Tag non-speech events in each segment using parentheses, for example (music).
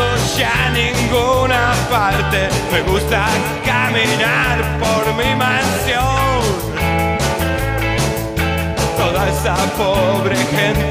lejos ya a ninguna parte. Me gusta caminar por mi mansión. Toda esa pobre gente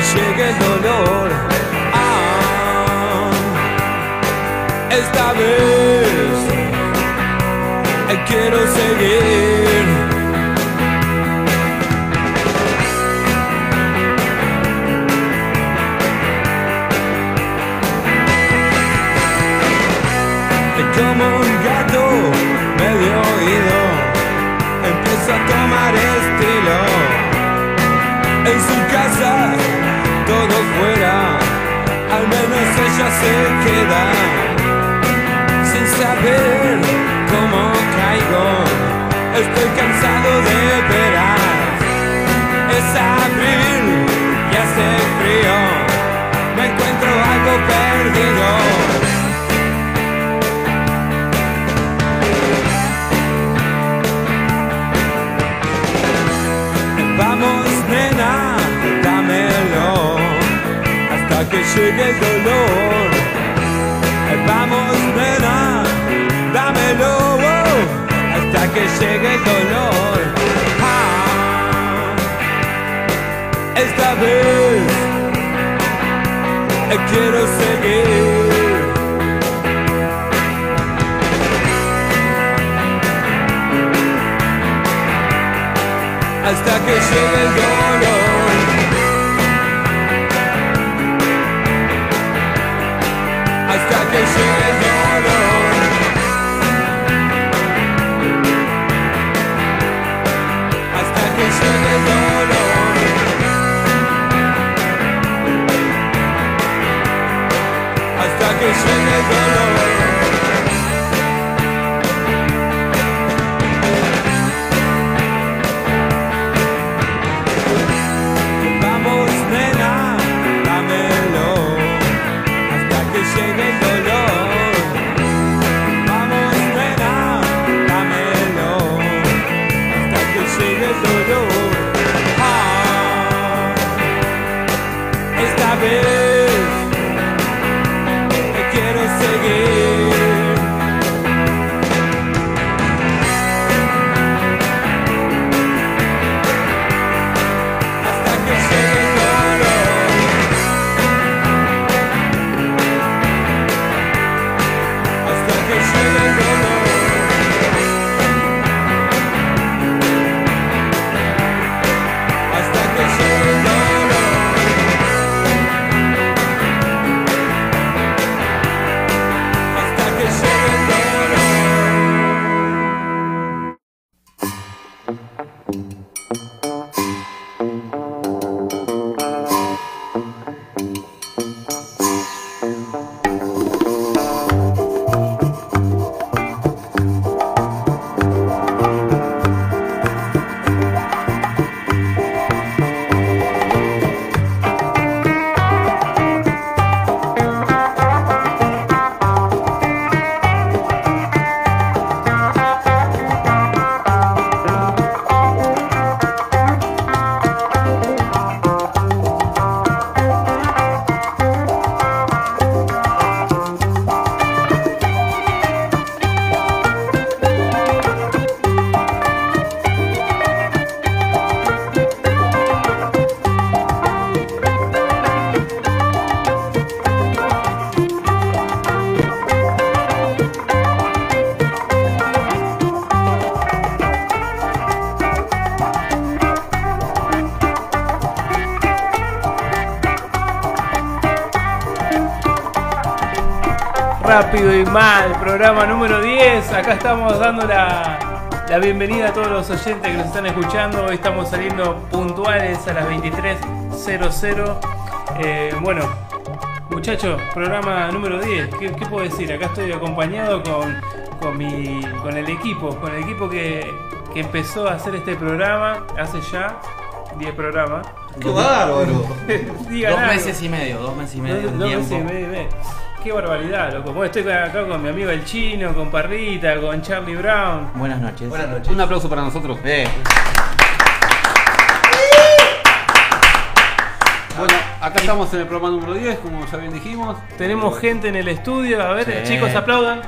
llegue el dolor. Ah, esta vez eh, quiero seguir. como un gato medio oído empieza a tomar estilo en su casa muchos se quedan sin saber cómo caigo. Estoy cansado de veras. Es abril, ya hace frío. Me encuentro algo perdido. hasta que llegue el dolor. Vamos, nena, dámelo hasta que llegue el dolor. Ah, esta vez eh, quiero seguir. Hasta que llegue el dolor. Rápido y Mal, programa número 10. Acá estamos dando la, la bienvenida a todos los oyentes que nos están escuchando. Hoy estamos saliendo puntuales a las 23.00. Eh, bueno, muchachos, programa número 10. ¿Qué, qué puedo decir? Acá estoy acompañado con, con, mi, con el equipo, con el equipo que, que empezó a hacer este programa hace ya 10 programas. ¡Qué bárbaro! (laughs) Dos meses y medio, dos meses y medio Dos- dos meses y medio, medio. Qué barbaridad, loco. Bueno, estoy acá con mi amigo el chino, con Parrita, con Charlie Brown. Buenas noches. Buenas noches. Un aplauso para nosotros. Eh, Bueno, acá estamos en el programa número 10, como ya bien dijimos. Tenemos gente en el estudio. A ver, Sí. chicos, aplaudan.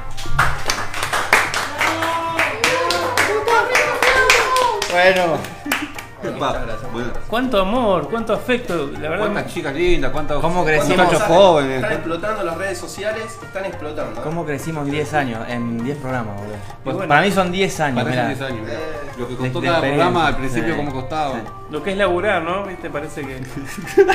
bueno, Muchas gracias. Bueno, Cuánto amor, cuánto afecto. La verdad, cuántas chicas lindas, cuántos ¿Cómo crecimos? jóvenes. Están explotando las redes sociales, están explotando. ¿eh? ¿cómo crecimos en 10 años? En 10 programas, boludo. Bueno. Para mí son 10 años, Parecen mirá. 10 años. mirá. Lo que costó cada programa al principio, Sí. cómo costaba. Lo que es laburar, ¿no? ¿Viste? Parece que. (laughs)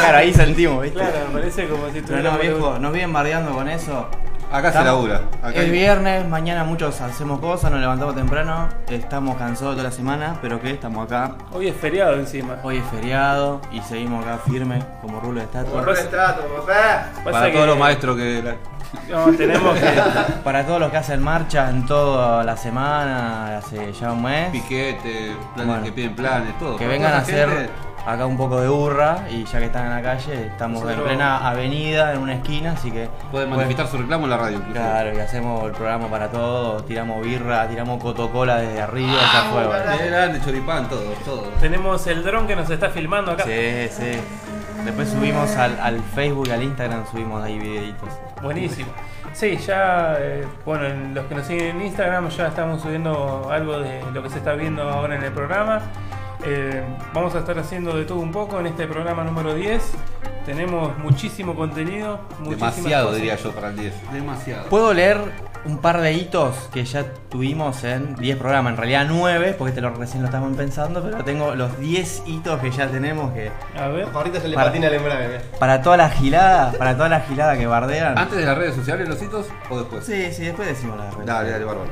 Claro, ahí sentimos, ¿viste? Claro, parece como si Pero no, tuviéramos- viejo, nos vienen bardeando con eso. Acá se labura. Acá Es viernes, mañana muchos hacemos cosas, nos levantamos temprano, estamos cansados toda la semana, pero que estamos acá. Hoy es feriado encima. Hoy es feriado y seguimos acá firmes como rulo de estatua. Por retrato, papá. Pasa Para que- todos los maestros que. No, tenemos que. (laughs) Para todos los que hacen marcha en toda la semana, hace ya un mes, Piquete, planes Bueno. que piden planes, todo. que Para vengan a hacer gente, acá un poco de burra y ya que están en la calle, estamos Nosotros- en plena avenida, en una esquina, así que... Pueden pues, manifestar su reclamo en la radio. inclusive. Claro, y hacemos el programa para todos, tiramos birra, tiramos cotocola desde arriba, ya fue. bueno. Qué grande, choripán, todo, todo. Tenemos el dron que nos está filmando acá. Sí, sí. Después subimos al, al Facebook y al Instagram, subimos ahí videitos. Buenísimo. Sí, ya, eh, bueno, en los que nos siguen en Instagram ya estamos subiendo algo de lo que se está viendo ahora en el programa. Eh, vamos a estar haciendo de todo un poco en este programa número 10. Tenemos muchísimo contenido. muchísimas Demasiado, cosas. diría yo, para el 10. Demasiado. ¿Puedo leer un par de hitos que ya tuvimos en 10 programas? En realidad 9, porque este lo, recién lo estamos pensando, pero tengo los 10 hitos que ya tenemos que... A ver. Ahorita se le Para- patina el embrague. Para toda la gilada, para toda la gilada que bardean. ¿Antes de las redes sociales los hitos o después? Sí, sí, después decimos la verdad. Dale, dale, bárbaro.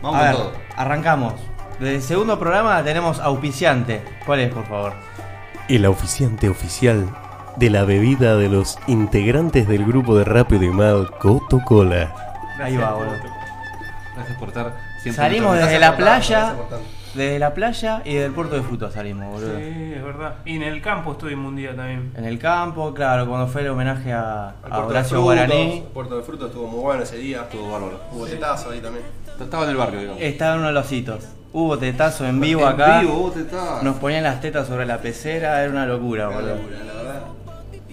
Vamos A con ver, todo. arrancamos. Desde el segundo programa tenemos auspiciante. ¿Cuál es, por favor? El oficiante oficial de la bebida de los integrantes del grupo de Rápido y Mal Coto Cola. Ahí va, boludo. Gracias por estar siempre. Salimos desde la playa, desde la playa y del puerto de frutos salimos, boludo. Sí, es verdad. Y en el campo estuvimos un día también. En el campo, claro, cuando fue el homenaje a, a Puerto de Horacio Frutos, Guaraní. Puerto de Frutos estuvo muy bueno ese día. Estuvo bárbaro. Hubo tetazo ahí también. Estaba en el barrio, digamos. Estaba en uno de los hitos. Hubo tetazo en vivo En acá. vivo, vos te estás. Nos ponían las tetas sobre la pecera, era una locura, Una boludo. locura, la verdad.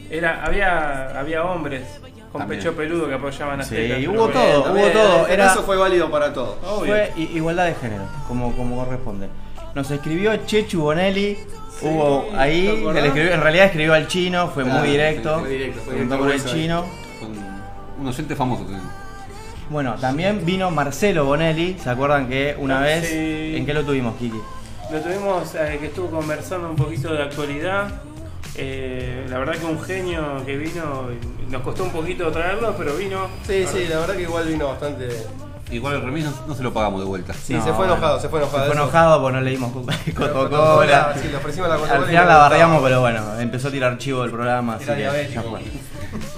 Era, había, había hombres con También. pecho peludo que apoyaban las Sí, tetas, hubo todo, También, hubo todo. el Era, tetazo fue válido para todos. Fue igualdad de género, como, como corresponde. Nos escribió Chechu Bonelli. Hubo ¿te ahí, le escribió- en realidad escribió al chino, fue Claro, muy directo. Fue directo, fue directo por el grueso ahí. chino. Con un oyente famoso. que- Bueno, también vino Marcelo Bonelli, ¿se acuerdan que una vez, sí. ¿en qué lo tuvimos, Kiki? Lo tuvimos eh, que estuvo conversando un poquito de actualidad. Eh, la verdad que un genio que vino, y nos costó un poquito traerlo, pero vino. Sí, sí, la verdad que igual vino bastante. Igual el remis no, no se lo pagamos de vuelta. Sí, No, se fue enojado, se fue enojado. Se fue enojado porque no le dimos Coca-Cola. Sí, le ofrecimos la Coca-Cola. Al final la gustaba. pero bueno, empezó a tirar chivo del programa. Así Era que diabético. ya fue.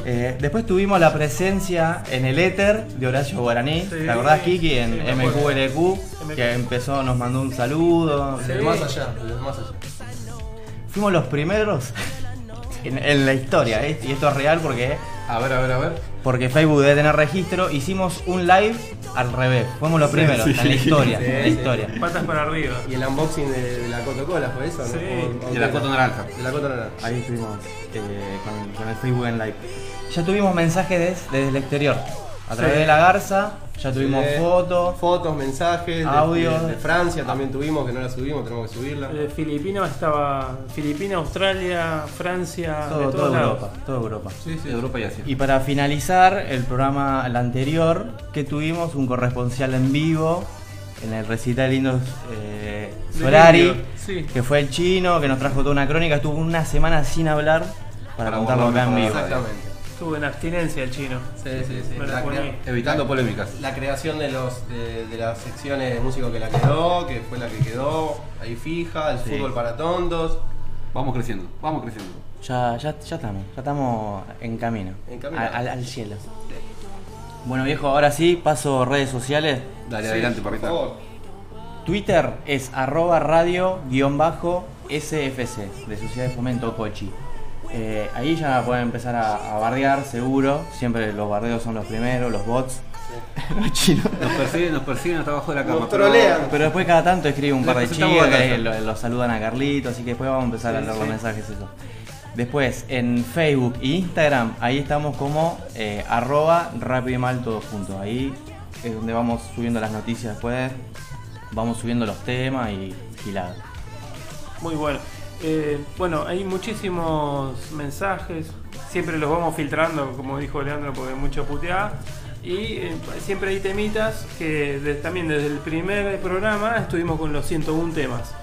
Eh, después tuvimos la presencia en el éter de Horacio Guaraní. Sí, ¿Te acordás, Kiki? En sí. MQLQ, que empezó, nos mandó un saludo. Del más allá, del más allá. Fuimos los primeros (laughs) en, en la historia, ¿eh? y esto es real porque, A ver, a ver, a ver. porque Facebook debe tener registro. Hicimos un live al revés, fuimos los primeros en la historia. Sí, en la sí. historia. Patas para arriba. Y el unboxing de, de la Coca-Cola fue eso, ¿no? Sí. O- o- De la foto naranja. De la Coca naranja. Ahí estuvimos eh, con, con el Facebook en live. Ya tuvimos mensajes des- desde el exterior. A través Sí. de la Garza, ya tuvimos Sí. fotos. Fotos, mensajes. de- Audio. De, de Francia también tuvimos, que no la subimos, tenemos que subirla. De Filipinas estaba Filipinas, Australia, Francia, Todo, de toda. Europa, toda Europa. Sí, sí. Europa y Asia. Y para finalizar el programa el anterior, que tuvimos un corresponsal en vivo en el recital Lindos eh, Solari, sí. que fue el chino, que nos trajo toda una crónica, estuvo una semana sin hablar para, Para contarlo acá en vivo. Exactamente. Estuvo en abstinencia el chino. Sí, sí, sí. Evitando polémicas. la creación de los de, de las secciones de músico que la quedó, que fue la que quedó ahí fija, el Sí. fútbol para tontos. Vamos creciendo, vamos creciendo. Ya, ya, ya estamos, ya estamos en camino. En camino. Al, al- al cielo. Bueno viejo, ahora sí, paso redes sociales. Dale, Sí, adelante, por favor. Twitter es arroba radio guion bajo SFC de Sociedad de Fomento Cochi. Eh, ahí ya pueden empezar a, a bardear, seguro. Siempre los bardeos son los primeros, los bots. (laughs) los chinos. Nos persiguen, nos persiguen hasta abajo de la cama. Nos pero- después cada tanto escribe un par de chicas batalla. que lo, lo saludan a Carlito, así que después vamos a empezar a Sí, leer sí. los mensajes eso. Después en Facebook e Instagram, ahí estamos como eh, arroba rápido y mal todos juntos. Ahí es donde vamos subiendo las noticias después, vamos subiendo los temas y giladas. Muy bueno. Eh, bueno, hay muchísimos mensajes. Siempre los vamos filtrando, como dijo Leandro, porque hay mucho puteada. Y eh, siempre hay temitas que también desde el primer programa estuvimos con los 101 temas.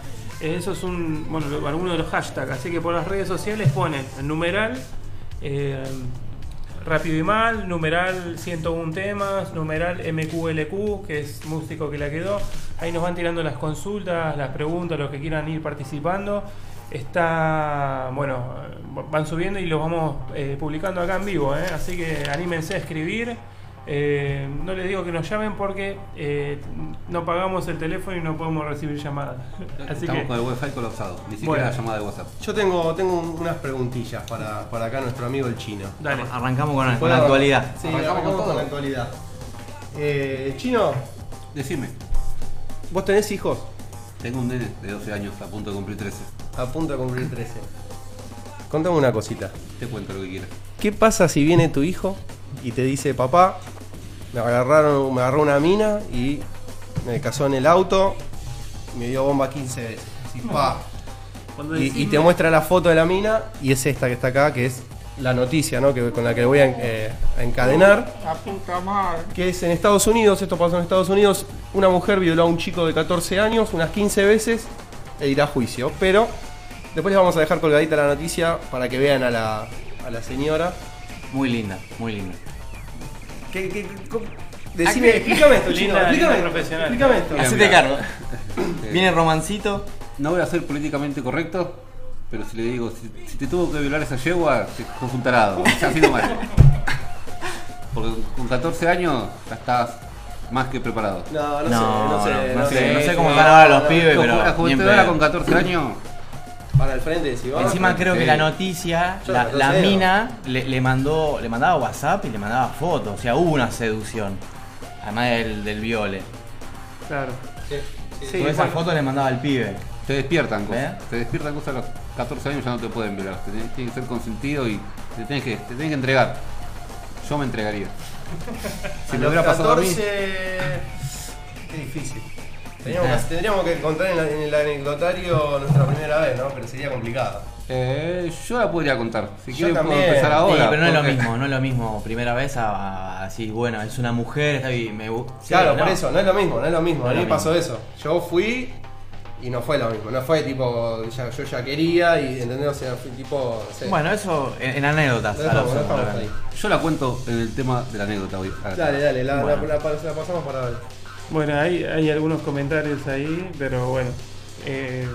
Eh, Eso es un, bueno, de los hashtags. Así que por las redes sociales ponen numeral, rápido y mal, numeral 101 temas, numeral MQLQ, que es músico que la quedó. Ahí nos van tirando las consultas, las preguntas, los que quieran ir participando. Está, bueno, van subiendo y los vamos eh, publicando acá en vivo, ¿eh? así que anímense a escribir. Eh, no les digo que nos llamen porque eh, no pagamos el teléfono y no podemos recibir llamadas. Así Estamos que, con el wifi colapsado, ni siquiera Bueno. la llamada de WhatsApp. Yo tengo, tengo un- unas preguntillas para, para acá nuestro amigo el chino. dale. Arrancamos con, la actualidad. Sí, Arrancamos arrancamos con con, todo. la actualidad. Eh, chino, Decime, ¿vos tenés hijos? tengo un nene de 12 años a punto de cumplir 13. A punto de cumplir 13. Contame una cosita. Te cuento lo que quieras. ¿Qué pasa si viene tu hijo y te dice, papá, me agarraron, me agarró una mina y me casó en el auto, me dio bomba 15 veces? Así, pa. Cuando Y, y te muestra la foto de la mina y es esta que está acá, que es la noticia, ¿no? Que, con la que le voy a, eh, a encadenar. Que es en Estados Unidos, esto pasó en Estados Unidos, una mujer violó a un chico de 14 años unas 15 veces e irá a juicio. Pero después les vamos a dejar colgadita la noticia para que vean a la, a la señora. Muy linda, muy linda. ¿Qué, qué, cómo? Decime, explícame esto, chino. Linda, Explícame, linda profesional. explícame esto. Hacete cargo. Viene romancito. No voy a ser políticamente correcto, pero si le digo, si, si te tuvo que violar esa yegua, te sos un tarado. Ya (laughs) ha sido mal. Porque con 14 años ya estás más que preparado. No, no, No, sé, no sé. no, no sé, no sé sí, cómo no, están ahora los no, pibes, La pero. la juventud ahora con 14 años, Para el frente, si va. Encima creo que Sí. la noticia, Yo la, no la sé, ¿no? mina le, le mandó, le mandaba WhatsApp y le mandaba fotos, o sea, hubo una seducción. Además del, del viole. Claro. Sí, sí. Sí, Todas esas bueno. fotos le mandaba al pibe. te despiertan cosas. ¿Eh? Te despiertan cosas a los 14 años, ya no te pueden violar. Te tienen- Tienes que ser consentido y te tienes que, te tienes que entregar. Yo me entregaría. (laughs) Si A me los hubiera pasado a mí, 14, Qué difícil. Teníamos que, tendríamos que contar en, la- en el anecdotario nuestra primera vez, ¿no? Pero sería complicado. eh, yo la podría contar. Si Yo quieren puedo también. empezar Sí, ahora. pero no es lo porque- mismo, no es lo mismo primera vez a, a- así, bueno, es una mujer, está bien, me gu- sí, claro, no. por eso, no es lo mismo, no es lo mismo. No a es mí lo me pasó eso. Yo fui y no fue lo mismo. No fue tipo, ya- yo ya quería y entendés, o sea, fui tipo. no sé. Bueno, eso en, en anécdotas. Lo dejamos, dejamos ahí. Yo la cuento en el tema de la anécdota hoy. Ahora. Dale, dale, la, la- Bueno. la- la pasamos para ver. Bueno, hay, hay algunos comentarios ahí, pero bueno. Eh,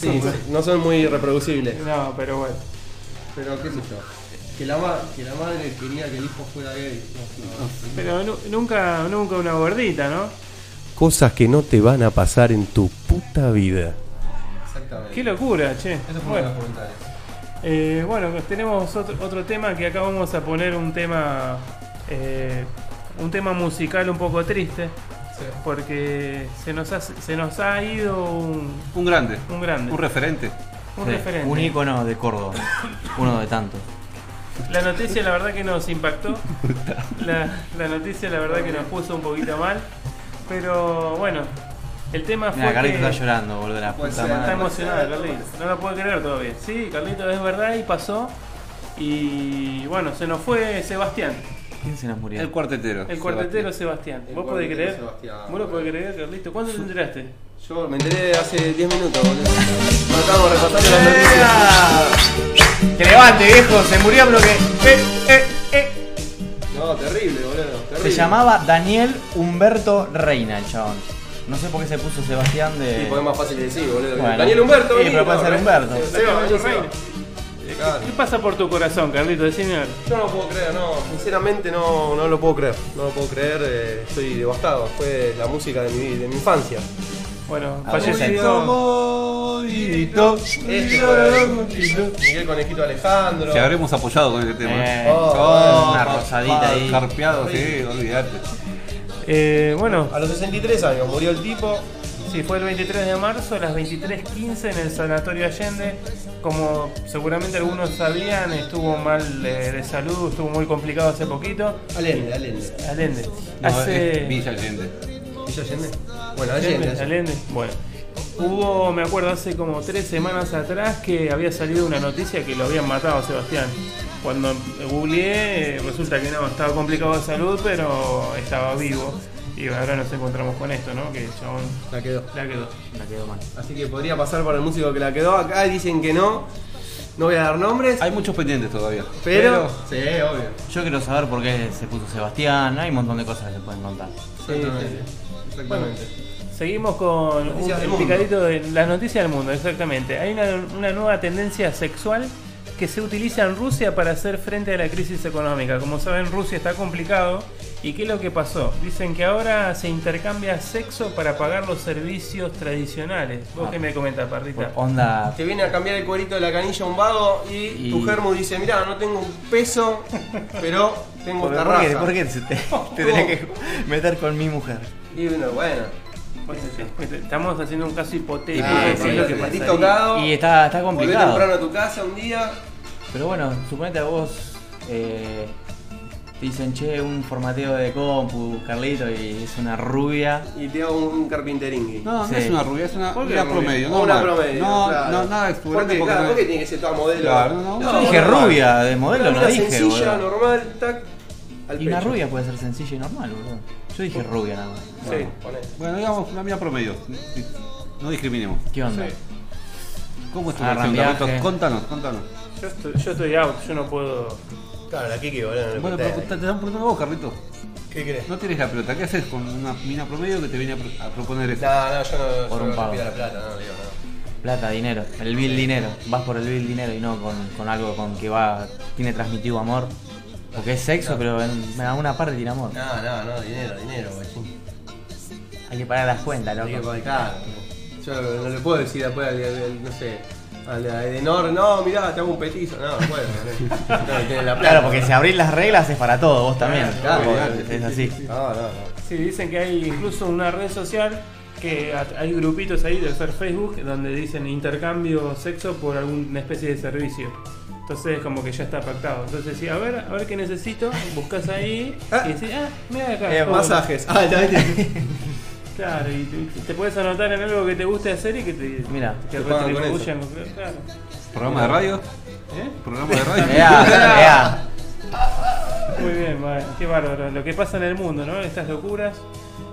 Sí, (laughs) no son muy reproducibles. No, pero bueno. Pero qué sé yo. Que la, ma- que la madre quería que el hijo fuera gay. No, no. Pero nu- nunca, nunca una gordita, ¿no? Cosas que no te van a pasar en tu puta vida. Exactamente. Qué locura, che. Eso fue Bueno, eh, bueno, tenemos otro, otro tema que acá vamos a poner un tema, eh, un tema musical un poco triste, Sí. porque se nos ha, se nos ha ido un, Un grande. un grande, Un referente. un Sí, referente. Un ícono de Córdoba. (laughs) Uno de tantos. La noticia la verdad que nos impactó. (laughs) La, la noticia la verdad que nos puso un poquito mal. Pero bueno, el tema fue Mira, Carlito que está llorando, boludo, la puta ser, está madre. emocionado Carlito. No lo puede creer todavía. Sí, Carlito es verdad y pasó. Y bueno, se nos fue Sebastián, ¿Quién se nos murió? El cuartetero. el cuartetero Sebastián. El ¿Vos podés creer? Sebastián. ¿Vos lo podés creer, Carlito? ¿Cuándo te enteraste? Yo me enteré hace 10 minutos, boludo. Cuando estábamos repasando las noticias. ¡Que levante, viejo! Se murió bloque. Eh, eh, llamaba Daniel Humberto Reina, el chabón. No sé por qué se puso Sebastián de. Sí, porque es más fácil de decir, boludo. Bueno. Daniel Humberto, Sí, vení, pero puede ser ¿eh? Humberto. Sí, Seba, Seba. ¿Qué pasa por tu corazón, Carlito? Decime. a ver. Yo no lo puedo creer, no, sinceramente no, no lo puedo creer, no lo puedo creer, eh, estoy devastado, fue la música de mi, de mi infancia. Bueno, fallecido. Este fue Miguel Conejito Alejandro. Si habremos apoyado con este tema. Eh, Oh, una rosadita ahí. Carpeado, sí, olvídate. Eh, bueno, A los 63 años murió el tipo, Sí, fue el 23 de marzo a las 23.15 en el Sanatorio Allende. Como seguramente algunos sabían, estuvo mal de salud, estuvo muy complicado hace poquito. Allende, Allende. Allende. No, Hace... es Villa Allende. ¿Villa Allende? Bueno, Allende. Allende, Allende. Bueno. Hubo, me acuerdo, hace como tres semanas atrás que había salido una noticia que lo habían matado a Sebastián. Cuando googleé, resulta que no, estaba complicado de salud, pero estaba vivo. Y ahora nos encontramos con esto, ¿no? Que el chabón La quedó. la quedó. La quedó mal. Así que podría pasar por el músico que la quedó. Acá dicen que no. No voy a dar nombres. Hay muchos pendientes todavía. pero, Sí, obvio. Yo quiero saber por qué se puso Sebastián. Hay un montón de cosas que se pueden contar. Sí, sí, Exactamente. Seguimos con Noticias un, del el picadito de las noticias del mundo, exactamente. Hay una, una nueva tendencia sexual que se utiliza en Rusia para hacer frente a la crisis económica. Como saben, Rusia está complicado. ¿Y qué es lo que pasó? Dicen que ahora se intercambia sexo para pagar los servicios tradicionales. ¿Vos Ah. qué me comentas, Parrita? Onda. Te viene a cambiar el cuerito de la canilla a un vago y, Y- tu germo dice, mirá, no tengo un peso, pero tengo ¿Por, esta por qué, por qué se te, (laughs) te tenés que meter con mi mujer? Y bueno, bueno. Estamos haciendo un caso hipotético. Ah, lo que sí, pasaría. tocado. Y está, está complicado. temprano a tu casa un día. Pero bueno, suponete a vos eh, te dicen, che, un formateo de compu, Carlito, y es una rubia. y te hago un carpinteringui. No, no Sí. es una rubia, es una, promedio. O una promedio. No, claro. no, nada ¿Por exuberante qué? porque Claro, no ¿por qué es- tiene que ser toda modelo? Claro, no, Yo no, dije normal. rubia, de modelo, una no dije, sencilla, boludo. normal, tac, al Y una rubia puede ser sencilla y normal, boludo. Yo dije rubia nada más. Sí, poné. Bueno, digamos una mina promedio. No discriminemos. ¿Qué onda? ¿Cómo es tu Carlitos? viaje. Contanos, contanos. Yo estoy, yo estoy out, yo no puedo. Claro, la Kiki, boludo, no le Bueno, pero conté. te, te dan preguntando vos, Carlitos. ¿Qué crees? No tienes la pelota. ¿Qué haces con una mina promedio que te viene a, pro- a proponer eso? No, no, yo no, Por yo un no pago. pido la plata, no, digo, no. Plata, dinero. El bill dinero. Vas por el bill dinero y no con, con algo con que va tiene transmitido amor. Porque es sexo, pero en, en alguna parte tiene amor. No, no, no, dinero, dinero, guachín. Hay que pagar las cuentas, Hay que loco. pagar. Yo no le puedo decir después al, al- al- no sé, al Edenor, no, mirá, te hago un petizo. No, no puedo. No, (laughs) no tiene la plata. Claro, porque si abrís las reglas es para todo, vos también. Claro, es así. No, no, no. Sí, dicen que hay incluso una red social que a- hay grupitos ahí, debe ser Facebook, donde dicen intercambio sexo por alguna especie de servicio. Entonces como que ya está pactado. Entonces sí, a ver, a ver qué necesito, buscas ahí Ah. y decís, ah, mira acá. Eh. Masajes. Ah, ya. (laughs) Claro, y te, te puedes anotar en algo que te guste hacer y que te, Mira, que te pagan con. Claro. ¿Programa de radio? ¿Eh? ¿Programa de radio? (laughs) Ea, ea. Muy bien, qué bárbaro. Lo que pasa en el mundo, ¿no? Estas locuras.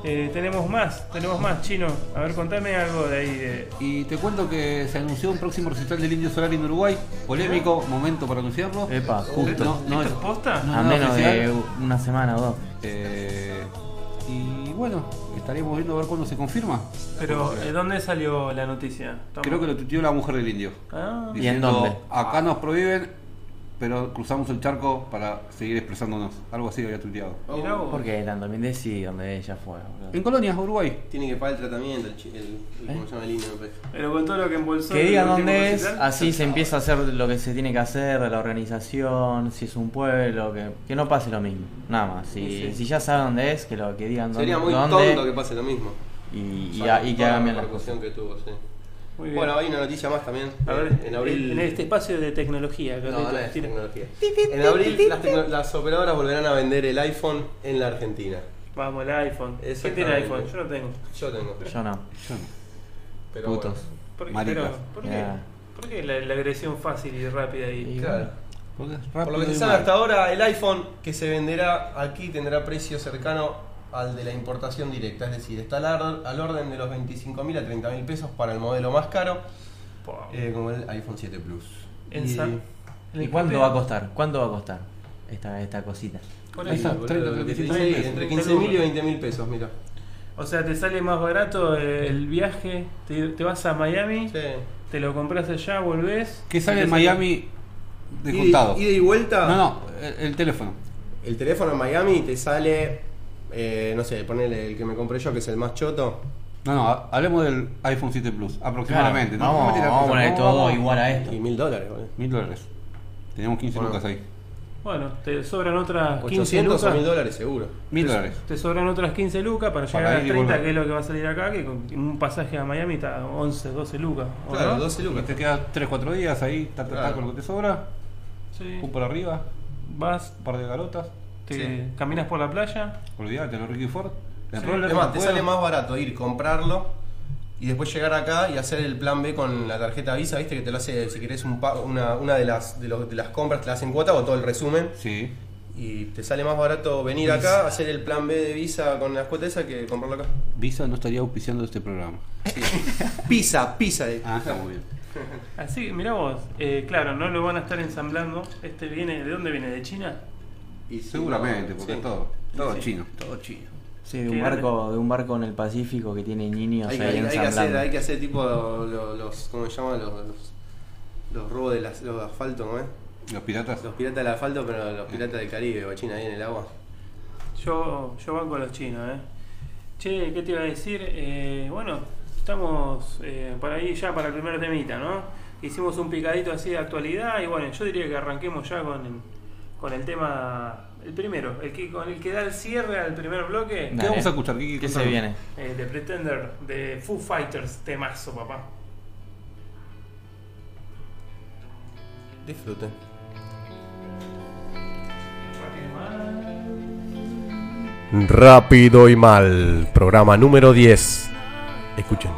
Eh, tenemos más, tenemos más, chino. A ver, contame algo de ahí. De... Y te cuento que se anunció un próximo recital del Indio Solar en Uruguay. Polémico, momento para anunciarlo. Epa, justo. No, no, ¿Esto es posta? no, A no, menos de una semana o dos. Eh, y bueno, estaríamos viendo a ver cuándo se confirma. Pero, ¿de dónde salió la noticia? Estamos- Creo que lo tuiteó la mujer del indio. Ah, ¿Y en dónde? Acá nos prohíben, pero cruzamos el charco para seguir expresándonos. Algo así había tuiteado. vos. ¿Por qué tanto? Me decí donde ella fue. En Colonia, Uruguay. Tiene que pagar el tratamiento, el, el, el ¿cómo se llama el. Pero con todo lo que embolsó. Que digan dónde es, recital, así se empieza a hacer lo que se tiene que hacer, la organización, si es un pueblo, que, que no pase lo mismo, nada más. Si, Sí, sí. si ya saben dónde es, que lo que digan dónde, Sería muy dónde tonto que pase lo mismo. y, y, que hagan la bien cosas. repercusión que tuvo, sí. Muy bien. Bueno, hay una noticia más también. a Eh, ver, en abril. en este espacio de tecnología, No, no es tecnología. En abril las, tecno- las operadoras volverán a vender el iPhone en la Argentina. Vamos, el iPhone. ¿Quién tiene iPhone? Yo no tengo. Yo tengo. Yo no. Yo no. Pero Putos. bueno. ¿Por qué, Maricas. pero, ¿por qué? ¿Por qué la, la agresión fácil y rápida ahí? Y- Claro. Porque es Por lo que se sabe hasta ahora, el iPhone que se venderá aquí tendrá precio cercano al de la importación directa, es decir, está al, orden de los 25.000 a 30.000 pesos para el modelo más caro, eh, como el iPhone 7 Plus. En Y- San- ¿Y cuánto va a costar? ¿Cuánto va a costar? esta, esta cosita. Por Ahí ahí. está. Boludo, 30, lo que te 35 dice ahí, pesos. entre 15 mil y 20 mil pesos, mira. O sea, te sale más barato eh, el viaje, te, te vas a Miami, Sí. te lo compras allá, volvés. ¿Qué sale en Miami de Ida y- contado? Ida y vuelta. No, no, el, el teléfono. El teléfono en Miami te sale, eh, no sé, ponele el que me compré yo, que es el más choto. No, no, ha- hablemos del iPhone 7 Plus, aproximadamente. Claro, ¿no? vamos, tiras vamos a poner no, todo vamos. igual a esto. Y mil dólares, boludo. Mil dólares. Teníamos 15 Bueno. lucas ahí. Bueno, te sobran otras 15 800 o lucas. mil dólares seguro. Mil te, dólares. te sobran otras 15 lucas para llegar Para a ir y 30, volver. que es lo que va a salir acá, que con un pasaje a Miami está 11, 12 lucas. ¿o Claro, no? 12 Y lucas. te quedas 3-4 días ahí, ta, ta, ta, Claro. con lo que te sobra. Sí. Un por arriba, Vas, un par de garotas. Te Sí. caminas por la playa. Olvídate, los Ricky Ford. Sí. roller, Además, no te puedo. sale más barato ir, comprarlo y después llegar acá y hacer el plan B con la tarjeta Visa, viste que te lo hace, si querés un pa- una, una de las de, los- de las compras te la hacen cuota o todo el resumen Sí. y te sale más barato venir acá, hacer el plan B de Visa con las cuotas esas que comprarlo acá. Visa no estaría auspiciando este programa. (laughs) Pizza, pizza. de- Ah, está muy bien. Así, mirá vos, eh, claro, no lo van a estar ensamblando. Este viene, ¿de dónde viene? ¿De China? Y si Seguramente, no, porque sí. todo, todo Sí. chino, todo chino. Sí, de un barco, de un barco en el Pacífico que tiene niños Hay, ahí hay- hay que hacer, hay que hacer tipo lo- los, ¿cómo se llama? Los, los, los robos de las, los asfalto, ¿no es? Los piratas. Los piratas del asfalto, pero los piratas del Caribe, bachina ahí en el agua. Yo, yo banco a los chinos, ¿eh? Che, ¿qué te iba a decir? Eh, bueno, estamos eh, por ahí ya para el primer temita, ¿no? Hicimos un picadito así de actualidad y bueno, yo diría que arranquemos ya con el, con el tema, el primero, el que, con el que da el cierre al primer bloque, ¿Qué Dale. vamos a escuchar? ¿Qué se viene? eh, de Pretender, de Foo Fighters, temazo, papá. Disfruten. Rápido y mal, programa número 10. Escuchen.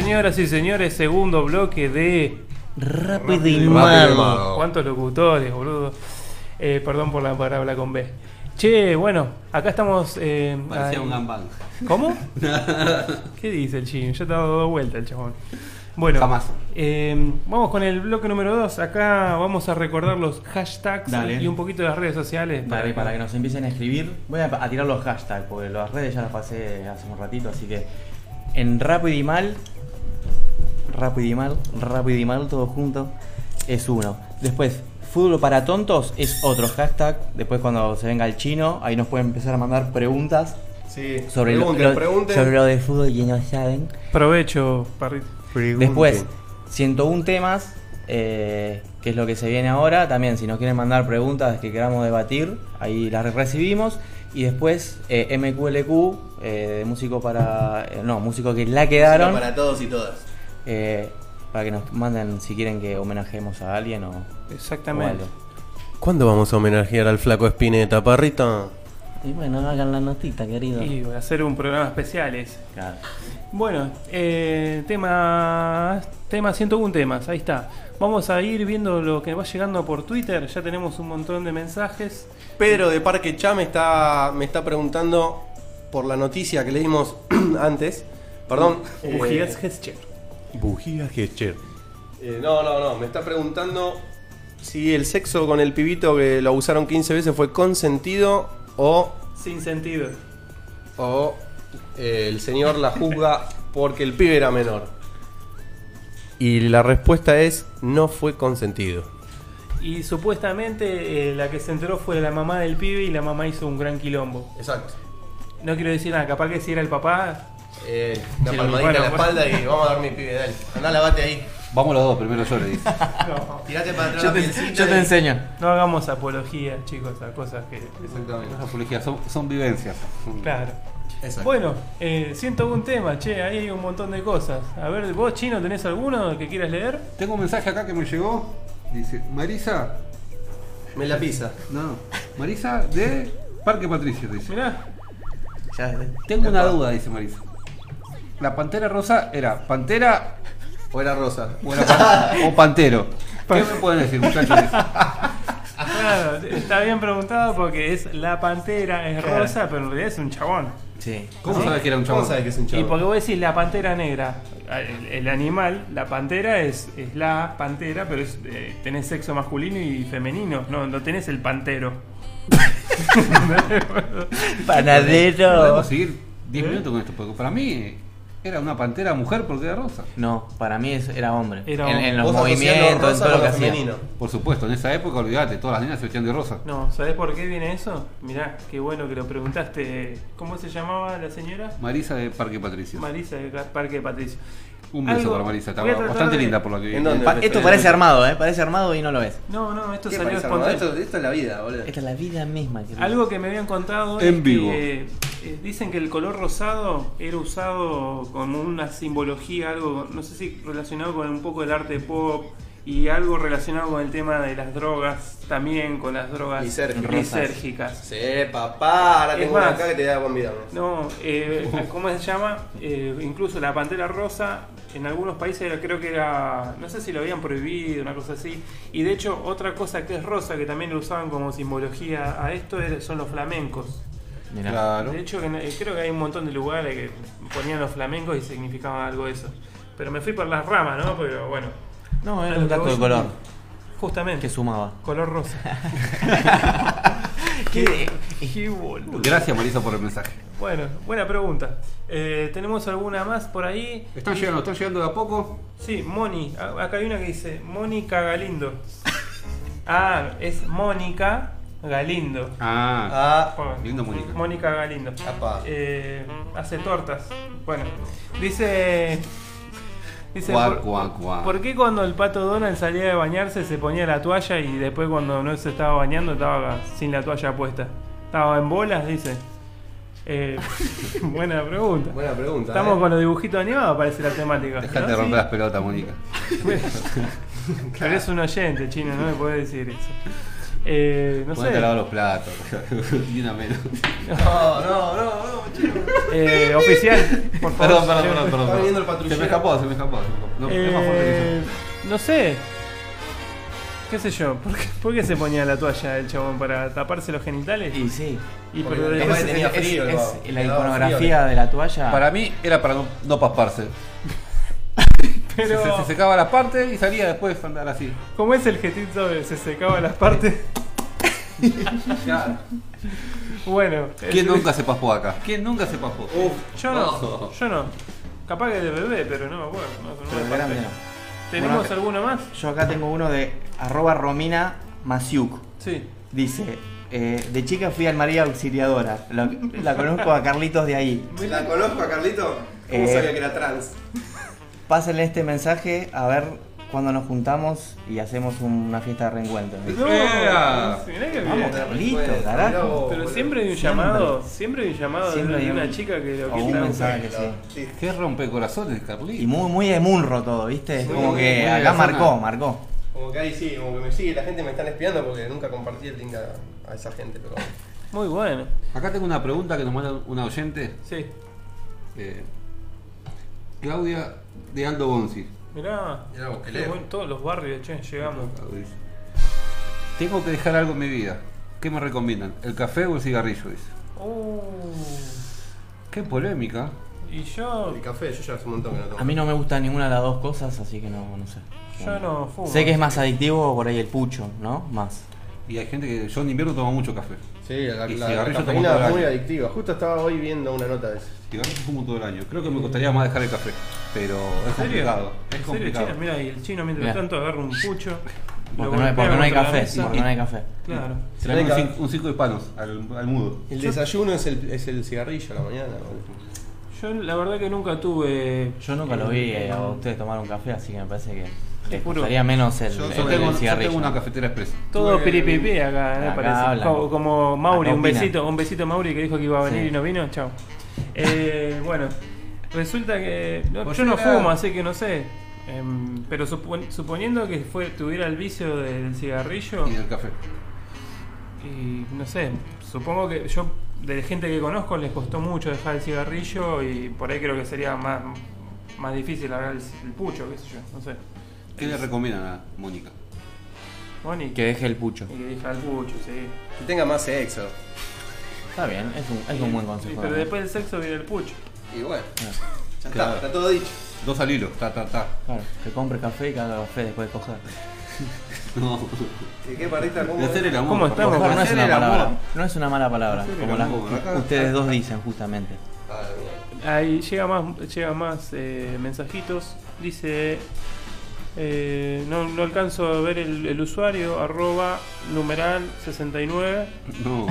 Señoras y señores, segundo bloque de Rápido y Rápido y mal. mal. ¿Cuántos locutores, boludo? Eh, perdón por la palabra con B. Che, bueno, acá estamos. eh, Parecía ahí- un gambang. ¿Cómo? (laughs) ¿Qué dice el chino? Ya te ha dado dos vueltas el chabón. Bueno, Jamás. eh, vamos con el bloque número 2. Acá vamos a recordar los hashtags Dale. y un poquito de las redes sociales. Para, para que nos empiecen a escribir, voy a, a tirar los hashtags, porque las redes ya las pasé hace un ratito, así que en rápido y mal, rápido y mal, rápido y mal, todo junto, es uno. Después, fútbol para tontos es otro hashtag. Después cuando se venga el chino, ahí nos pueden empezar a mandar preguntas Sí, sobre, lo, pregunten, lo- pregunten. sobre lo de fútbol que no saben. Provecho, Parrito. Después, 101 temas, eh, que es lo que se viene ahora. También, si nos quieren mandar preguntas que queramos debatir, ahí las recibimos. Y después, eh, MQLQ, eh, de músico para. eh, no, músico que la quedaron. Para todos y todas. Eh, para que nos manden si quieren que homenajemos a alguien o, o Exactamente. algo. ¿Cuándo vamos a homenajear al flaco Espineta, parrita? Y bueno, hagan la notita, querido. Y voy a hacer un programa especial ese. Claro. Bueno, eh, tema, tema 101 temas, ahí está. Vamos a ir viendo lo que va llegando por Twitter, ya tenemos un montón de mensajes. Pedro de Parque Chá me está, me está preguntando por la noticia que leímos (clears throat) antes. Perdón. eh. Bujía Gescher. eh, no, no, no. Me está preguntando si el sexo con el pibito que lo abusaron 15 veces fue consentido o, Sin sentido. o eh, el señor la juzga porque el pibe era menor. Y la respuesta es no fue consentido. Y supuestamente eh, la que se enteró fue la mamá del pibe y la mamá hizo un gran quilombo. Exacto. No quiero decir nada, capaz que si era el papá. Eh, una Sí, palmadita bueno, en la bueno. espalda y vamos a dormir, pibe, dale. Andá, lavate ahí. Vamos los dos, primero yo le dice. No, (laughs) Tirate para atrás Yo la te, yo te y- enseño. no hagamos apología, chicos, a cosas que. Exactamente. Las apologías son, son vivencias. Claro. Exacto. Bueno, eh, siento un tema, che, ahí hay un montón de cosas. A ver, vos, chino, ¿tenés alguno que quieras leer? Tengo un mensaje acá que me llegó. Dice, Marisa. Me la pisa. No, Marisa de Parque Patricio, dice. Mirá, Ya, Tengo una duda, dice Marisa. La pantera rosa era pantera O era rosa. o, era pan- (laughs) o pantero. ¿Qué me pueden decir, muchachos? claro, está bien preguntado porque es la pantera, es rosa, pero en realidad es un chabón. sí. ¿Cómo sabes que era un ¿Cómo chabón? sabes que es un Y chavo? porque vos decís la pantera negra, el, el animal, la pantera es, es la pantera, pero es, eh, tenés sexo masculino y femenino, no, no tenés el pantero. (laughs) Panadero. Podemos seguir 10 ¿Eh? minutos con esto, porque para mí era una pantera mujer porque era rosa. No, para mí es- era hombre. Era en, hombre. los Vos asociás movimientos, en rosa todo lo con que lo hacía. femenino. Por supuesto, en esa época, olvídate, todas las niñas se vestían de rosa. No, ¿sabés por qué viene eso? Mirá, qué bueno que lo preguntaste. ¿Cómo se llamaba la señora? Marisa de Parque Patricio. Marisa de Parque Patricio. Un beso Algo- para Marisa, voy a estaba tratar bastante de- linda por lo que vi. ¿En dónde? Pa- esto parece armado, ¿eh? Parece armado y no lo ves. No, no, esto ¿Qué salió parece, hermano? espontáneo. esto, esto es la vida, boludo. Esta es la vida misma. querido. Algo que me habían contado En es vivo. que eh, dicen que el color rosado era usado como una simbología, algo, no sé si relacionado con un poco del arte pop y algo relacionado con el tema de las drogas, también con las drogas Lisérgicas. Sí, papá, ahora Es tengo una más, acá que te da buen video. No, eh, ¿cómo se llama? Eh, incluso la pantera rosa en algunos países era- creo que era, no sé si lo habían prohibido, una cosa así. Y de hecho otra cosa que es rosa que también lo usaban como simbología a esto es- son los flamencos. Mirá. Claro. De hecho eh, creo que hay un montón de lugares que ponían los flamencos y significaban algo de eso. Pero me fui por las ramas, ¿no? Pero bueno, No, era un dato de color justamente. que sumaba. Color rosa. (laughs) ¿Qué? (laughs) Qué boludo. Gracias Marisa por el mensaje. Bueno, buena pregunta. Eh, ¿Tenemos alguna más por ahí? ¿Están llegando, están llegando de a poco? Sí, Moni. Acá hay una que dice Mónica Galindo. Ah, es Mónica Galindo. Ah, Ah, lindo Mónica. Mónica Galindo. Apa. Eh, hace tortas. Bueno, dice. Dice, Cuac, por, cuac, cuac. ¿por qué cuando el pato Donald salía de bañarse se ponía la toalla y después cuando no se estaba bañando estaba sin la toalla puesta? ¿Estaba en bolas? Dice. Eh, (laughs) buena pregunta. buena pregunta. Estamos eh. con los dibujitos animados, parece la temática. Dejate ¿no? de romper Sí. las pelotas, Mónica. (laughs) Pero es un oyente, chino, no me puede decir eso. Eh, no Ponete a sé. lavar los platos. (laughs) Ni una menos. No, no, no, no, chico. Eh, oficial, por favor. Perdón, perdón, perdón, perdón. Está viniendo el Se me escapó, se me escapó. se me escapó. No, es más fuerte que Eh, no sé. ¿Qué sé yo? ¿Por qué, por qué se ponía la toalla el chabón? ¿Para taparse los genitales? Y sí. Y Porque pero tema tenía es, frío, es ¿no? la Le daba iconografía de la toalla. Para mí era para no, no pasparse. Pero Se, se secaba la parte y salía después a andar así. ¿cómo es el getito de se secaba las partes? (laughs) Bueno, ¿Quién es- nunca se paspó acá? ¿Quién nunca se paspó? Yo no, Oh. yo no. Capaz que de bebé, pero no me acuerdo. no- no Pero grande no. ¿Tenemos Bueno, alguno más? Yo acá tengo uno de arroba Romina Masiuk. Sí. Dice, eh, de chica fui al María Auxiliadora. La, la conozco a Carlitos de ahí. ¿La conozco a Carlito? ¿Cómo Eh. sabía que era trans? Pásenle este mensaje a ver cuando nos juntamos y hacemos una fiesta de reencuentro. No, ¡Ea! mirá que Vamos, bien. Carlito, Bueno, carajo. Pero siempre hay un Siempre. llamado, siempre hay un llamado Siempre de, hay un- una chica que lo o un quita. mensaje que sí. Sí. Qué rompecorazones, Carlito. Y muy, muy de Munro todo, ¿viste? Como que acá marcó, marcó. Como que ahí sí, como que me sigue, la gente me están espiando porque nunca compartí el link a, a esa gente, pero Muy bueno. Acá tengo una pregunta que nos manda una oyente. Sí. eh, Claudia de Aldo Bonzi. Mirá. Mirá vos, que qué leo. bueno, todos los barrios, che, llegamos. Dice, Tengo que dejar algo en mi vida. ¿Qué me recomiendan? ¿El café o el cigarrillo? Dice. Uh, Qué polémica. y yo, el café yo ya hace un montón que no tomo. A mí no me gusta ninguna de las dos cosas, así que no, no sé. yo no fumo. Sé que es más adictivo por ahí el pucho, ¿no? Más. Y hay gente que yo en invierno tomo mucho café. Sí, la, Y la, cigarrillo la tomo cafeína todo el es muy año. adictiva. Justo estaba hoy viendo una nota de eso. Cigarrillo fumo todo el año. Creo que me costaría más dejar el café. Pero es complicado. Es ¿En serio, complicado. chino? Mira, y el chino mientras Mirá. tanto agarra un pucho. lo Porque no, hay- golpea porque no hay contra la café, mesa. porque no hay café. Claro. Se le da un, cin- un cinco de panos al, al mudo. El desayuno es el, es el cigarrillo a la mañana. boludo. Yo la verdad que nunca tuve. Yo nunca lo vi eh, a ustedes tomar un café, así que me parece que les juro. costaría menos el, Yo, el- yo el tengo, yo cigarrillo. tengo una cafetera expresa. Todo Tuve- piripipi acá, me Acá parece. hablan. Como, como Mauri, Acá un opinan. besito, un besito a Mauri que dijo que iba a venir Sí. y no vino, chao. Eh, bueno, resulta que no, Pues yo no fumo, así que no sé. Em, pero supon- suponiendo que fue, tuviera el vicio del cigarrillo, Y del café. y no sé, supongo que yo, de gente que conozco, les costó mucho dejar el cigarrillo y por ahí creo que sería más, más difícil agarrar el, el pucho, qué sé yo, no sé. ¿Qué le recomiendan a Mónica? Bueno, y Que deje el pucho. y que deja el pucho, sí. Que tenga más sexo. Está bien, es un, es un buen Sí, consejo. pero después del sexo viene el pucho. Y bueno, ya Claro. está, está todo dicho. Dos al hilo, ta, ta, ta. Claro, que compre café y que haga café después de coger. (laughs) No. (laughs) ¿Y qué parrita? ¿Cómo De hacer el amor. ¿Cómo estamos? Coger no es Hacer una el amor. palabra, no es una mala palabra, Hacer el como las amor, acá- ustedes dos dicen justamente. Ah, mierda. Ahí llega más, llega más eh, mensajitos. Dice. Eh, no, no alcanzo a ver el, el usuario, arroba numeral 69. No.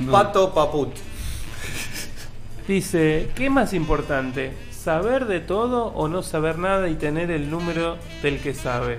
no. Pato Paput. Dice, ¿qué más importante? ¿Saber de todo o no saber nada y tener el número del que sabe?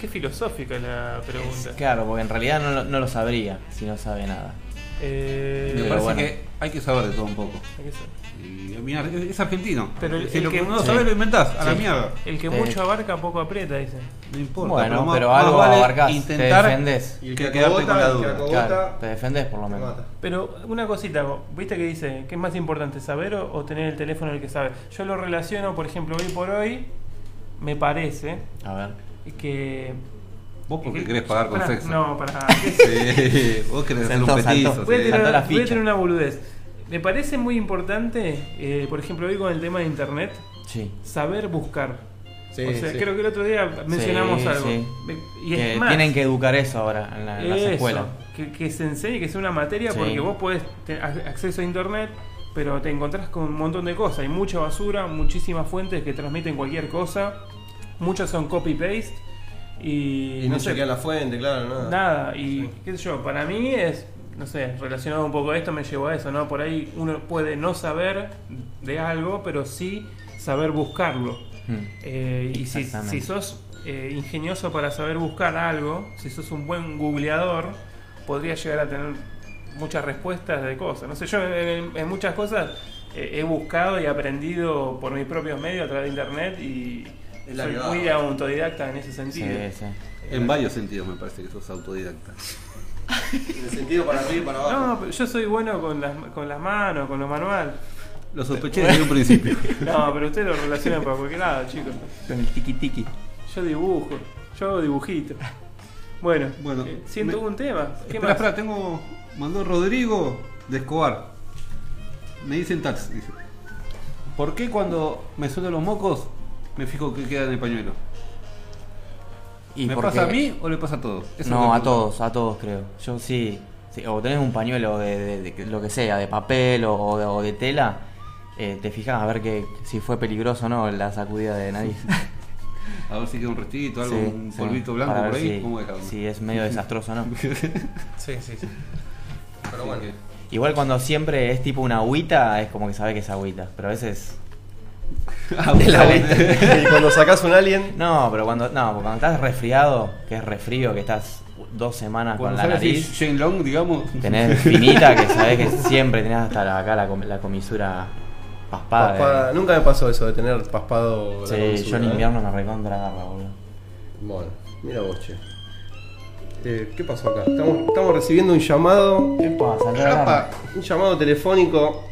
Qué filosófica la pregunta. Claro, porque en realidad no, lo- no lo sabría si no sabe nada. Eh, Me parece bueno. que Hay que saber de todo un poco. Hay que saber. Y mira, es es argentino. Pero el- si el lo que- que no Sí. sabes lo inventás, a la mierda. El que Sí. mucho abarca, poco aprieta, dicen. No importa. Bueno, más- pero más algo vale abarcás, te intentar defendés. Y el que que quedarte con la que duda. Claro, te defendés por lo te menos. mata. Pero una cosita, ¿viste que dice? ¿Qué es más importante, saber o, o tener el teléfono el que sabe? Yo lo relaciono, por ejemplo, hoy por hoy, me parece A ver. que... Vos porque que- querés pagar con sexo. No, para (laughs) Sí, vos querés hacer un petizo. Voy a, voy tirar una boludez. Me parece muy importante, eh, por ejemplo, hoy con el tema de internet, Sí. saber buscar. Sí, o sea, sí. creo que el otro día mencionamos Sí, algo. sí. Y Que es más, tienen que educar eso ahora en, la- en las eso, escuelas. Que, que se enseñe, que sea una materia, Sí. porque vos podés tener ac- acceso a internet, pero te encontrás con un montón de cosas. Hay mucha basura, muchísimas fuentes que transmiten cualquier cosa. Muchas son copy-paste. Y, Y no chequean la fuente, claro, nada. Nada, y qué sé yo, para mí es, no sé, relacionado un poco a esto me llevó a eso, ¿no? Por ahí uno puede no saber de algo, pero sí saber buscarlo. Mm. Eh, y si, si sos eh, ingenioso para saber buscar algo, si sos un buen googleador, podría llegar a tener muchas respuestas de cosas. No sé, yo en, en muchas cosas eh, he buscado y aprendido por mis propios medios a través de internet y soy muy autodidacta en ese Sí, sentido. sí. En varios sentidos me parece que sos autodidacta. En el sentido para arriba y para abajo. No, pero yo soy bueno con las, con las manos, con lo manual. Lo sospeché desde un principio. (laughs) No, pero ustedes lo relacionan para cualquier lado, chicos. Con el tiki tiki. Yo dibujo, yo hago dibujitos. Bueno, Bueno, eh, siento me- un tema. ¿Qué Espera, más? espera, tengo. Mandó Rodrigo de Escobar. Me dicen tax, dice. ¿Por qué cuando me suenan los mocos me fijo que queda en el pañuelo? Y ¿Me porque- pasa a mí o le pasa a todos? Eso No, a todos, a todos creo. Yo sí. sí, O tenés un pañuelo de, de- de lo que sea, de papel o, o de, o de tela, eh, te fijas a ver que si fue peligroso o no la sacudida de nariz. (laughs) A ver si queda un restito, algo, Sí, un sí, polvito blanco por ahí. si- ¿Cómo dejarlo? si es medio desastroso o no. (laughs) Sí, sí, sí. Pero bueno. Igual cuando siempre es tipo una agüita, es como que sabe que es agüita. Pero a veces. Ah, De la bueno. (laughs) y cuando sacás un alien, No, pero cuando. No, porque cuando estás resfriado, que es resfrío, que estás dos semanas Cuando con la nariz. Jane Long, digamos. Tenés (laughs) finita que sabés que siempre tenés hasta la- acá la, com- la comisura paspada. paspada- nunca me pasó eso de tener paspado. la Sí, comisura, yo en ¿eh? invierno me recontra agarra, boludo. Bueno, mira vos, che. Eh, ¿Qué pasó acá? Estamos, estamos recibiendo un llamado. ¿Qué pasa? Un llamado telefónico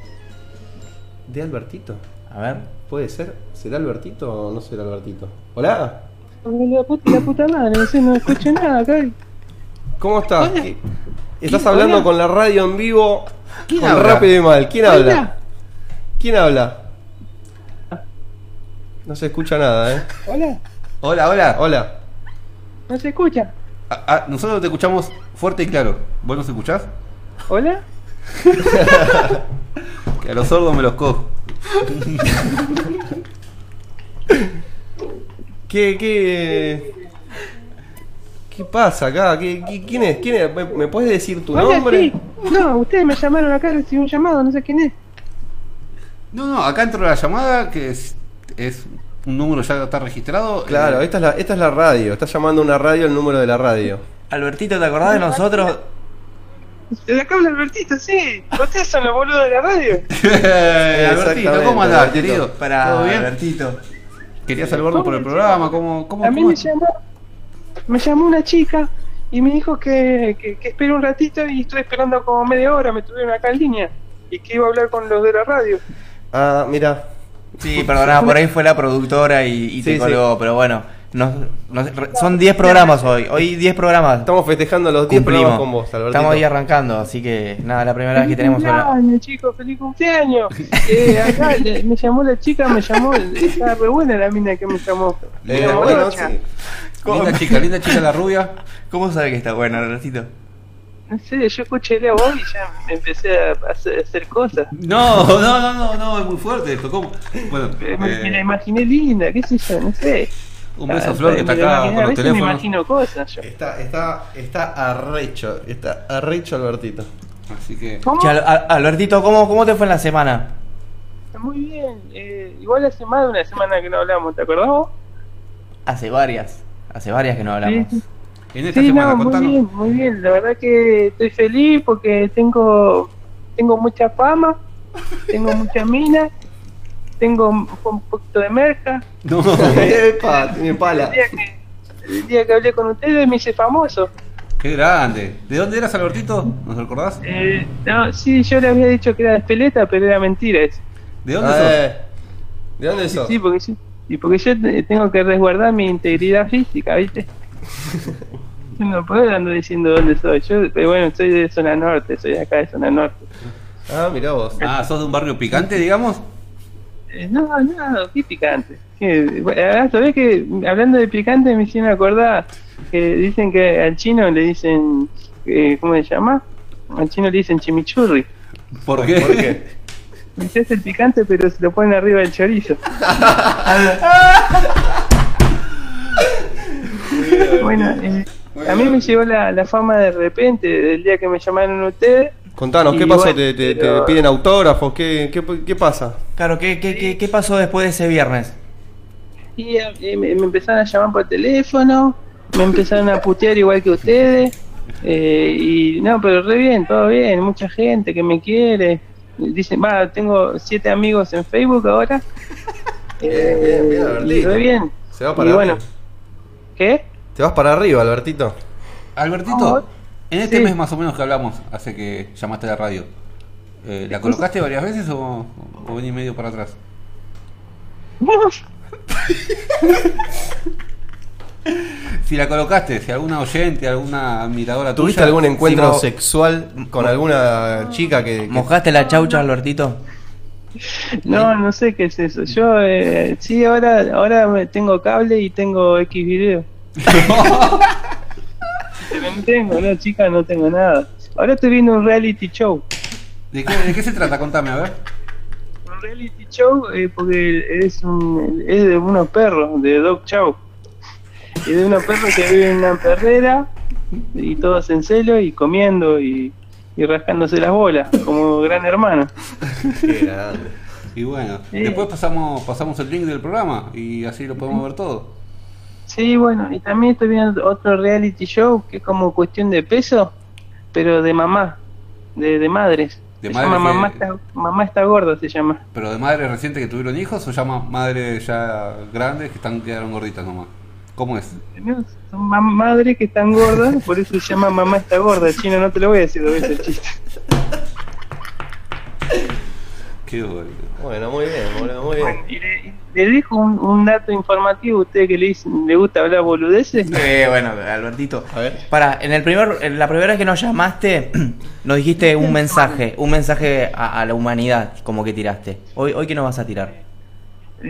de Albertito. A ver. ¿Puede ser? ¿Será Albertito o no será Albertito? ¿Hola? La puta, la puta madre, no sé, no escucho nada acá. ¿Cómo estás? Hola. ¿Qué- Estás ¿Quién- hablando hola? con la radio en vivo. ¿Quién con habla? Rápido y Mal. ¿Quién habla? ¿Quién habla? No se escucha nada, ¿eh? Hola, Hola, hola. Hola. no se escucha. Ah, ah, nosotros te escuchamos fuerte y claro. ¿Vos nos escuchás? Hola, (laughs) Que a los sordos me los cojo. ¿Qué, qué, qué pasa acá? ¿Qué, qué- quién es? ¿Quién es? ¿Me, me puedes decir tu hola, nombre? sí. No, ustedes me llamaron acá, recibí un llamado, no sé quién es. No, no, acá entró la llamada que es, es un número ya está registrado. Claro, Eh, esta es, la, esta es la radio. Está llamando una radio el número de la radio. Albertito, ¿te acordás de nosotros? De acá habla Albertito, sí. Ustedes son los boludos de la radio. (laughs) Albertito, ¿cómo andás, Albertito. querido? Para ¿Todo bien? Albertito. Quería saludarnos por el programa, ¿cómo, cómo, A mí cómo me llamó, me llamó una chica y me dijo que, que, que espere un ratito y estoy esperando como media hora, me tuvieron acá en línea y que iba a hablar con los de la radio. Ah, mira. Sí, perdona, por ahí fue la productora y, y te Sí, colgó, pero bueno. Nos- son 10 programas hoy. Hoy 10 programas. Estamos festejando los 10 cumplimos. programas con vos, Albertito. Estamos ahí arrancando, así que nada, la primera vez que tenemos ¡Feliz una. cumpleaños, chicos! ¡Feliz cumpleaños! (laughs) Eh, acá le- me llamó la chica, me llamó, estaba re buena la mina que me llamó. Me Eh, llamó bueno, Rocha. sí. Linda chica, linda chica la rubia. ¿Cómo sabe que está bueno, Albertito? No sé, yo escuché la voz y ya me empecé a hacer, a hacer cosas. No, no, no, no, no, es muy fuerte esto. ¿Cómo? Bueno, Me, me eh, la imaginé linda, qué sé yo, no sé. Un beso a Ah, Flor que está acá con a los veces me imagino cosas yo. Está, está, está arrecho. Está arrecho, Albertito. Así que. ¿Cómo? Che, Al- Al- Albertito, ¿cómo, ¿cómo te fue en la semana? Muy bien, eh, igual hace más de una semana que no hablamos, ¿te acordás vos? Hace varias. Hace varias que no hablamos. Sí. En esta Sí, semana, no, muy contanos. bien, muy bien. La verdad que estoy feliz porque tengo tengo mucha fama, tengo mucha mina, tengo un, un poquito de merca. No, (laughs) Epa, tiene pala. El día, que, el día que hablé con ustedes me hice famoso. qué grande. ¿De dónde eras, Albertito? ¿Nos recordás? Eh, no, sí, yo le había dicho que era de Espeleta, pero era mentira eso. ¿De dónde sos? Eh, ¿De dónde sos? Sí, porque yo, y porque yo te- tengo que resguardar mi integridad física, ¿viste? (laughs) Yo no puedo andar diciendo dónde soy. Yo, pero bueno, soy de zona norte, soy de acá de zona norte. Ah, mirá vos. Ah, ¿sos de un barrio picante, digamos? Eh, no, no, qué picante. ¿Qué? Ah, ¿Sabés que hablando de picante me hicieron acordar que dicen que al chino le dicen, eh, ¿cómo se llama? Al chino le dicen chimichurri. ¿Por qué? ¿Por qué? (laughs) El picante, pero se lo ponen arriba del chorizo. (laughs) bueno, eh, a mí me llegó la, la fama de repente, del día que me llamaron ustedes. Contanos, ¿qué Y pasó? bueno, ¿Te, te- te pero- piden autógrafos? ¿Qué, qué, qué pasa? Claro, ¿qué, qué, qué, qué pasó después de ese viernes? Y eh, me, me empezaron a llamar por teléfono, me empezaron a putear igual que ustedes. eh, y no, pero re bien, todo bien, mucha gente que me quiere. Dicen, va, tengo siete amigos en Facebook ahora. (laughs) Bien, bien, bien, Eh, Albertito. re bien. Se va Y para bueno, arriba. ¿qué? Te vas para arriba, Albertito. Albertito, en este Sí. mes más o menos que hablamos, hace que llamaste a la radio, eh, ¿la colocaste varias veces o, o venís medio para atrás? (laughs) Si la colocaste, si alguna oyente, alguna admiradora ¿Tuviste tuya- algún encuentro sexual con alguna chica que, que- ¿Mojaste la chaucha, Albertito? No, no sé qué es eso. Yo, eh, sí, ahora, ahora me tengo cable y tengo X video. (laughs) No tengo, no, chica, no tengo nada. Ahora estoy viendo un reality show. ¿De qué, de qué se trata? Contame, a ver. Un reality show eh, porque es, un, es de unos perros, de Dog Chow. Y de unos perros que viven en una perrera y todos en celo y comiendo y, y rascándose las bolas, como gran hermano. Qué grande. Y bueno, Sí. después pasamos pasamos el link del programa y así lo podemos ver todo. Sí, bueno, y también estoy viendo otro reality show que es como cuestión de peso, pero de mamá, de, de madres. De se llama que- mamá, está, mamá está gorda, se llama. Pero de madres recientes que tuvieron hijos o llama madres ya grandes que están quedaron gorditas nomás. ¿Cómo es? No, Son ma- madres que están gordas, por eso se llama mamá está gorda. Chino, no te lo voy a decir dos veces el chiste. (laughs) Qué bueno. Bueno, muy bien, boludo, muy bien. Y le, y le dejo un, un dato informativo a usted que le, dicen- le gusta hablar boludeces. (laughs) Eh, bueno, Albertito. A ver. Para, en el primer, en la primera vez que nos llamaste, (clears throat) nos dijiste un mensaje, un mensaje a, a la humanidad, como que tiraste. Hoy, hoy qué nos vas a tirar.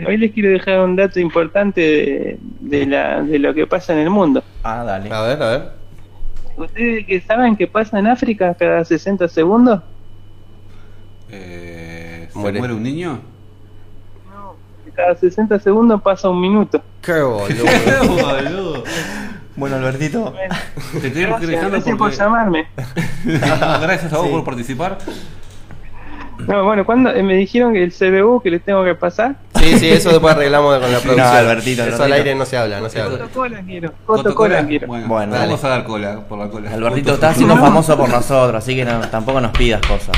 Hoy les quiero dejar un dato importante de, de, la, de lo que pasa en el mundo. Ah, dale. A ver, a ver. ¿Ustedes que saben qué pasa en África cada 60 segundos? Eh, ¿Se Muere. muere. un niño? Cada 60 segundos pasa un minuto. Qué boludo. (laughs) boludo. Bueno, Albertito. Te tenemos que ir Gracias, dejando gracias por porque... llamarme. Gracias a vos Sí. por participar. No, bueno, cuando me dijeron que el CBU que les tengo que pasar, Sí, sí, eso después arreglamos con la producción. Albertito, Eso Albertito. al aire no se habla, no se habla. cola quiero, ¿Coto coto cola quiero. Bueno, Bueno, dale. vamos a dar cola por la cola. Albertito está haciendo famoso por nosotros, así que no- tampoco nos pidas cosas.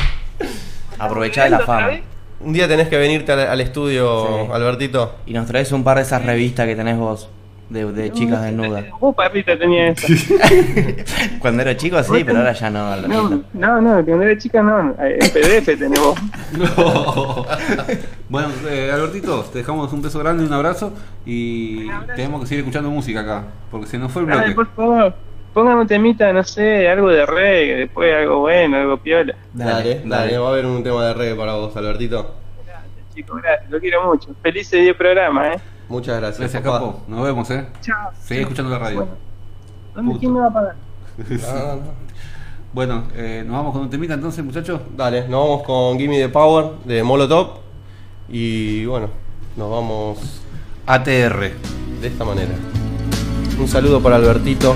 Aprovechá de la ¿Otra fama. vez? Un día tenés que venirte al, al estudio, Sí. Albertito. Y nos traes un par de esas revistas que tenés vos, de, de chicas desnudas. (laughs) Vos, papita, tenías eso. (laughs) Cuando era chico sí, pero ahora ya no, Albertito. No, no, no, cuando era chica no, en PDF tenés vos. (laughs) No. bueno, eh, Albertito, te dejamos un beso grande y un abrazo. Y tenemos que seguir escuchando música acá, porque se nos fue el bloque. Ay, por favor, póngame un temita, no sé, algo de reggae, después algo bueno, algo piola. Dale, dale, va a haber un tema de reggae para vos, Albertito. Chicos, gracias, lo quiero mucho. Feliz día de programa, eh. Muchas gracias. Gracias, papá. Capo. Nos vemos, eh. Chao. Seguí escuchando la radio. ¿Dónde quién me va a pagar? (laughs) No, no, no. Bueno, eh, nos vamos con un temita entonces, muchachos. Dale, nos vamos con Gimme the Power de Molotov. Y bueno, nos vamos ATR. de esta manera. Un saludo para Albertito,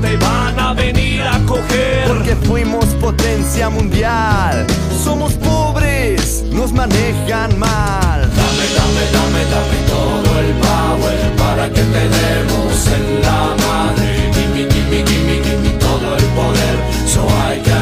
te van a venir a coger. Porque fuimos potencia mundial. Somos pobres, nos manejan mal. Dame, dame, dame, dame todo el power para que te demos en la madre. Gimme, gimme, gimme, gimme todo el poder so I can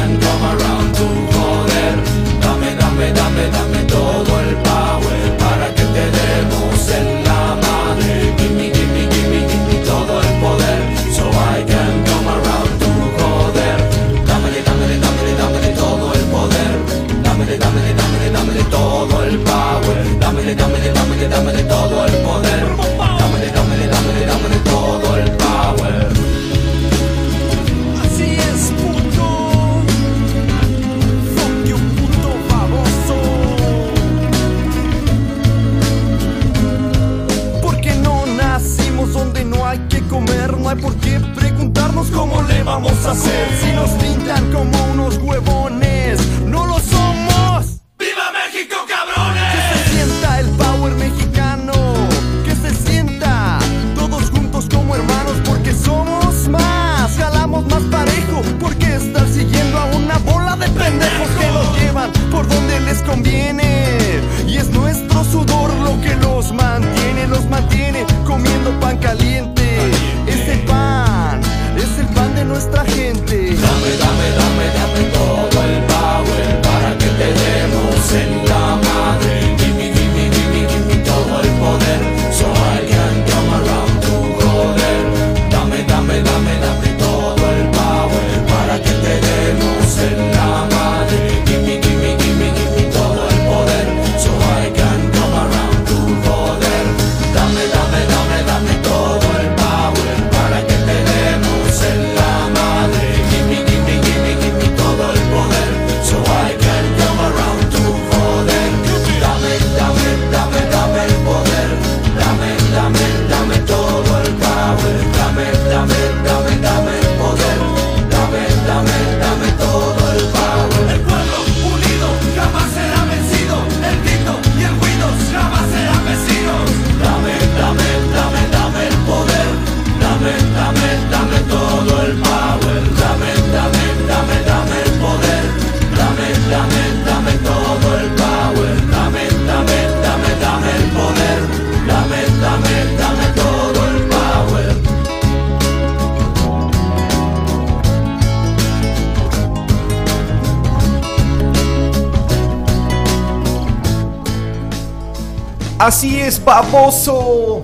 Así es, baboso.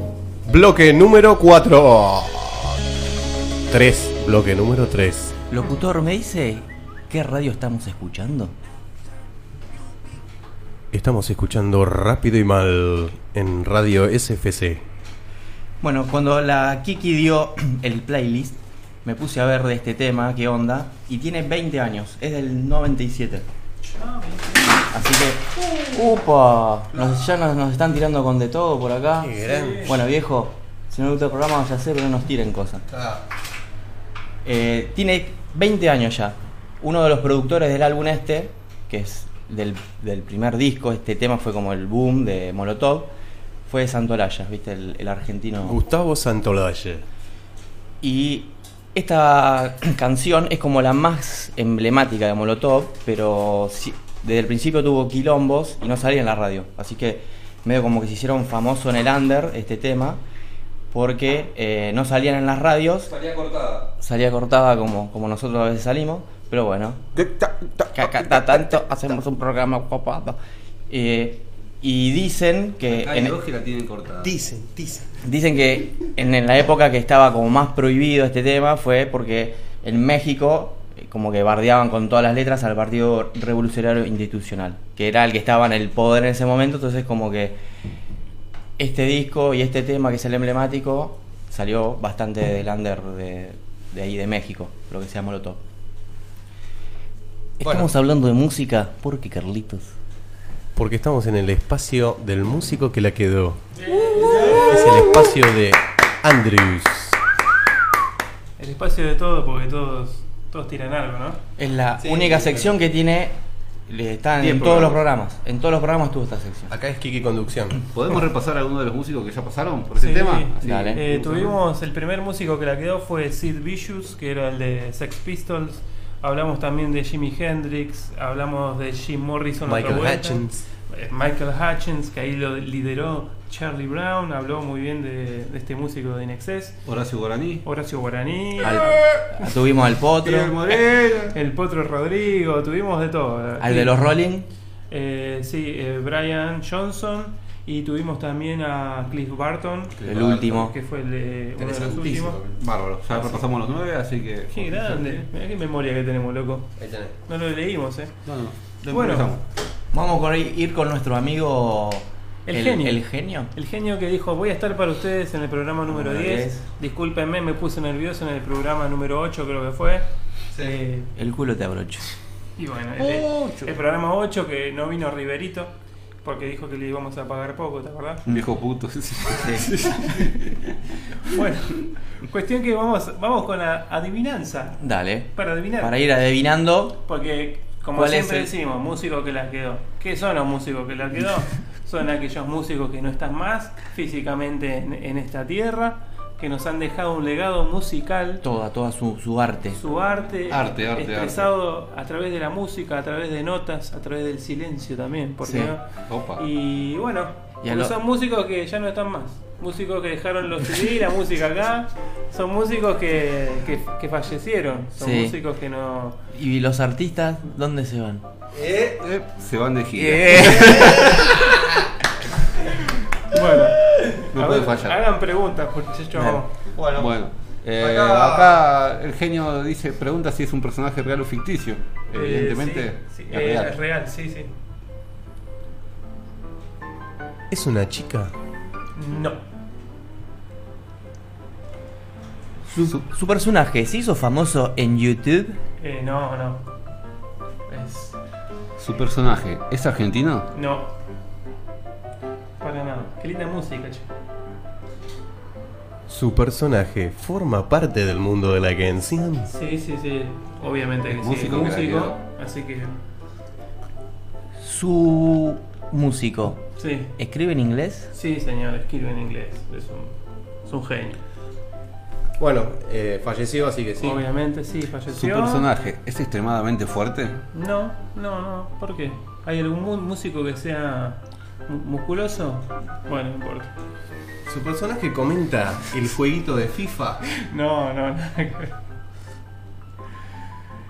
Bloque número 4. 3. Bloque número 3. Locutor, ¿me dice qué radio estamos escuchando? Estamos escuchando Rápido y Mal en Radio SFC. Bueno, cuando la Kiki dio (clears throat) el playlist, me puse a ver de este tema, qué onda, y tiene 20 años, es del 97. Así que, upa, nos- ya nos, nos están tirando con de todo por acá. Bueno, viejo, si no le gusta el programa, ya sé, pero no nos tiren cosas. Eh, tiene 20 años ya. Uno de los productores del álbum este, que es del, del primer disco, este tema fue como el boom de Molotov, fue Santolaya, ¿viste? El, el argentino. Gustavo Santolaya. Y esta (clears throat) canción es como la más emblemática de Molotov, pero desde el principio tuvo quilombos y no salía en la radio. Así que medio como que se hicieron famoso en el under este tema, porque eh, no salían en las radios, Salía cortada. salía cortada como, como nosotros a veces salimos, pero bueno, ca- cada tanto hacemos un programa copado. Eh, y dicen que... En- la tienen cortada. Dicen, dicen. Dicen que en, en la época que estaba como más prohibido este tema fue porque en México como que bardeaban con todas las letras al Partido Revolucionario Institucional, que era el que estaba en el poder en ese momento, entonces como que este disco y este tema que es el emblemático salió bastante del under de, de ahí de México, lo que se llama Molotov. Estamos hablando de música porque Carlitos. Porque estamos en el espacio del músico que la quedó. Es el espacio de Andrews. El espacio de todo, porque todos, todos tiran algo, ¿no? Es la Sí, única sí, sección que tiene. le- Está en todos los programas. En todos los programas tuvo esta sección. Acá es Kiki Conducción. (clears throat) ¿Podemos repasar a alguno de los músicos que ya pasaron por ese Sí. tema? Así, Dale. Eh, tuvimos el primer músico que la quedó fue Sid Vicious, que era el de Sex Pistols. Hablamos también de Jimi Hendrix, hablamos de Jim Morrison. Michael. Hutchins. Eh, Michael Hutchins, que ahí lo lideró Charlie Brown, habló muy bien de, de este músico de Inexcess. Horacio Guaraní. Horacio Guaraní, Al- (laughs) tuvimos al Potro, Moreno. (laughs) el Potro Rodrigo, tuvimos de todo. al de los Rolling. Eh, sí, eh, Brian Johnson y tuvimos también a Cliff Barton, El último. que fue el de, uno de los últimos. Bárbaro. Ya repasamos los nueve, así que. Qué grande, mirá qué memoria que tenemos, loco. Ahí tenés. No lo leímos, eh. No, no. Lo Bueno. empezamos. Vamos a ir con nuestro amigo. El genio. El genio. El genio que dijo, voy a estar para ustedes en el programa número Número 10. 10. Discúlpenme, me puse nervioso en el programa número 8, creo que fue. Eh, El culo te abrocho. y bueno, el, el programa 8 que no vino Riverito, porque dijo que le íbamos a pagar poco, ¿te acordás? Un viejo puto. (laughs) Bueno, cuestión que vamos, vamos con la adivinanza. Dale. Para adivinar. Para ir adivinando. Porque, como ¿Cuál es siempre decimos, músico que la quedó. ¿Qué son los músicos que la quedó? (laughs) son aquellos músicos que no están más físicamente en, en esta tierra, que nos han dejado un legado musical, Toda, toda su, su arte. su arte, Arte, arte, expresado a través de la música, a través de notas, a través del silencio también, ¿por qué Sí. no? Opa. Y bueno, Y a porque lo- son músicos que ya no están más. Músicos que dejaron los CD, la música acá. Son músicos que, que, que fallecieron. Son Sí. músicos que no. ¿Y los artistas dónde se van? Eh, se van de gira. (laughs) Bueno, No puede ver, fallar. hagan preguntas, porque yo. Dale. Bueno, Bueno, eh, Acá- acá... el genio dice, pregunta si es un personaje real o ficticio. eh, Evidentemente sí, sí, es eh, real. es real, sí, sí. ¿Es una chica? No. Su, su personaje se hizo famoso en YouTube. Eh, no, no. Es. ¿Su personaje es argentino? No. Para nada. Qué linda música, che. ¿Su personaje forma parte del mundo de la canción? Sí, sí, sí. Obviamente que sí. Músico músico. Así que. Su músico. Sí. ¿Escribe en inglés? Sí, señor. Escribe en inglés. Es un, es un genio. bueno eh, falleció, así que sí. Obviamente, sí, ¿Su falleció. personaje es extremadamente fuerte? No, no, no. ¿Por qué? ¿Hay algún mu- músico que sea mu- musculoso? Bueno, no importa. Su personaje comenta el jueguito de FIFA. (laughs) No, no, nada que ver.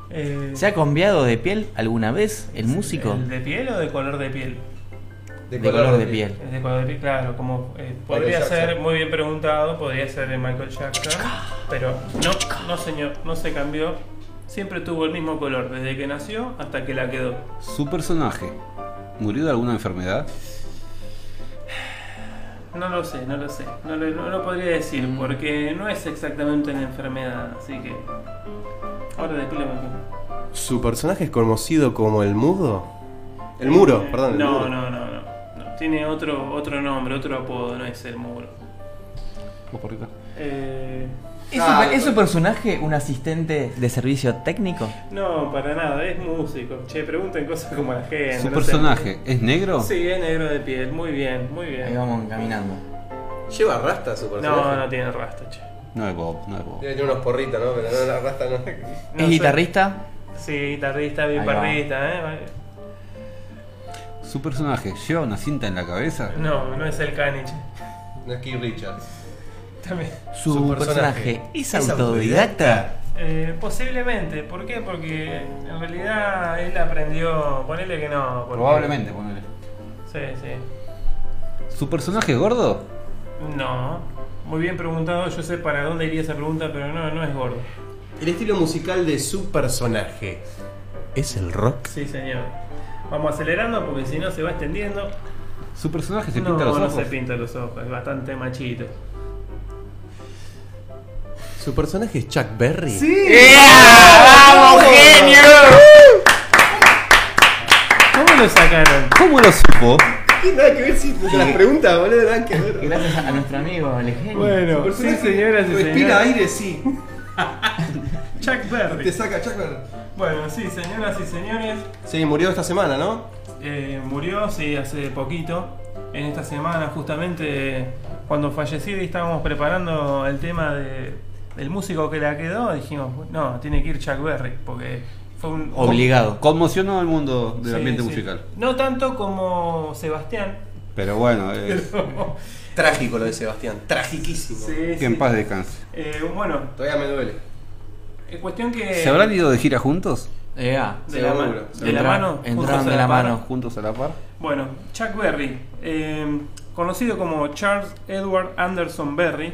Eh, ¿Se ha cambiado de piel alguna vez el músico? ¿el ¿De piel o de color de piel? De color de piel. De color de piel, claro, como eh, podría ser muy bien preguntado, podría ser de Michael Jackson, pero no, no señor, no se cambió. Siempre tuvo el mismo color desde que nació hasta que la quedó. ¿Su personaje murió de alguna enfermedad? No lo sé, no lo sé, no lo, no lo podría decir porque no es exactamente una enfermedad, así que ahora después lo ¿Su personaje es conocido como el mudo? El muro, Eh, perdón. el No, muro. no, no, no, no. Tiene otro, otro nombre, otro apodo, no es el muro. ¿Vos por acá? Eh, ¿Es, Ah, su, es su personaje un asistente de servicio técnico? no, para nada, es músico. Che, pregunten cosas como la gente. ¿Su no sé. personaje es negro? Sí, es negro de piel, muy bien, muy Ahí bien. vamos caminando. ¿Lleva rasta su personaje? No, no tiene rasta, che. No es Bob, no es Bob. Tiene unos porritos, ¿no? Pero no la rasta no. (laughs) No ¿Es sé. guitarrista? Sí, guitarrista, bien Ahí ¿eh? ¿Su personaje lleva una cinta en la cabeza? No, no es el caniche. No es Keith Richards. También. ¿Su, Su personaje, personaje es autodidacta? Eh, posiblemente, ¿por qué? Porque en realidad él aprendió, ponele que no. porque- Probablemente, ponele. Sí, sí. ¿Su personaje es gordo? No, muy bien preguntado, yo sé para dónde iría esa pregunta, pero no, no es gordo. El estilo musical de su personaje. ¿Es el rock? Sí, señor. Vamos acelerando porque si no se va extendiendo. Su personaje se no, pinta los no ojos. se pinta los ojos, es bastante machito. ¿Su personaje es Chuck Berry? ¡Sí! ¡Vamos, genio! ¿Cómo lo sacaron? ¿Cómo lo supo? ¿Qué nada que ver si con las preguntas, boludo? Nada que ver. Gracias a nuestro amigo, el genio. Bueno, Por sí, señoras y Respira señores. aire, sí. (laughs) Chuck Berry. Te saca Chuck Berry. Bueno, sí, señoras y señores. Sí, murió esta semana, ¿no? eh, murió, sí, hace poquito. En esta semana, justamente, cuando falleció y estábamos preparando el tema de, del músico que la quedó, dijimos, no, tiene que ir Chuck Berry, porque fue un... Obligado. Conmocionó al mundo del Sí, ambiente sí. musical. No tanto como Sebastián. Pero bueno, (laughs) eh, Trágico lo de Sebastián, tragiquísimo. Sí, que sí. en paz descanse. Eh, bueno, Todavía me duele. es cuestión que... ¿Se habrán ido de gira juntos? Eh, ah, De la, seguro. de la mano. entraron de la par. mano. ¿Juntos a la par? Bueno, Chuck Berry, eh, conocido como Charles Edward Anderson Berry,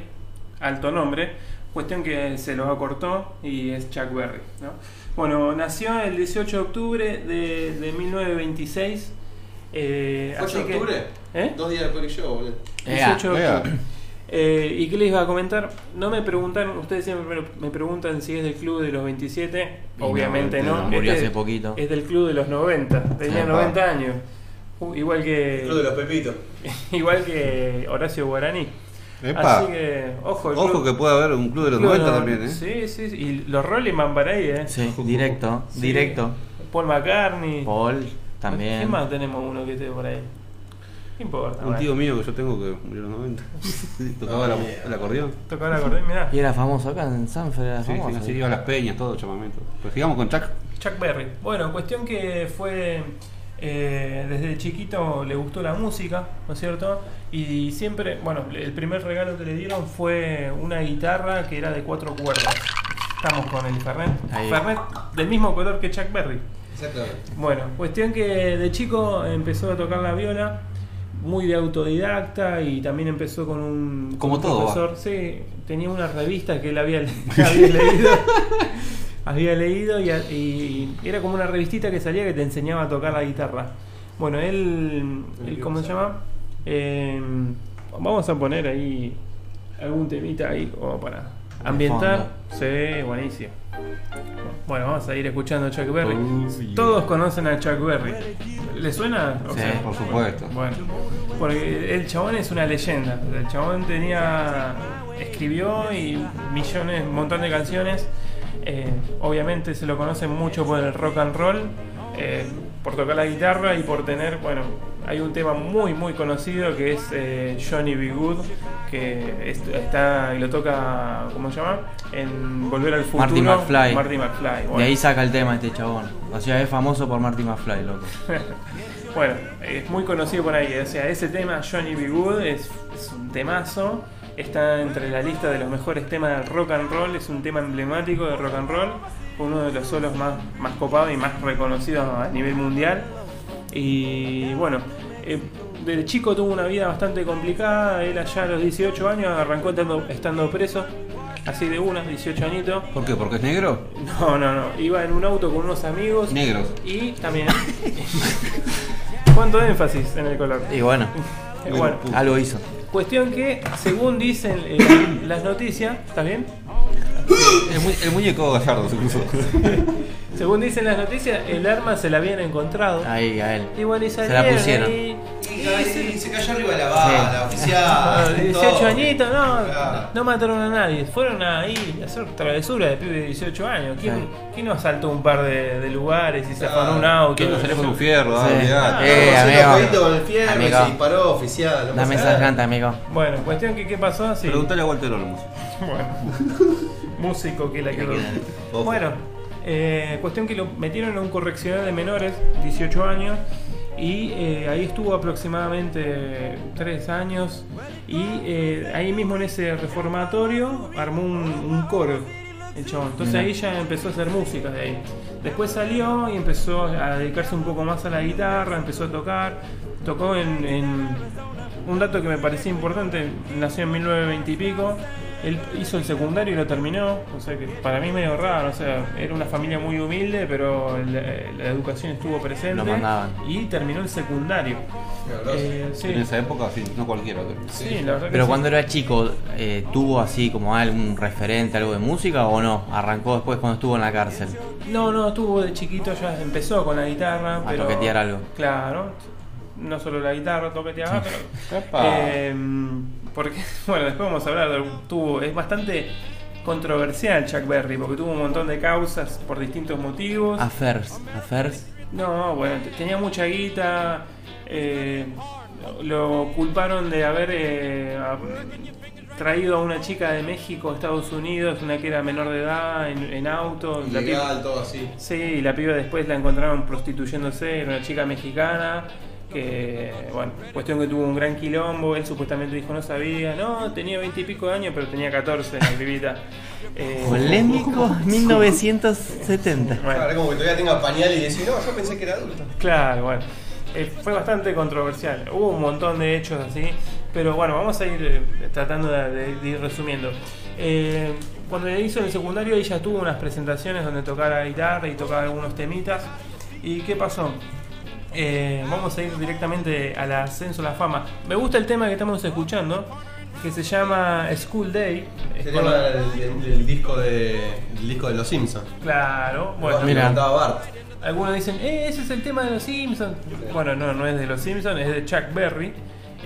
alto nombre, cuestión que se lo acortó y es Chuck Berry. ¿no? Bueno, nació el 18 de octubre de, de 1926. Eh, ¿8 así de que- octubre? ¿Eh? Dos días después que yo, boludo. 18 de octubre. Eh, ¿Y qué les iba a comentar? No me preguntaron, ustedes siempre me, preguntan si es del club de los 27. Y Obviamente no, no. murió Este hace poquito. Es del club de los 90. Tenía Sí. 90 años. Uh, igual que. Club de los Pepitos. (laughs) Igual que Horacio Guaraní. Epa. Así que, ojo, el Ojo club- que puede haber un club de los club 90 no- también, ¿eh? Sí, sí, sí. Y los Rolling van para ahí, ¿eh? Sí, directo, Sí. directo. Paul McCartney. Paul también. ¿Quién más tenemos uno que esté por ahí? No importa. Un tío mío que yo tengo que murió en los (laughs) 90. Tocaba la- el acordeón. Tocaba el acordeón, mirá. Y era famoso acá en Sanford, era Sí, sí, famoso. así iba a las peñas, todo, chamamento. Pues sigamos con Chuck. Chuck Berry. Bueno, cuestión que fue. eh, desde chiquito le gustó la música, ¿no es cierto? Y siempre, bueno, el primer regalo que le dieron fue una guitarra que era de cuatro cuerdas. Estamos con el Fernet. Ahí. Fernet del mismo color que Chuck Berry. Exactamente. Bueno, cuestión que de chico empezó a tocar la viola, muy de autodidacta y también empezó con un, con Como un todo, profesor. Sí, tenía una revista que él había, (laughs) había leído. había leído y, y era como una revistita que salía que te enseñaba a tocar la guitarra. Bueno, él, él ¿cómo se llama? Eh, vamos a poner ahí algún temita ahí como para ambientar. Sí, buenísimo. Bueno, vamos a ir escuchando a Chuck Berry. Todos conocen a Chuck Berry. ¿Le suena? O Sí, sea, Por supuesto. bueno, porque el chabón es una leyenda. El chabón tenía. escribió y millones, un montón de canciones. Eh, obviamente se lo conocen mucho por el rock and roll, eh, por tocar la guitarra y por tener, bueno, hay un tema muy muy conocido que es eh, Johnny B. Good, que es- está y lo toca, ¿cómo se llama? En Volver al Futuro. Marty McFly. Marty McFly. De bueno. ahí saca el tema este chabón. O sea, es famoso por Marty McFly, loco. (laughs) bueno, es muy conocido por ahí. O sea, ese tema, Johnny B. Good, es, es un temazo. Está entre la lista de los mejores temas del rock and roll. Es un tema emblemático de rock and roll. Uno de los solos más, más copados y más reconocidos a nivel mundial. Y bueno, eh, desde chico tuvo una vida bastante complicada. Él allá a los 18 años arrancó estando, estando preso. Así de una, 18 añitos. ¿Por qué? ¿Porque es negro? No, no, no. Iba en un auto con unos amigos. Negros. Y también. (laughs) ¿Cuánto énfasis en el color? Y bueno, (laughs) bueno, algo hizo. cuestión que, según dicen eh, las noticias, ¿estás bien? El, mu- el muñeco gallardo se cruzó. (laughs) Según dicen las noticias, el arma se la habían encontrado. Ahí, a él. Y bueno, y Se la pusieron. Y se cayó arriba de la bala, Ah, oficial. 18 (laughs) todo. añitos, no, Claro. no mataron a nadie. Fueron ahí a hacer travesura de pibe de 18 años. ¿Quién, Sí. quién no asaltó un par de, de lugares y se Claro. afanó un auto? ¿Quién no salió con un fierro? Ah, Sí. olvidate. Eh, amigo. con el fierro y Amigo. se disparó oficial. Dame esa amigo. Bueno, cuestión que qué pasó, sí. Preguntale a Walter Olmos. (laughs) Bueno, músico que la quedó. Ojo. Bueno, eh, cuestión que lo metieron en un correccional de menores, 18 años, y eh, ahí estuvo aproximadamente 3 años, y eh, ahí mismo en ese reformatorio armó un, un coro. El chabón. Entonces Mirá. ahí ya empezó a hacer música de ahí. Después salió y empezó a dedicarse un poco más a la guitarra, empezó a tocar. Tocó en, en- un dato que me parecía importante, nació en 1920 y pico. Él hizo el secundario y lo terminó, o sea que para mí medio raro, o sea, era una familia muy humilde, pero la, la educación estuvo presente Lo mandaban. y terminó el secundario. Eh, sí. En esa época, sí, no cualquiera. creo. Sí, la verdad que Pero sí. cuando era chico, eh, ¿tuvo así como algún referente, algo de música o no? ¿Arrancó después cuando estuvo en la cárcel? No, no, estuvo de chiquito, ya empezó con la guitarra. A pero, toquetear algo. Claro, no solo la guitarra toqueteaba, (laughs) pero. Epa. Eh, porque, (laughs) bueno, después vamos a hablar. de- Tuvo, es bastante controversial Chuck Berry, porque tuvo un montón de causas por distintos motivos. Affairs, affairs. No, bueno, tenía mucha guita. eh, lo culparon de haber eh, a- traído a una chica de México a Estados Unidos, una que era menor de edad, en, en auto. La Ilegal, piba- todo así. Sí, y la piba después la encontraron prostituyéndose, era una chica mexicana. Que, bueno, cuestión que tuvo un gran quilombo. Él supuestamente dijo no sabía, no, tenía veinte y pico de años, pero tenía 14 la pibita. Eh, Polémico (laughs) 1970. Bueno. Claro, como que todavía tenga pañal y decir, no, yo pensé que era adulto. Claro, bueno. Eh, fue bastante controversial. Hubo un montón de hechos así. Pero bueno, vamos a ir eh, tratando de, de- de ir resumiendo. Eh, cuando le hizo en el secundario, ella tuvo unas presentaciones donde tocaba la guitarra y tocaba algunos temitas. ¿Y qué pasó? Eh, vamos a ir directamente al ascenso a la fama. Me gusta el tema que estamos escuchando, que se llama School Day. Es con tema la- era el, el- el disco de, el disco de los Simpsons. Claro, bueno. Mira. cantaba Bart. Algunos dicen, eh, ese es el tema de los Simpsons. Bueno, no, no es de los Simpsons, es de Chuck Berry.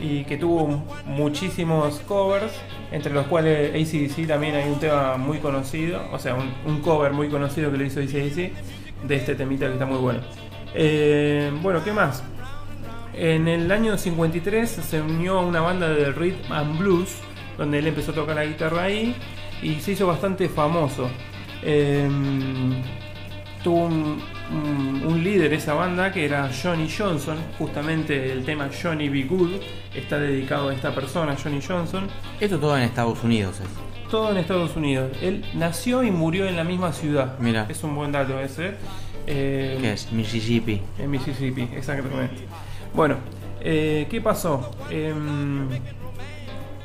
Y que tuvo muchísimos covers, entre los cuales ACDC también hay un tema muy conocido, o sea, un, un cover muy conocido que lo hizo ACDC de este temita que está muy bueno. Eh, bueno, ¿qué más? En el año 53 se unió a una banda de rhythm and blues, donde él empezó a tocar la guitarra ahí y se hizo bastante famoso. Eh, tuvo un, un- un líder esa banda que era Johnny Johnson, justamente el tema Johnny Be Good está dedicado a esta persona, Johnny Johnson. Esto todo en Estados Unidos es. Todo en Estados Unidos. Él nació y murió en la misma ciudad. Mira. Es un buen dato ese. Eh, ¿Qué es? Mississippi. en Mississippi, exactamente. Bueno, eh, ¿qué pasó? Em,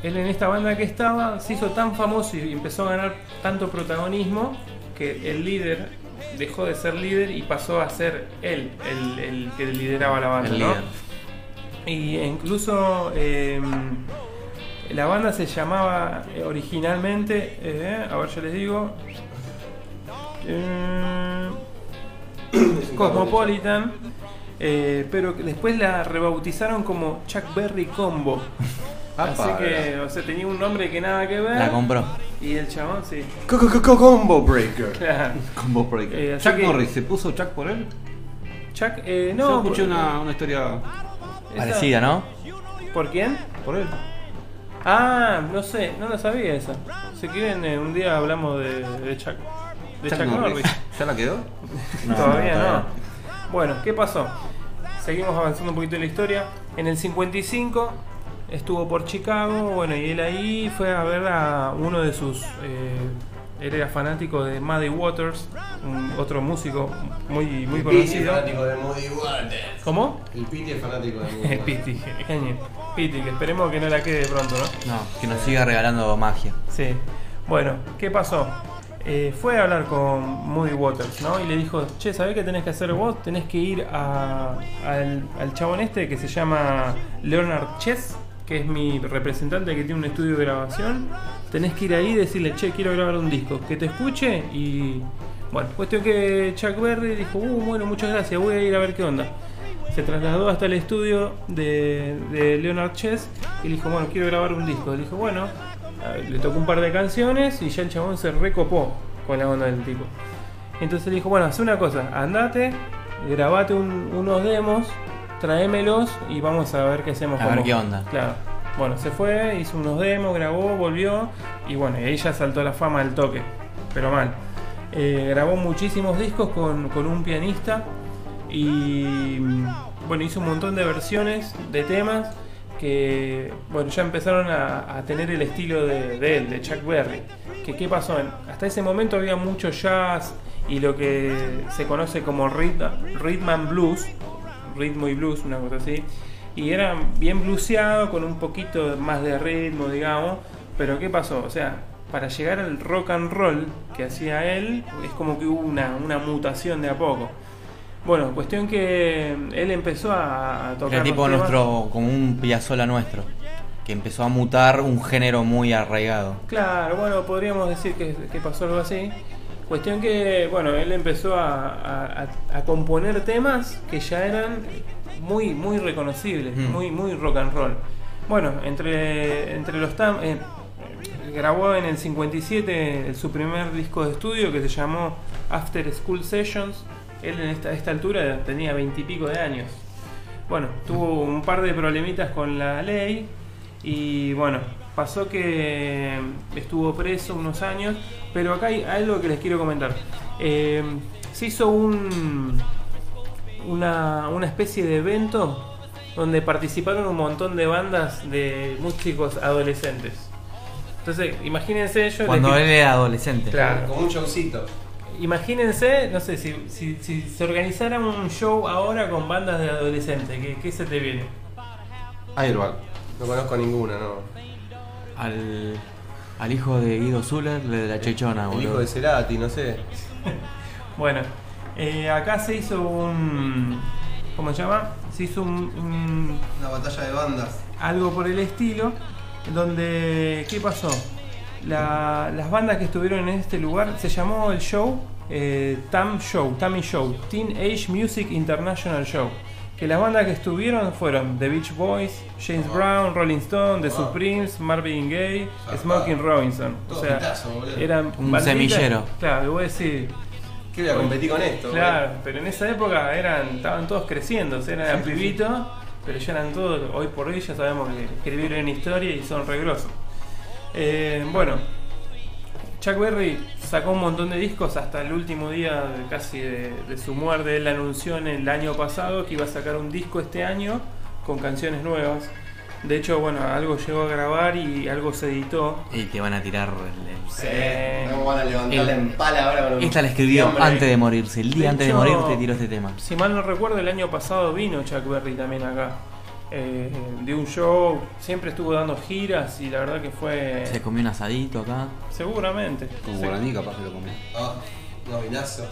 él en esta banda que estaba se hizo tan famoso y empezó a ganar tanto protagonismo que el líder dejó de ser líder y pasó a ser él el, el que lideraba la banda. El ¿no? líder. Y incluso em, la banda se llamaba eh, originalmente, eh, a ver, yo les digo, eh, (coughs) Cosmopolitan, eh, pero después la rebautizaron como Chuck Berry Combo. Apa, Así que, o sea, tenía un nombre que nada que ver. La compró. Y el chabón, sí. Combo Breaker. Claro. (laughs) Combo Breaker. Eh, así Chuck que- Norris, ¿se puso Chuck por él? Chuck, eh, No, no. escuché por- una, una historia esa- Parecida, ¿no? ¿Por quién? por él. Ah, no sé, no lo sabía esa. Si quieren, eh, un día hablamos de, de Chuck. De Chuck, Norris. ¿Ya la quedó? No, todavía no, Bueno, ¿qué pasó? Seguimos avanzando un poquito en la historia. En el 55 estuvo por Chicago, bueno, y él ahí fue a ver a uno de sus... eh, él era fanático de Muddy Waters, un- otro músico muy, muy El Piti es conocido. fanático de Moody Waters. ¿Cómo? El Piti es fanático de (laughs) Eh, Waters. Piti, genio. Piti, que esperemos que no la quede pronto, ¿no? No, que nos siga regalando magia. Sí. Bueno, ¿qué pasó? Eh, fue a hablar con Moody Waters, ¿no? Y le dijo, che, ¿sabés qué tenés que hacer vos? Tenés que ir al, al chabón este que se llama Leonard Chess, que es mi representante que tiene un estudio de grabación. Tenés que ir ahí y decirle, che, quiero grabar un disco, que te escuche y... Bueno, cuestión que Chuck Berry dijo, uh, bueno, muchas gracias, voy a ir a ver qué onda. Se trasladó hasta el estudio de, de Leonard Chess y le dijo, bueno, quiero grabar un disco. Le dijo, bueno, le tocó un par de canciones y ya el chabón se recopó con la onda del tipo. Entonces le dijo, bueno, haz una cosa, andate, grabate un- unos demos, tráemelos y vamos a ver qué hacemos A ver vos". qué onda. Claro. Bueno, se fue, hizo unos demos, grabó, volvió y bueno, y ahí ya saltó la fama del toque, pero mal. Eh, grabó muchísimos discos con, con un pianista y mm, bueno, hizo un montón de versiones de temas que bueno, ya empezaron a, tener el estilo de, él, de Chuck Berry. Que, ¿Qué pasó? Hasta ese momento había mucho jazz y lo que se conoce como rhythm and blues, ritmo y blues, una cosa así. Y era bien blueseado, con un poquito más de ritmo, digamos. Pero ¿qué pasó? O sea, para llegar al rock and roll que hacía él, es como que hubo una, una mutación de a poco. Bueno, cuestión que él empezó a, tocar. Era tipo nuestro, como un Piazzolla nuestro, que empezó a mutar un género muy arraigado. Claro, bueno, podríamos decir que, que pasó algo así. Cuestión que, bueno, él empezó a, a- a- a componer temas que ya eran muy, muy reconocibles, Mm. muy, muy rock and roll. Bueno, entre, entre los tam eh, grabó en el 57 el- su primer disco de estudio que se llamó After School Sessions. Él en esta, a esta altura tenía veintipico de años. Bueno, tuvo un par de problemitas con la ley y bueno, pasó que estuvo preso unos años, pero acá hay algo que les quiero comentar. Eh, se hizo un, una, una especie de evento donde participaron un montón de bandas de músicos adolescentes. Entonces, imagínense yo... Cuando les- él era adolescente. Claro. Como un showcito. Imagínense, no sé, si, si, si se organizara un show ahora con bandas de adolescentes, ¿qué, qué se te viene? Airbag. No conozco ninguna, no. Al, al hijo de Guido Zuller, de la Chechona, El boludo. hijo de Cerati, no sé. (laughs) Bueno, eh, acá se hizo un. ¿Cómo se llama? Se hizo un, un- Una batalla de bandas. algo por el estilo, donde. ¿Qué pasó? La- las bandas que estuvieron en este lugar se llamó el show eh, TAM Show, Tammy Show, Teen Age Music International Show. Que las bandas que estuvieron fueron The Beach Boys, James Brown, Rolling Stone, The Supremes, Marvin Gaye, Smoking Robinson. O sea, eran Un banditas- semillero. Claro, y voy a decir, ¿Qué voy a competir con esto? Claro, pero en esa época eran, estaban todos creciendo, o sea, eran pibitos, pero ya eran todos, hoy por hoy ya sabemos que escribieron historia y son regrosos. Eh, bueno, Chuck Berry sacó un montón de discos hasta el último día de- casi de, de su muerte. Él anunció en el año pasado que iba a sacar un disco este año con canciones nuevas. De hecho, bueno, algo llegó a grabar y algo se editó. Y te van a tirar el- el- Sí. ¿Cómo van a levantarla El- en pala ahora Esta la escribió hombre? antes de morirse. El día De antes de morir te tiró este tema. Si mal no recuerdo, el año pasado vino Chuck Berry también acá. Eh, dio un show, siempre estuvo dando giras y la verdad que fue. Se comió un asadito acá. Seguramente. Como Sí. guaraní capaz que lo comí. Ah, no, vinazo.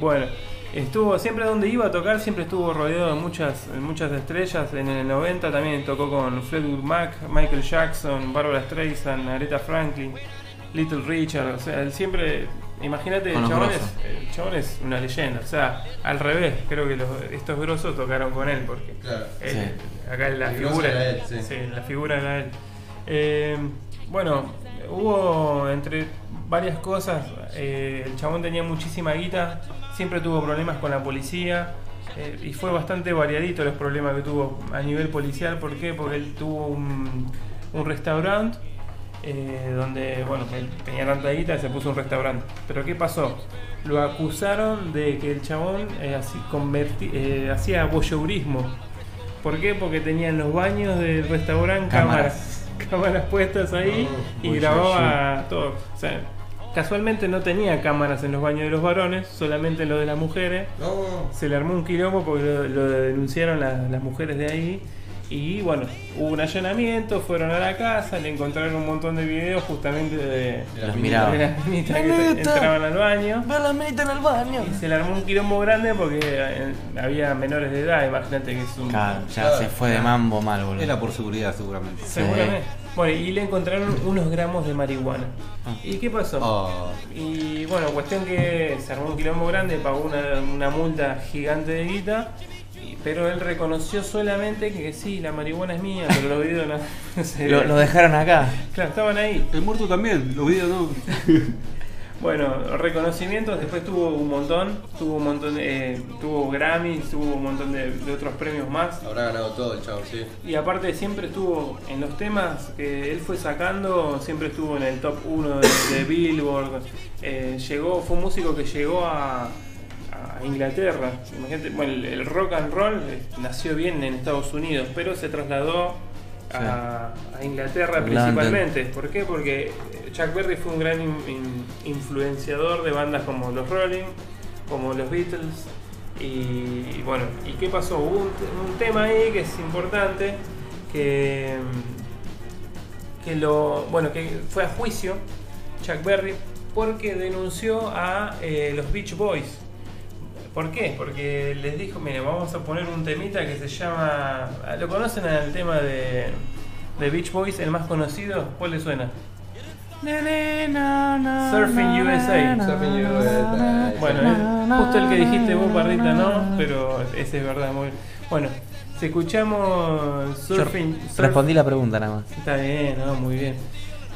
Bueno, estuvo siempre donde iba a tocar, siempre estuvo rodeado de muchas, de muchas estrellas. En el 90 también tocó con Fleetwood Mac, Michael Jackson, Barbara Streisand, Aretha Franklin, Little Richard. O sea, él siempre. Imagínate, el chabón, es, el chabón es una leyenda. O sea, al revés, creo que los- estos grosos tocaron con él porque. Claro. él- Acá la El figura era él, sí. la figura era él. Eh, bueno, hubo entre varias cosas. eh, el chabón tenía muchísima guita, siempre tuvo problemas con la policía. eh, y fue bastante variadito los problemas que tuvo a nivel policial. ¿Por qué? Porque él tuvo un, un restaurante eh, donde, bueno, él tenía tanta guita y se puso un restaurante. Pero ¿qué pasó? Lo acusaron de que el chabón eh, así eh, hacía voyeurismo. ¿Por qué? Porque tenía en los baños del restaurante cámaras, cámaras (laughs) puestas ahí y grababa todo. O sea, casualmente no tenía cámaras en los baños de los varones, solamente en los de las mujeres. No. Se le armó un quilombo porque lo, lo denunciaron las mujeres de ahí. Y bueno, hubo un allanamiento, fueron a la casa, le encontraron un montón de videos justamente de, las minitas que entraban al baño. Ve la meta en el baño. Y se le armó un quilombo grande porque eh, había menores de edad, imagínate que es un... Claro, ya se fue de mambo mal, boludo. Era por seguridad seguramente. Seguramente. Bueno, y le encontraron unos gramos de marihuana. Ah. ¿Y qué pasó? Oh, Y bueno, cuestión que se armó un quilombo grande, pagó una, una multa gigante de guita, pero él reconoció solamente que sí, la marihuana es mía, pero los videos no, (laughs) Lo, lo dejaron acá. Claro, estaban ahí. el muerto también, los videos no. (laughs) Bueno, reconocimientos, después tuvo un montón, tuvo un montón de, eh, tuvo Grammys, tuvo un montón de, de otros premios más. Habrá ganado todo el chavo, sí. Y aparte siempre estuvo en los temas que él fue sacando, siempre estuvo en el top 1 de, de Billboard. Eh, llegó, fue un músico que llegó a, a Inglaterra. Imagínate, bueno, el, el rock and roll eh, nació bien en Estados Unidos, pero se trasladó a, a Inglaterra London. principalmente. ¿Por qué? Porque Chuck Berry fue un gran in- in- influenciador de bandas como los Rolling, como los Beatles. Y, y bueno, ¿y qué pasó? Hubo un, te- un tema ahí que es importante, que, que lo bueno que fue a juicio Chuck Berry porque denunció a eh, los Beach Boys. ¿Por qué? Porque les dijo, mire, vamos a poner un temita que se llama... ah, ¿Lo conocen al tema de, de Beach Boys, el más conocido? ¿Cuál le suena? Surfing USA. Surfing USA. Bueno, justo el que dijiste vos, Parrita, no, pero ese es verdad. Muy... Bueno, si escuchamos Surfing... surf- respondí la pregunta nada más. Está bien, no, muy bien.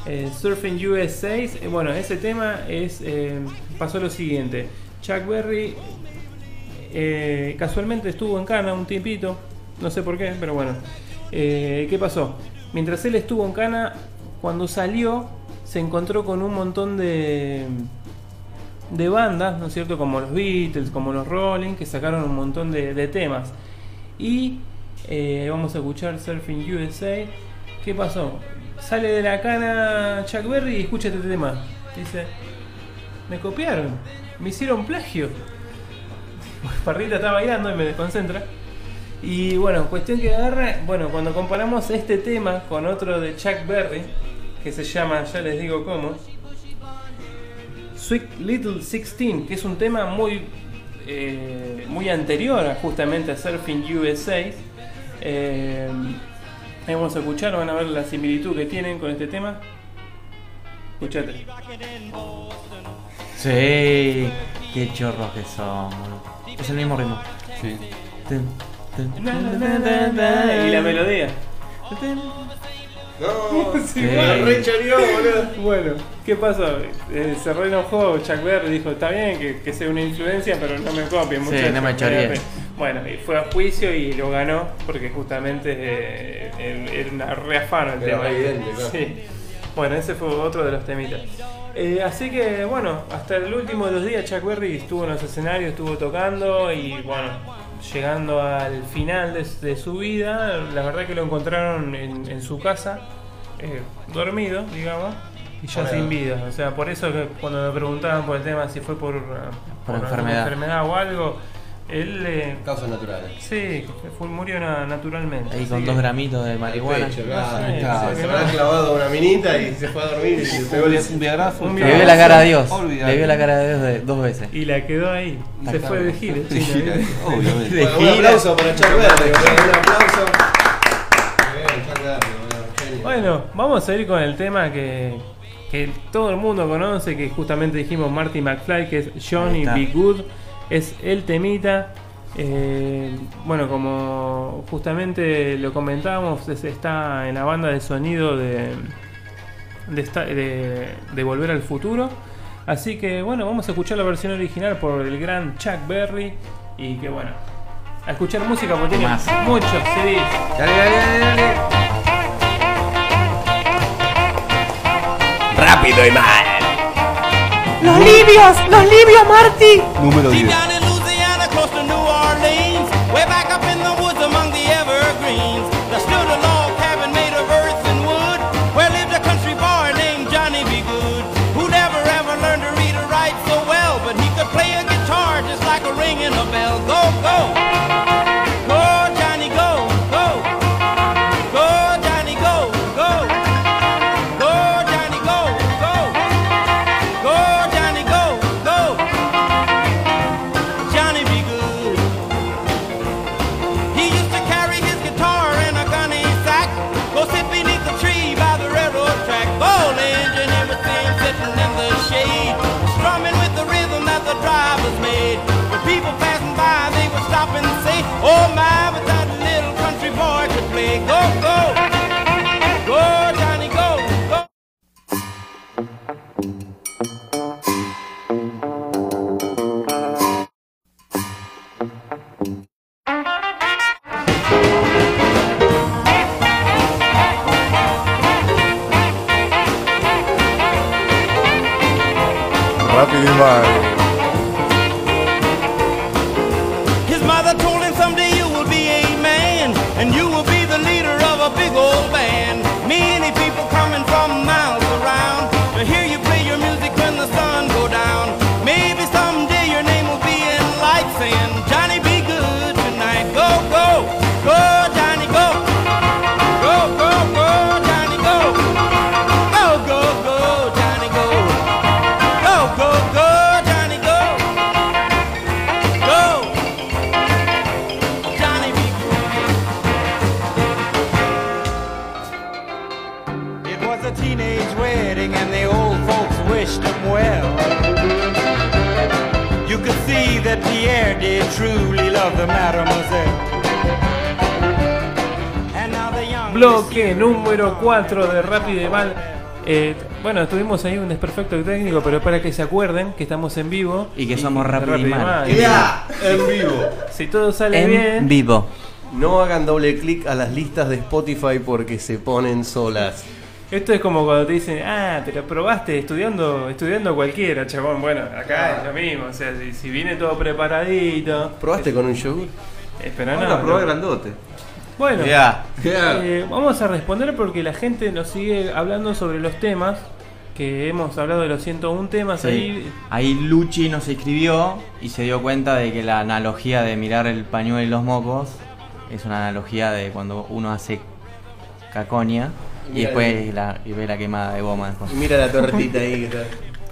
Eh, Surfing USA, eh, bueno, ese tema es eh, pasó lo siguiente. Chuck Berry eh, casualmente estuvo en Cana un tiempito, no sé por qué, pero bueno. Eh, ¿Qué pasó? Mientras él estuvo en Cana, cuando salió, se encontró con un montón de de bandas, ¿no es cierto? Como los Beatles, como los Rolling, que sacaron un montón de, temas. Y eh, vamos a escuchar Surfing USA. ¿Qué pasó? Sale de la cana Chuck Berry y escucha este tema. Dice, me copiaron, me hicieron plagio. Parrita está bailando y me desconcentra. Y bueno, cuestión que agarra, bueno, cuando comparamos este tema con otro de Chuck Berry, que se llama, ya les digo cómo, Sweet Little 16, que es un tema muy, eh, muy anterior a justamente a Surfing USA. Eh, ahí vamos a escuchar, van a ver la similitud que tienen con este tema. Escuchate. Sí, qué chorros que boludo. Es el mismo ritmo. Sí. Y la melodía. No, (laughs) Sí, sí, bueno. re choreó, boludo. Bueno, ¿qué pasó? Eh, se re enojó Chuck Berry, dijo, está bien que, que sea una influencia, pero no me copien, Sí, muchachos, no me. Bueno, y fue a juicio y lo ganó, porque justamente eh, era una re afano el Era tema. evidente, claro. Sí. Bueno, ese fue otro de los temitas. Eh, así que, bueno, hasta el último de los días Chuck Berry estuvo en los escenarios, estuvo tocando y, bueno, llegando al final de, de su vida, la verdad que lo encontraron en, en su casa, eh, dormido, digamos, y ya sin vida. O sea, por eso que cuando me preguntaban por el tema si fue por, eh, Por alguna enfermedad. enfermedad o algo, él... eh, Causas naturales. Sí, fue- murió na- naturalmente. Ahí con que- dos gramitos de marihuana. Pecho, claro, Sí, claro, sí, se sí. habrá clavado una minita y se fue a dormir y se pegó Un viagrazo. Un Le vio la cara a Dios. Le vio la cara a Dios de, dos veces. Y la quedó ahí. Se fue de gira. Sí, China, ¿eh? obviamente. De Bueno, un gira. aplauso para Chuck boludo, un aplauso. Bueno, vamos a ir con el tema que, que todo el mundo conoce, que justamente dijimos Marty McFly, que es Johnny. Be Good. Es el temita. Eh, bueno, como justamente lo comentábamos, es- está en la banda de sonido de, de, esta- de- de Volver al Futuro. Así que bueno, vamos a escuchar la versión original por el gran Chuck Berry. Y que bueno, a escuchar música porque tiene Más. muchos CDs. Dale, dale, dale, dale. Rápido y mal. ¡Los libios! ¡Los libios, Marty! Número Deep 10. Bloque número 4 de Rápido y Mal. Eh, bueno, tuvimos ahí un desperfecto técnico, pero para que se acuerden que estamos en vivo. Y que somos Rápido y Mal. ¡Ya! En vivo. Si todo sale En bien. vivo. No hagan doble clic a las listas de Spotify porque se ponen solas. Esto es como cuando te dicen, ah, te lo probaste estudiando estudiando cualquiera, chabón. Bueno, acá es lo mismo. O sea, si, si viene todo preparadito. ¿Probaste con un yogur? Eh, pero Ahora no. lo probé no. grandote. Bueno, eh, vamos a responder porque la gente nos sigue hablando sobre los temas. Que hemos hablado de los 101 temas Sí. ahí. Ahí Luchi nos escribió y se dio cuenta de que la analogía de mirar el pañuelo y los mocos es una analogía de cuando uno hace cacoña y después la, y ve la quemada de goma después. Y mira la tortita ahí que está.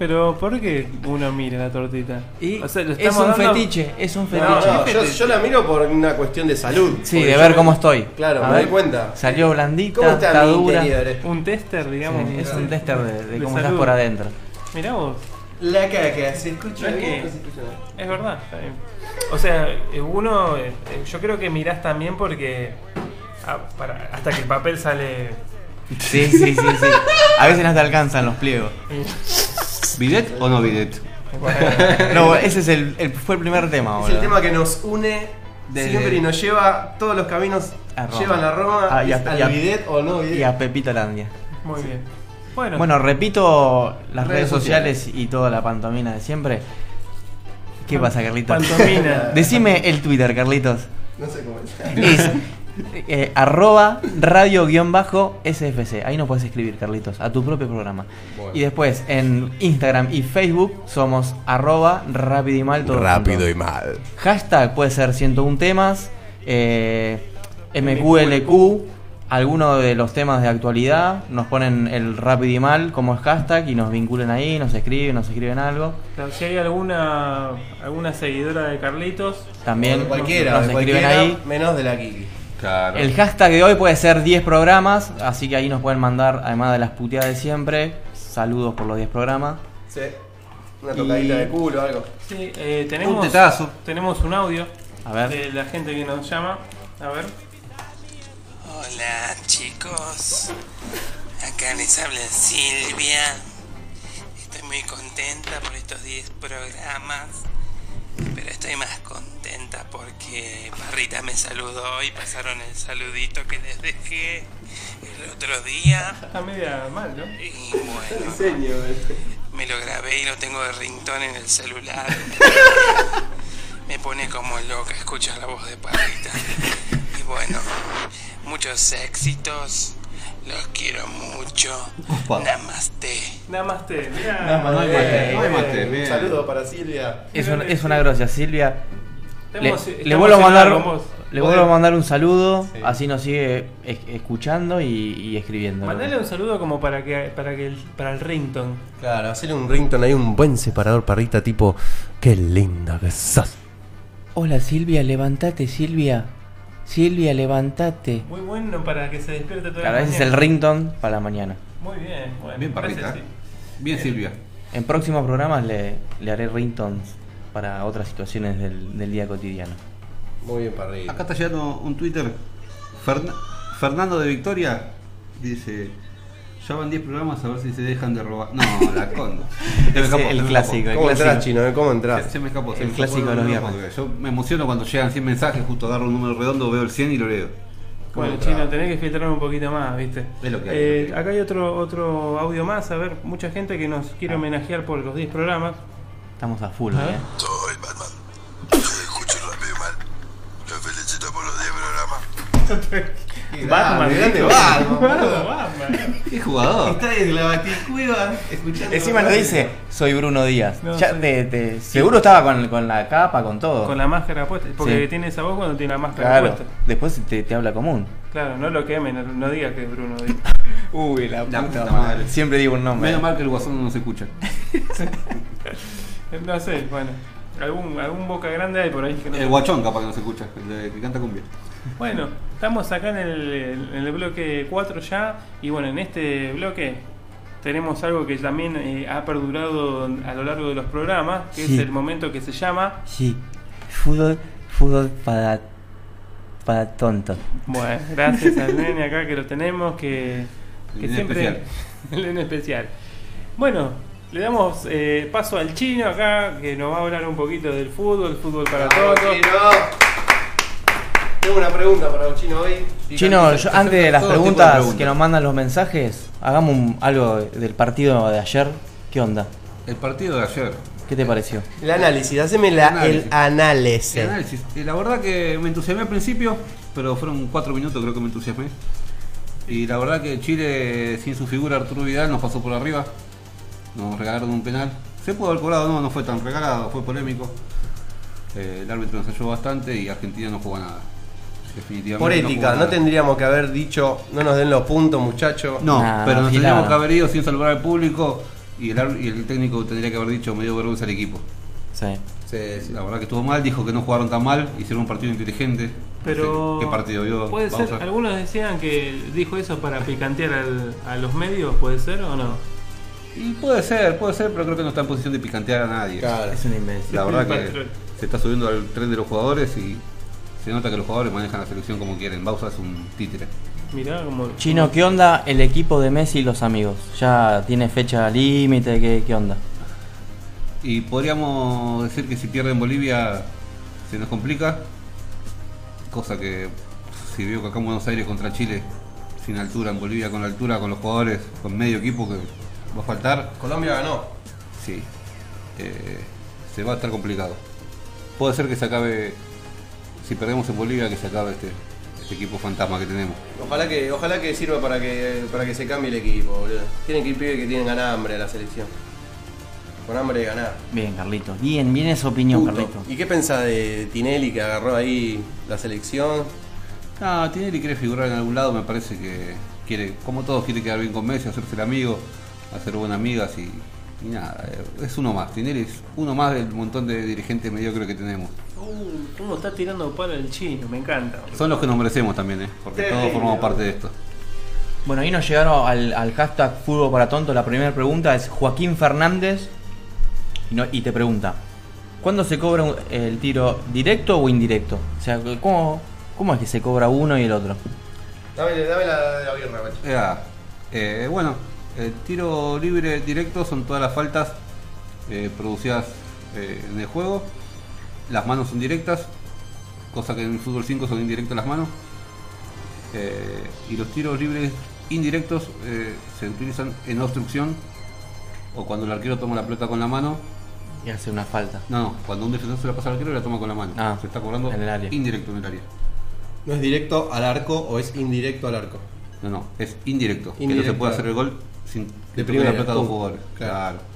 Pero ¿por qué uno mira la tortita? Y O sea, lo es un dando- fetiche, es un fetiche. no, yo, yo la miro por una cuestión de salud. Sí, de ver cómo estoy. Claro, A me ver. doy cuenta. Salió blandita, ¿Cómo está, está mi dura. interior? Un tester, digamos. Sí, es un tester de, de De cómo estás por adentro. Mirá vos. La caca, ¿se escucha No es bien? que-. Es verdad. está bien. O sea, eh, uno, eh, eh, yo creo que mirás también porque ah, para- hasta que el papel sale. Sí, sí, sí, sí. A veces no te alcanzan los pliegos. (laughs) ¿Bidet o no bidet? (laughs) No, ese es el, el- fue el primer tema, Es boludo. el tema que nos une Desde- siempre y nos lleva, todos los caminos A Roma. llevan a Roma, Ah, y a- al y a- bidet o no bidet. Y a Pepito Landia. Muy bien. Bueno, Bueno, repito las redes, Redes sociales y toda la pantomina de siempre. ¿Qué pasa, Carlitos? pantomina. (laughs) Decime el Twitter, Carlitos. No sé cómo es. Es eh, arroba radio-sfc. Ahí nos puedes escribir, Carlitos, a tu propio programa. Bueno. Y después en Instagram y Facebook somos arroba rápido y mal todo Rápido junto. y mal. Hashtag puede ser 101 temas, eh, MQLQ, alguno de los temas de actualidad, nos ponen el rápido y mal como hashtag y nos vinculan ahí, nos escriben, nos escriben algo. claro, si hay alguna alguna seguidora de Carlitos, También de cualquiera, nos de escriben cualquiera, ahí. menos de la Kiki. Claro. El hashtag de hoy puede ser 10 programas, así que ahí nos pueden mandar, además de las puteadas de siempre, saludos por los 10 programas. Sí. Una tocadita Y- de culo o algo. sí, eh, tenemos, Un tetazo. tenemos un audio A ver. de la gente que nos llama. A ver. Hola chicos, acá les habla Silvia. Estoy muy contenta por estos 10 programas, pero estoy más contenta porque Parrita me saludó y pasaron el saludito que les dejé el otro día. Está media mal, ¿no? Y (laughs) bueno, me lo grabé y lo tengo de ringtone en el celular. (laughs) Me pone como loca escuchar la voz de Parrita. Y bueno, muchos éxitos. Los quiero mucho. Opa. Namaste. Namaste, mirá. Namaste. No hay mate, bien. bien. Un saludo para Silvia. Es, un- es una gracia, Silvia. Le, vuelvo a mandar, le vuelvo a mandar un saludo, Sí. así nos sigue es- escuchando y, y escribiendo. Mandale un saludo como para que para que el, para el rington. Claro, hacerle un ringtone ahí, un buen separador parrita tipo, qué linda que sos. Hola Silvia, levántate Silvia. Silvia, levántate. Muy bueno para que se despierte toda Claro, la ese es el mañana. ringtone para la mañana. Muy bien, bueno. Bien, parece Parrita. así. Bien, Silvia. En próximos programas le, le haré ringtones para otras situaciones del, del día cotidiano. Muy bien, parrita. Acá está llegando un Twitter. Ferna- Fernando de Victoria dice: Ya van 10 programas a ver si se dejan de robar. No, la condo. Se (laughs) me Ese, escapó, el se me clásico, ¿Cómo entras, chino? eh? ¿Cómo entras? Se, se me escapó. se El me clásico escapó, de los no, viernes. porque Yo me emociono cuando llegan 100 mensajes, justo agarro un número redondo, veo el 100 y lo leo. Bueno, ¿Cómo chino, tenés que filtrar un poquito más, ¿viste? Es lo que hay, Eh, es lo que hay. acá hay otro otro audio más, a ver, mucha gente que nos quiere homenajear por los 10 programas. Estamos a full, ver. ¿eh? Soy Batman. Escucho rápido y mal. Los felicito por los 10 programas. (laughs) Batman, grande. Batman. Batman. ¡Qué jugador! Está desde la baticueva escuchando. Encima nos dice, soy Bruno Díaz. No, Ya soy- te- te- seguro estaba con, con la capa, con todo. Con la máscara puesta, porque Sí. tiene esa voz cuando tiene la máscara Claro, puesta. después te, te habla común. Claro, no lo queme, no, no diga que es Bruno. diga. (laughs) Uy, la, La puta puta madre. madre. Siempre digo un nombre. Menos mal que el guasón no se escucha. (laughs) No sé, bueno. Algún, algún boca grande hay por ahí que no El guachón capaz que no se escucha, el de, que canta cumbia. Bueno, estamos acá en el, en el bloque 4 ya. Y bueno, en este bloque tenemos algo que también eh, ha perdurado a lo largo de los programas, que Sí. es el momento que se llama. Sí, fútbol, fútbol para, para tontos. Bueno, gracias al nene acá que lo tenemos, que, que siempre. especial. (laughs) el nene especial. Bueno, le damos eh, paso al chino acá, que nos va a hablar un poquito del fútbol, fútbol para todos. Tengo una pregunta para el chino hoy. Chino, yo- antes de las Todo tipo de preguntas preguntas. que nos mandan los mensajes, hagamos un- algo del partido de ayer. ¿Qué onda? El partido de ayer. ¿Qué te pareció? El análisis, haceme la- Análisis. el análisis. El análisis. Y la verdad que me entusiasmé al principio, pero fueron cuatro minutos creo que me entusiasmé. Y la verdad que Chile, sin su figura Arturo Vidal, nos pasó por arriba. Nos regalaron un penal. Se pudo haber cobrado, no, no fue tan regalado, fue polémico. Eh, el árbitro nos ayudó bastante y Argentina no jugó nada. Definitivamente. Por ética, no tendríamos que haber dicho, no nos den los puntos, muchachos. No, Nah, pero nos afilada. tendríamos que haber ido sin salvar al público y el, ar- y el técnico tendría que haber dicho me dio vergüenza al equipo. Sí. La verdad que estuvo mal, dijo que no jugaron tan mal, hicieron un partido inteligente. Pero. No sé ¿Qué partido vio? Puede ser, algunos decían que dijo eso para picantear al- a los medios, ¿puede ser o no? Y puede ser, puede ser, pero creo que no está en posición de picantear a nadie. Es una invención. La verdad que se está subiendo al tren de los jugadores y se nota que los jugadores manejan la selección como quieren. Bausa es un títere. Mirá como. Chino, ¿qué onda el equipo de Messi y los amigos? ¿Ya tiene fecha límite? ¿Qué, ¿Qué onda? Y podríamos decir que si pierden Bolivia se nos complica. Cosa que si veo que acá en Buenos Aires contra Chile, sin altura, en Bolivia con altura, con los jugadores, con medio equipo que va a faltar. Colombia ganó. Sí. Eh, se va a estar complicado. Puede ser que se acabe, si perdemos en Bolivia, que se acabe este, este equipo fantasma que tenemos. Ojalá que, ojalá que sirva para que, para que se cambie el equipo, boludo. Tienen que ir pibes que tienen ganas hambre a la selección. Con hambre de ganar. Bien, Carlitos. Bien, bien esa opinión, Puto. Carlitos. ¿Y qué pensás de Tinelli que agarró ahí la selección? No, Tinelli quiere figurar en algún lado, me parece que quiere, como todos, quiere quedar bien con Messi, hacerse el amigo, hacer buenas amigas y, y nada, es uno más. Tinelli es uno más del montón de dirigentes mediocres que tenemos. Uh, ¿Cómo está tirando palo el chino? Me encanta. Son los que nos merecemos también, ¿eh? porque todos formamos parte de esto. Bueno, ahí nos llegaron al, al hashtag Fútbol para Tonto. La primera pregunta es Joaquín Fernández. Y, no- y te pregunta: ¿Cuándo se cobra un- el tiro directo o indirecto? O sea, ¿cómo, ¿cómo es que se cobra uno y el otro? Dame, dame la, la birra, guacho. Ya, eh, bueno, el tiro libre directo son todas las faltas eh, producidas eh, en el juego. Las manos son directas, cosa que en el fútbol 5 son indirectas las manos. Eh, y los tiros libres indirectos eh, se utilizan en obstrucción o cuando el arquero toma la pelota con la mano. Y hace una falta. No, no, cuando un defensor se la pasa al arquero y la toma con la mano. Ah, se está cobrando en el área. indirecto en el área. ¿No es directo al arco o es indirecto al arco? No, no, es indirecto. que no se puede hacer el gol sin De de primera, la pelota a dos jugadores. Claro. claro.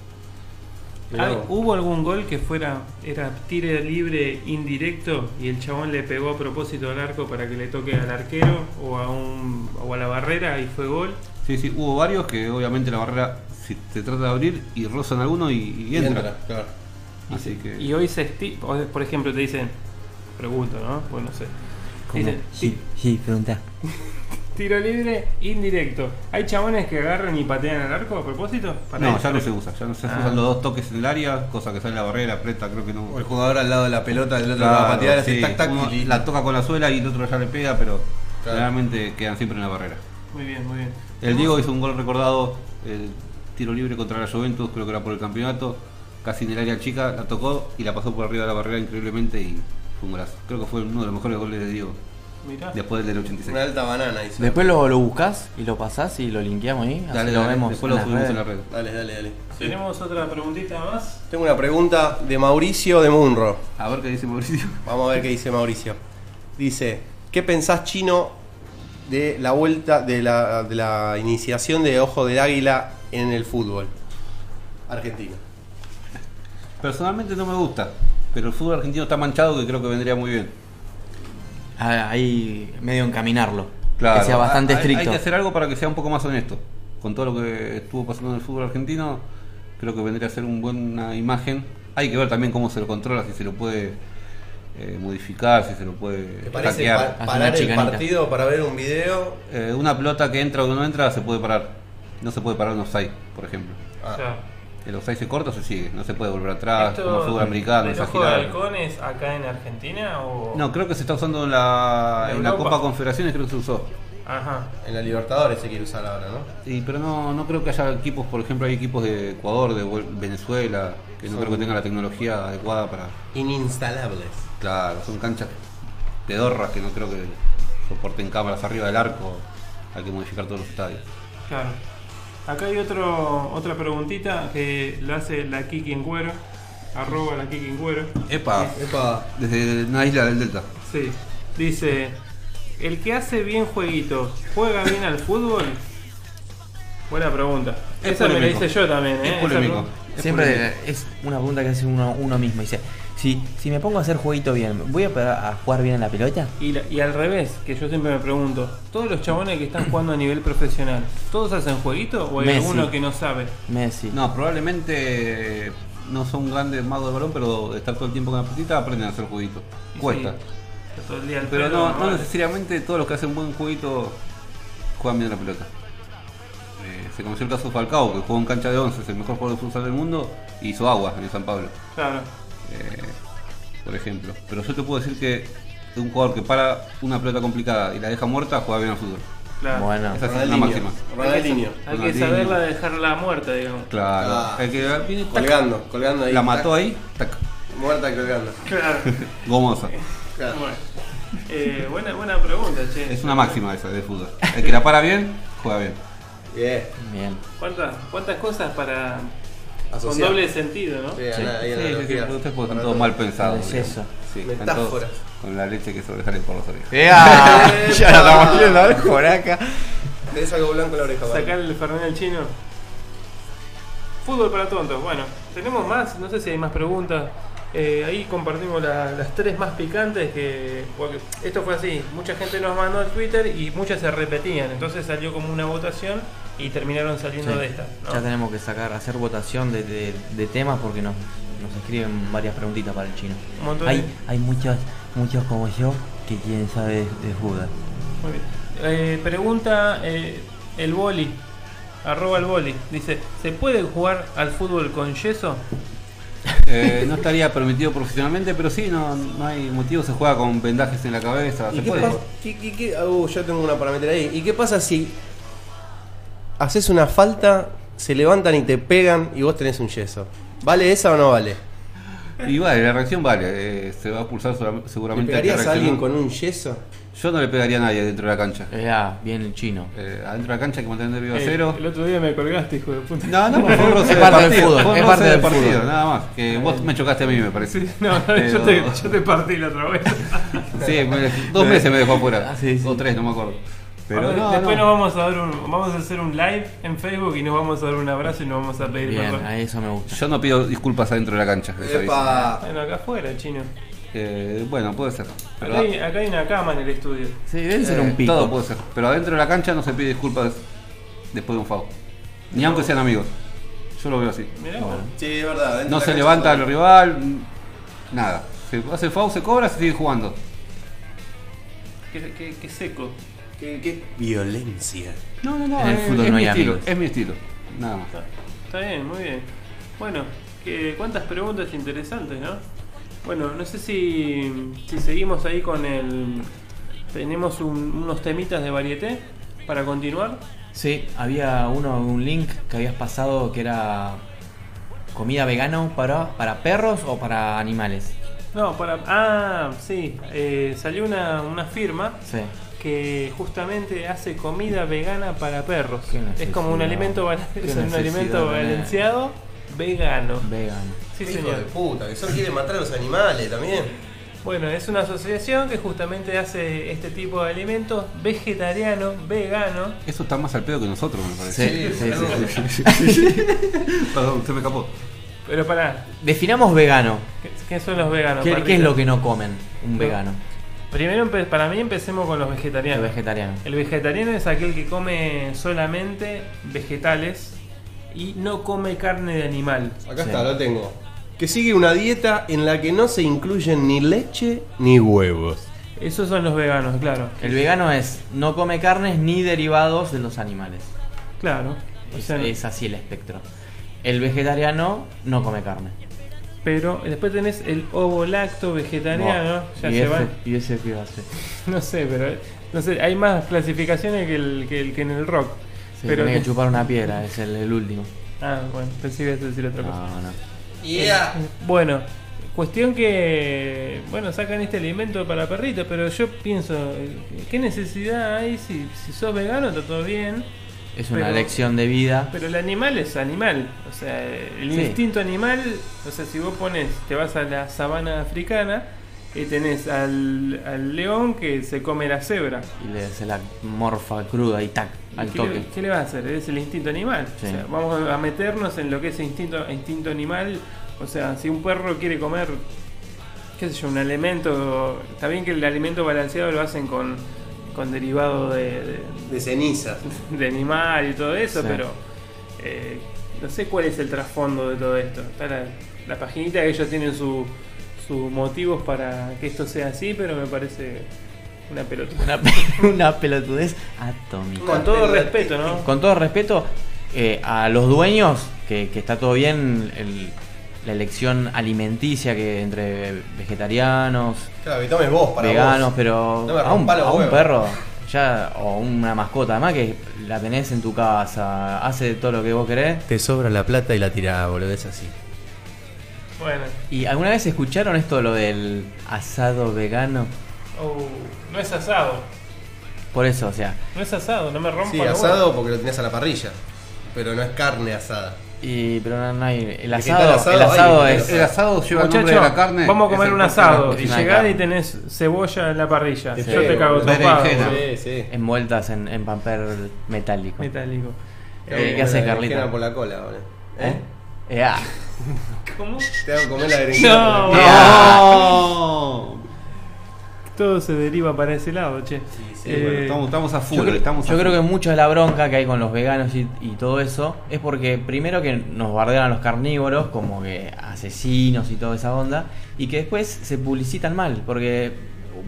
Ay, ¿Hubo algún gol que fuera era tire libre indirecto y el chabón le pegó a propósito al arco para que le toque al arquero o a un o a la barrera y fue gol? Sí, sí, hubo varios que obviamente la barrera si se trata de abrir y rozan alguno y, y Y entra. entra, claro. Así que Y hoy se esti- por ejemplo te dicen pregunto, ¿no? Pues no sé. Dicen, Sí, sí, pregunta. (laughs) Tiro libre indirecto. ¿Hay chabones que agarran y patean al arco a propósito? Para no, ya no se usa, ya no se Ah. usan los dos toques en el área, cosa que sale la barrera, aprieta, creo que no. O el jugador al lado de la pelota, del otro Claro, va a patear, sí, tac tac uno y la toca con la suela y el otro ya le pega, pero Claro. quedan siempre en la barrera. Muy bien, muy bien. El Diego hizo un gol recordado, el tiro libre contra la Juventus, creo que era por el campeonato, casi en el área chica, la tocó y la pasó por arriba de la barrera increíblemente y fue un golazo. Creo que fue uno de los mejores goles de Diego, Mirá. después del del 86. Una alta banana hizo. Después lo, lo buscas y lo pasás y lo linkeamos ahí. Dale, lo dale, vemos. después lo subimos redes. en la red. Dale, dale, dale. ¿Tenemos otra preguntita más? Tengo una pregunta de Mauricio de Munro. A ver qué dice Mauricio. (laughs) Vamos a ver qué dice Mauricio. Dice, ¿qué pensás chino de la vuelta, de la, de la iniciación de Ojo del Águila en el fútbol argentino? Personalmente no me gusta, pero el fútbol argentino está manchado que creo que vendría muy bien. Ah, Ahí medio encaminarlo. Claro, que sea bastante hay- estricto. Hay que hacer algo para que sea un poco más honesto. Con todo lo que estuvo pasando en el fútbol argentino, creo que vendría a ser una buena imagen. Hay que ver también cómo se lo controla, si se lo puede eh, modificar, si se lo puede ¿Te parece hackear. pa- parar el partido para ver un video? Eh, una pelota que entra o que no entra se puede parar. No se puede parar un offside, por ejemplo. Claro. El offside se corta o se sigue, no se puede volver atrás, ¿Esto como fútbol americano, esa ojo de girada. halcón es acá en Argentina o...? No, creo que se está usando en la, ¿En en la? Copa Confederaciones, creo que se usó. Ajá. En la Libertadores se quiere usar ahora, ¿no? Sí, pero no, no creo que haya equipos, por ejemplo, hay equipos de Ecuador, de Venezuela, que no Son- creo que tengan la tecnología adecuada para... Ininstalables. Claro, son canchas pedorras que no creo que soporten cámaras arriba del arco. Hay que modificar todos los estadios. Claro. Acá hay otro, otra preguntita que lo hace la Kiki en cuero. Arroba la Kiki en cuero. Epa, Epa. desde una isla del Delta. Sí. Dice, el que hace bien jueguito, ¿juega bien al fútbol? Buena pregunta. Es Esa me la polémico. hice yo también, ¿eh? Es Esa polémico. pregunta. Es Siempre polémico. es una pregunta que hace uno, uno mismo. Dice, si, si me pongo a hacer jueguito bien, ¿voy a, jugar bien en la pelota? Y, la- y al revés, que yo siempre me pregunto, todos los chabones que están (clears throat) jugando a nivel profesional, ¿todos hacen jueguito o hay Messi. alguno que no sabe? Messi. No, probablemente no son grandes magos de balón, pero de estar todo el tiempo con la pelotita aprenden a hacer jueguitos. Cuesta. Sí. Todo el día al Pero no, no vale. necesariamente todos los que hacen buen jueguito juegan bien a la pelota. Eh, se conoció el caso de Falcao, que jugó en cancha de 11, es el mejor jugador de futsal del mundo, y hizo agua en el San Pablo. Claro. Eh, por ejemplo. Pero yo te puedo decir que un jugador que para una pelota complicada y la deja muerta juega bien al fútbol. Claro. Bueno. Esa es la máxima. Ronaldinho. Hay que saberla dejarla muerta, digamos. Claro. Ah. El que viene, tac, Colgando, colgando ahí. la mató tac, ahí, tac, Muerta colgando. Claro. (laughs) gomosa. Claro. Bueno. Eh, buena, buena pregunta, che. Es una máxima esa de fútbol. El que la para bien, juega bien. Bien. Bien. ¿Cuántas, cuántas cosas para con doble sentido, no? Sí, Sí, sí, sí, sí, ustedes todos todo. mal pensados. Es eso. Sí, Metáforas. con la leche que sobresale por los orejas. (laughs) ¡Ea! (laughs) ya la estamos viendo a ver por acá. Tenés algo blanco en la oreja. Sacar el Fernández chino. Fútbol para tontos. Bueno, tenemos más, no sé si hay más preguntas. Eh, ahí compartimos la- las tres más picantes que. porque esto fue así, mucha gente nos mandó al Twitter y muchas se repetían. Entonces salió como una votación y terminaron saliendo Sí. de esta. ¿no? Ya tenemos que sacar, hacer votación de, de- de temas porque nos, nos escriben varias preguntitas para el chino. Hay, de- hay muchos, muchos como yo que quieren saber de, fútbol. Muy bien. Eh, pregunta eh, el boli, arroba el boli. Dice, ¿se puede jugar al fútbol con yeso? Eh, no estaría permitido profesionalmente, pero sí, no, no hay motivo, se juega con vendajes en la cabeza. ¿Y Se qué puede. pasa? ¿Qué- qué- qué- uh, yo tengo una para meter ahí. ¿Y qué pasa si haces una falta, se levantan y te pegan y vos tenés un yeso? ¿Vale esa o no vale? Y vale, la reacción vale, eh, se va a pulsar solam- ¿Le seguramente. al que pegarías a alguien reaccionó. con un yeso? Yo no le pegaría a nadie dentro de la cancha. Ya, bien el chino. Eh, adentro de la cancha hay que mantener vivo a Eh, cero. el otro día me colgaste, hijo de puta. No, no, por favor, no Es parte del partido, fútbol, es no parte del partido, fútbol. nada más. Que vos me chocaste a mí, me parece. Sí, no, (laughs) Pero- yo, te, yo te partí la otra vez. (laughs) Sí, me- dos meses me dejó afuera. Ah, sí, sí. O tres, no me acuerdo. Pero no, después no. nos vamos a dar un, vamos a hacer un live en Facebook y nos vamos a dar un abrazo y nos vamos a pedir Bien, perdón. a eso me gusta. Yo no pido disculpas adentro de la cancha. Bueno, acá afuera, chino. Eh, bueno, puede ser. Pero Acá hay, acá hay una cama en el estudio. Sí, debe ser eh, un pico. todo puede ser. Pero adentro de la cancha no se pide disculpas después de un foul. Ni aunque sean amigos. Yo lo veo así. Mirá vos. Sí, es verdad. No se levanta el rival, nada. Se hace foul, se cobra, se sigue jugando. Qué, qué- qué seco. ¿Qué, qué? Violencia. No, no, no. En el fútbol es no mi hay estilo, amigos. es mi estilo. Nada más. Está, está bien, muy bien. Bueno, que, cuántas preguntas interesantes, ¿no? Bueno, no sé si, si seguimos ahí con el... Tenemos un- unos temitas de varieté para continuar. Sí, había uno, un link que habías pasado que era comida vegano para, para perros o para animales. No, para... Ah, sí, eh, salió una, una firma Sí. que justamente hace comida vegana para perros. Es como un alimento, es un alimento balanceado vegano. Vegano. Sí, Hijo señor. de puta, que son quieren matar a los animales también. Bueno, es una asociación que justamente hace este tipo de alimentos vegetariano, vegano. Eso está más al pedo que nosotros, me parece. Sí, sí, sí, sí. (laughs) Perdón, se me escapó. Pero pará, Definamos vegano. ¿qué, qué son los veganos? ¿Qué, es lo que no comen un vegano? Primero, para mí, empecemos con los El vegetarianos. vegetariano. El vegetariano es aquel que come solamente vegetales y no come carne de animal. Acá Sí. está, lo tengo. Que sigue una dieta en la que no se incluyen ni leche ni huevos. Esos son los veganos, claro. El vegano es no come carnes ni derivados de los animales. Claro. O Es, sea, es así el espectro. El vegetariano no come carne. Pero después tenés el ovo-lacto vegetariano. Ya y, se ese, va. y ese qué va a ser. (laughs) No sé, pero no sé, hay más clasificaciones que, el, que, el- que en el rock. Se pero tiene que (laughs) chupar una piedra, es el, el último. Ah, bueno, pensé que ibas a decir otra cosa. No, no. Yeah. Bueno, cuestión que, bueno, sacan este alimento para perritos, pero yo pienso, eh, ¿qué necesidad hay si, si sos vegano? Está todo bien. Es una pero- lección de vida. Pero el animal es animal, o sea, el Sí. instinto animal, o sea, si vos pones, te vas a la sabana africana y tenés al, al león que se come la cebra. Y le se la morfa cruda y tac, al ¿Qué toque. le, qué le va a hacer? Es el instinto animal. Sí. O sea, vamos a meternos en lo que es instinto, instinto animal. O sea, si un perro quiere comer, qué sé yo, un alimento, está bien que el alimento balanceado lo hacen con, con derivado de, de, De cenizas. (laughs) de animal y todo eso, Sí. pero eh, no sé cuál es el trasfondo de todo esto. Está la, la paginita que ellos tienen su- sus motivos para que esto sea así, pero me parece una pelota. Una, pe- (laughs) una pelotudez atómica. Con todo respeto, ¿no? Con todo respeto eh, a los dueños, que, que está todo bien el- la elección alimenticia que entre vegetarianos, Claro, que tomes vos para veganos, vos. pero No me a, un, a un perro ya o una mascota, además que la tenés en tu casa, hace todo lo que vos querés. Te sobra la plata y la tirás, boludo, es así. Bueno, ¿Y alguna vez escucharon esto lo del asado vegano? oh, no es asado. Por eso, o sea, No es asado, no me rompa Sí, asado huevos. porque lo tenés a la parrilla. Pero no es carne asada. Y pero no, no hay el Vegetal asado, el asado hay, es El asado lleva el nombre de Muchacho, la carne. vamos a comer el un asado y llegar y tenés cebolla en la parrilla. Sí, Yo te cago berenjena. topado. Sí, sí. envueltas en, en papel metálico. Metálico. Eh, ¿Qué haces, Carlita? por la cola, boludo. ¿Eh? Eh, ah. (laughs) ¿Cómo? Te hago comer la berenjena No. por la Eh, cola. ah. Todo se deriva para ese lado, che. Sí, Eh, bueno, estamos, estamos a full. Yo, creo- estamos a yo creo full. que mucho de la bronca que hay con los veganos y, y todo eso es porque primero que nos bardean a los carnívoros como que asesinos y toda esa onda y que después se publicitan mal porque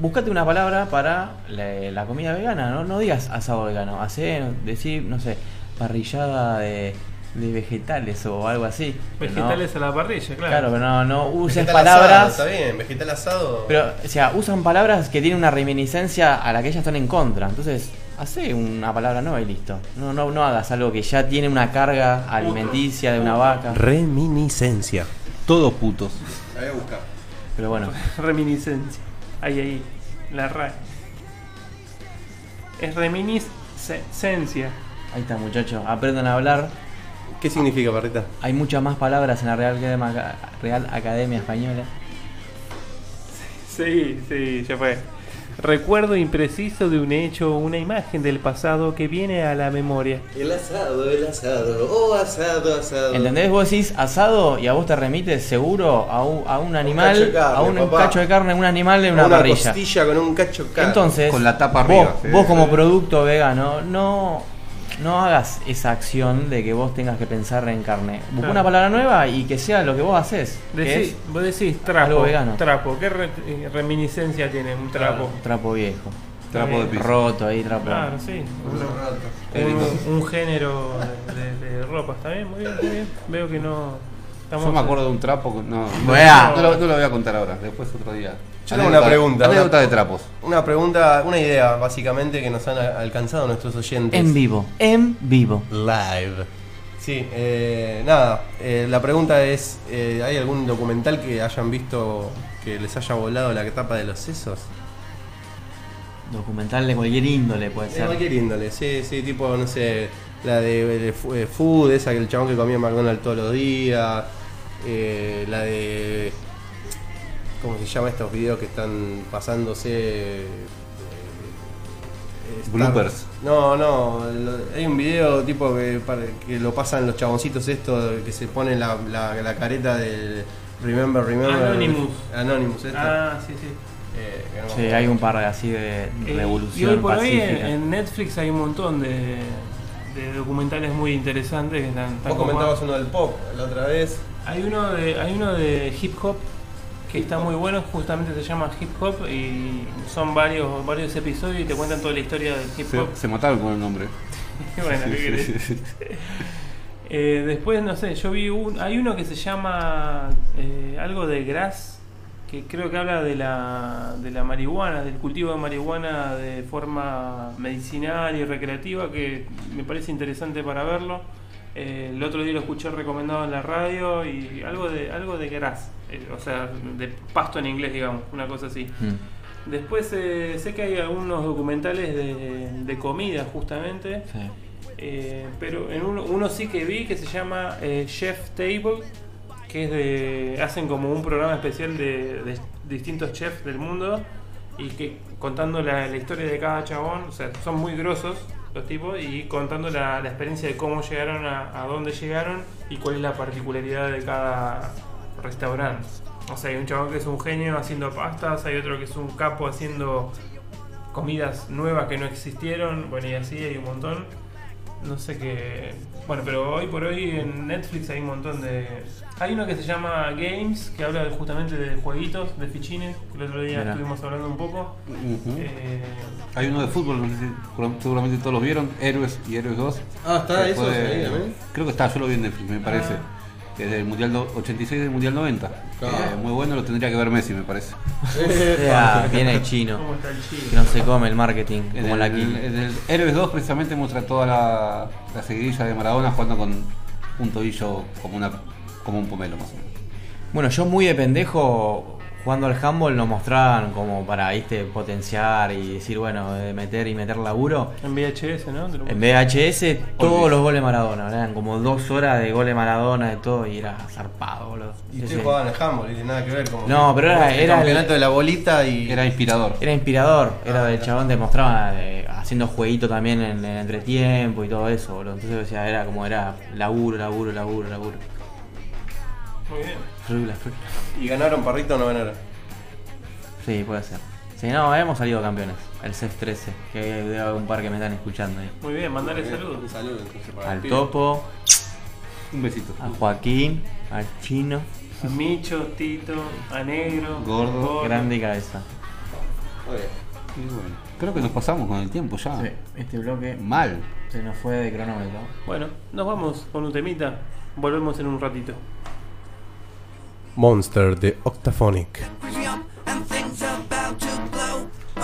buscate una palabra para la, la comida vegana, ¿no? No digas asado vegano, hace, decir, no sé, parrillada de, de vegetales o algo así. No- Vegetales a la parrilla, claro. Claro, pero no, no uses Vegetal palabras. asado, está bien, vegetal asado. Pero, o sea, usan palabras que tienen una reminiscencia a la que ellas están en contra. Entonces, hace una palabra nueva y listo. No, no, no hagas algo que ya tiene una carga alimenticia de una vaca. Reminiscencia. Todos putos. La voy a buscar. Pero bueno, (laughs) Reminiscencia. Ahí, ahí. La RAE. Es reminiscencia. ahí está, muchachos. Aprendan a hablar. ¿Qué significa, perrita? Hay muchas más palabras en la Real Academia, Real Academia Española. Sí, sí, ya fue. Recuerdo impreciso de un hecho una imagen del pasado que viene a la memoria. El asado, el asado. Oh, asado, asado. ¿Entendés? Vos decís asado y a vos te remites seguro a un, a un animal, cacho de carne, a un papá. cacho de carne, un animal en Una, una, parrilla. costilla con un cacho de carne. Entonces, Con la tapa vos, arriba, sí. vos como producto vegano, no, no hagas esa acción de que vos tengas que pensar en carne. Busca Claro. una palabra nueva y que sea lo que vos haces. que Decí- es vos decís trapo. algo vegano. Trapo. ¿Qué re- eh, reminiscencia tiene un trapo? un trapo viejo. Trapo de piso. Roto ahí, trapo. Claro, sí. Un, un género de, de ropa. Está bien, muy bien, muy bien. Veo que no. Estamos Yo me acuerdo de un trapo. No, no, no lo, no lo voy a contar ahora. Después otro día. Yo tengo una pregunta. Anécdota una- de trapos. Una pregunta, una idea, básicamente, que nos han alcanzado nuestros oyentes. En vivo, en vivo. Live. Sí, eh, nada, eh, la pregunta es, eh, ¿hay algún documental que hayan visto que les haya volado la tapa de los sesos? Documental de cualquier índole puede De ser. cualquier índole, sí, sí, tipo, no sé, la de, de de Food, esa que el chabón que comía McDonald's todos los días, eh, la de... ¿Cómo se llama estos videos que están pasándose? eh, eh, Star- Bloopers. No, no, lo- hay un video tipo que, para- que lo pasan los chaboncitos estos que se ponen la, la, la careta del Remember, Remember. Anonymous. Anonymous, esto. Ah, sí, sí. Eh, no Sí, hay un par de así de Eh, revolución y hoy por hoy pacífica. en, en Netflix hay un montón de, de documentales muy interesantes que están, están Vos comentabas uno del pop la otra vez. Hay uno de, hay uno de hip hop que está muy bueno, justamente se llama Hip Hop y son varios, varios episodios y te cuentan toda la historia del hip hop. Se, se mataron con el nombre. (laughs) bueno, ¿qué querés? (laughs) Eh, después, no sé, yo vi un. Hay uno que se llama eh, algo de Grass, que creo que habla de la, de la marihuana, del cultivo de marihuana de forma medicinal y recreativa, que me parece interesante para verlo. Eh, el otro día lo escuché recomendado en la radio y algo de algo de Grass, eh, o sea, de pasto en inglés, digamos, una cosa así. Después eh, sé que hay algunos documentales de, de comida, justamente. Eh, pero en uno, uno sí que vi que se llama Chef Table, que es de. hacen como un programa especial de, de distintos chefs del mundo y que contando la, la historia de cada chabón, o sea, son muy grosos los tipos y contando la, la experiencia de cómo llegaron a, a dónde llegaron y cuál es la particularidad de cada restaurante. O sea, hay un chabón que es un genio haciendo pastas, hay otro que es un capo haciendo comidas nuevas que no existieron, bueno, y así hay un montón. No sé qué. Bueno, pero hoy por hoy en Netflix hay un montón de. Hay uno que se llama Games, que habla de- justamente de jueguitos, de fichines, que el otro día estuvimos hablando un poco. Eh, Hay uno de fútbol, no sé si seguramente todos lo vieron, Héroes y Héroes 2. Ah, ¿está eso fue- ahí también? Creo que está, yo lo vi en Netflix, me parece. Ah. Que es del Mundial do- 86 del Mundial 90. Claro. Eh, muy bueno, lo tendría que ver Messi, me parece. (laughs) Viene el chino. ¿Cómo está el chino? Que no se come el marketing, En como el, la el Héroes 2 precisamente muestra toda la, la seguidilla de Maradona jugando con un tobillo como una como un pomelo más o menos. Bueno, yo muy de pendejo jugando al handball nos mostraban como para ¿viste? potenciar y decir, bueno, de meter y meter laburo. En VHS, ¿no? En VHS, todos los goles Maradona, eran como dos horas de goles Maradona, de todo, y era zarpado, boludo. Y ustedes jugaban al handball, y tiene nada que ver como No, pero era- el era el- campeonato de la bolita y Era inspirador. Era inspirador, era Ah, del chabón, te mostraba eh, haciendo jueguito también en el entretiempo y todo eso, boludo. Entonces decía, era como era laburo, laburo, laburo, laburo. Muy bien. Frula, frula. y ganaron parrito o no ganaron. Sí, puede ser. Sí, no, hemos salido campeones. El CEF 13, que debe haber un par que me están escuchando ahí. Muy bien, mandale saludos. Un saludo entonces para Al el pibe. Topo, Un besito. a Joaquín, al Chino, A Micho, Tito, a Negro, Gordo. grande y cabeza. Muy bien. Y bueno, creo que nos pasamos con el tiempo ya. Sí, este bloque Mal. se nos fue de cronómetro. Bueno, nos vamos con un temita. Volvemos en un ratito. Monster de Octaphonic.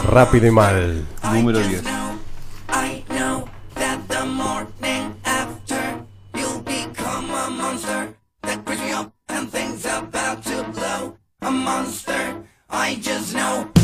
Rápido y mal. Número 10. I just know that the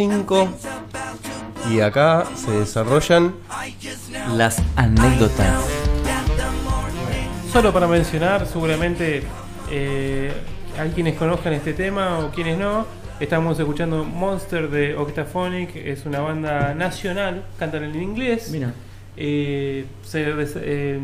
5. Y acá se desarrollan Las anécdotas. Solo para mencionar, seguramente eh, hay quienes conozcan este tema o quienes no. Estamos escuchando Monster de Octaphonic, es una banda nacional, cantan en inglés. Mira. Eh, se, des- eh,